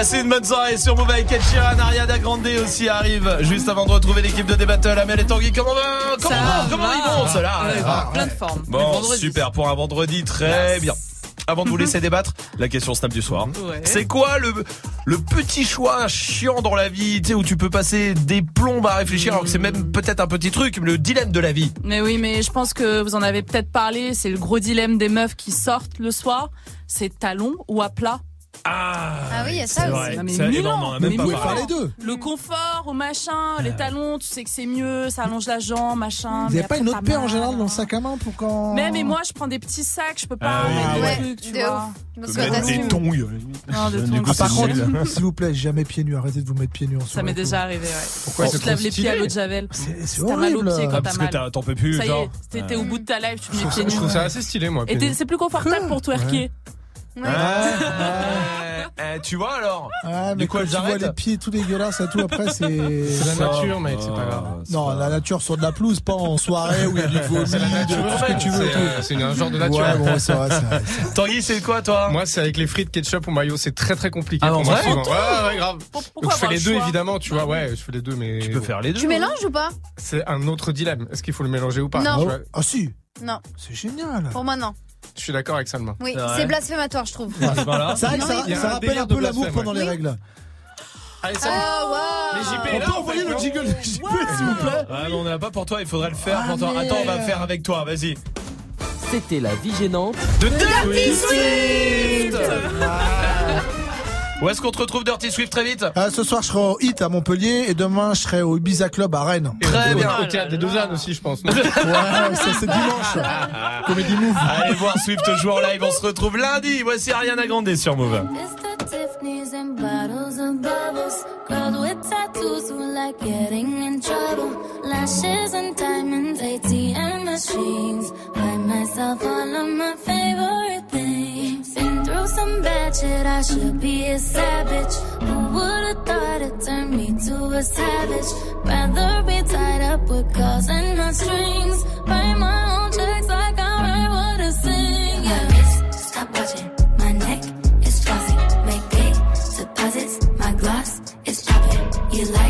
Passez une bonne soirée sur Move avec Ed Sheeran, Ariana Grande aussi arrive juste avant de retrouver l'équipe de D-Battle. Amel et Tanguy, comment va Comment, va comment va. ils vont ceux-là Ouais, Ah, plein ouais. de forme. Le Bon, super pour un vendredi, très bien. Avant de vous (laughs) laisser débattre, la question snap du soir. Ouais. C'est quoi le, le petit choix chiant dans la vie, tu sais, où tu peux passer des plombes à réfléchir, alors que c'est même peut-être un petit truc, le dilemme de la vie. Mais oui, mais je pense que vous en avez peut-être parlé. C'est le gros dilemme des meufs qui sortent le soir. C'est talon ou à plat? Ah, Ah oui, il y a ça aussi. Non, mais Ça, mille eh ben, on a même mais pas parlé. ans. Le confort ou machin, les talons, tu sais que c'est mieux, ça allonge la jambe, machin. Vous n'avez pas une autre paire en général dans le sac à main pour quand. Mais, mais moi, je prends des petits sacs, je peux pas Ah oui. mettre Ah des ouais. trucs, tu De vois. ouf. Parce que mettre t'as des tongs. Non, des Du tongs, coup, Ah, par contre, (laughs) s'il vous plaît, jamais pieds nus. Arrêtez de vous mettre pieds nus en Ça m'est déjà arrivé, ouais. Pourquoi tu c'est te laves les pieds à l'eau de Javel. c'est T'as mal aux horrible. pieds Ah, quand parce t'as que mal. t'as- t'en peux plus, Ça y genre. est, t'es au bout de ta life, tu te mets trouve pieds nus. je trouve ça assez stylé, moi. Et c'est plus confortable pour twerker. Eh, eh, tu vois alors Ah, mais Du coup, quand elles tu vois arrêtent les pieds tout dégueulasses et tout, après, c'est. (laughs) C'est la nature, mec, c'est pas grave. Non, la nature sur de la pelouse, pas en soirée où il y a du vomi, (laughs) C'est la nature, de tout ce que tu veux. et c'est, tout. euh, C'est un genre de nature. Ouais, bon, c'est vrai, c'est vrai. Tanguy, c'est quoi toi Moi, c'est avec les frites ketchup ou mayo. C'est très très compliqué Ah, pour moi souvent. Ouais, ouais, grave. Pourquoi Donc je fais avoir les le deux choix évidemment, tu vois. Ouais, je fais les deux, mais Tu peux faire les deux. Tu mélanges ou pas C'est un autre dilemme. Est-ce qu'il faut le mélanger ou pas? Non. Tu vois, Ah, si, Non. c'est génial. Pour moi, non. Je suis d'accord avec Salma. Oui, C'est vrai. blasphématoire, je trouve. Voilà. C'est vrai que Non, ça, il y a ça un rappelle délire un de peu l'amour blasphème, pendant ouais. les règles. Allez, Ah, waouh. Mais JP est On là, peut en envoyer fait, le non jingle de JP, s'il vous plaît Ah, mais on n'a pas pour toi, il faudrait le faire. Ah, attends, on va le faire avec toi, vas-y. C'était la vie gênante. De Dirty Swift Où est-ce qu'on te retrouve Dirty Swift très vite Euh, ce soir, je serai au Hit à Montpellier et demain, je serai au Ibiza Club à Rennes. Très bien. Au théâtre des deux ânes aussi, je pense. Ouais, ça c'est dimanche. Comédie Move. Allez voir Swift jouer en live, on se retrouve lundi. Voici Ariana Grande sur Move. Mr. Tiffany's and bottles of bubbles. Girls with tattoos who like getting in trouble. Lashes and diamonds, ATM machines. Buy myself all of my favorite things. Been some bad shit, I should be a savage. Who would've thought it turned me to a savage? Rather be tied up with calls and not strings. Write my own checks like I write what I sing. Yeah, wrist, stop watching. My neck is flossy. Make big deposits. My gloss is dropping. You like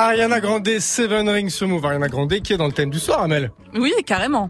Ariana Grande, Seven Rings Move. Ariana Grande qui est dans le thème du soir, Amel. Oui, carrément.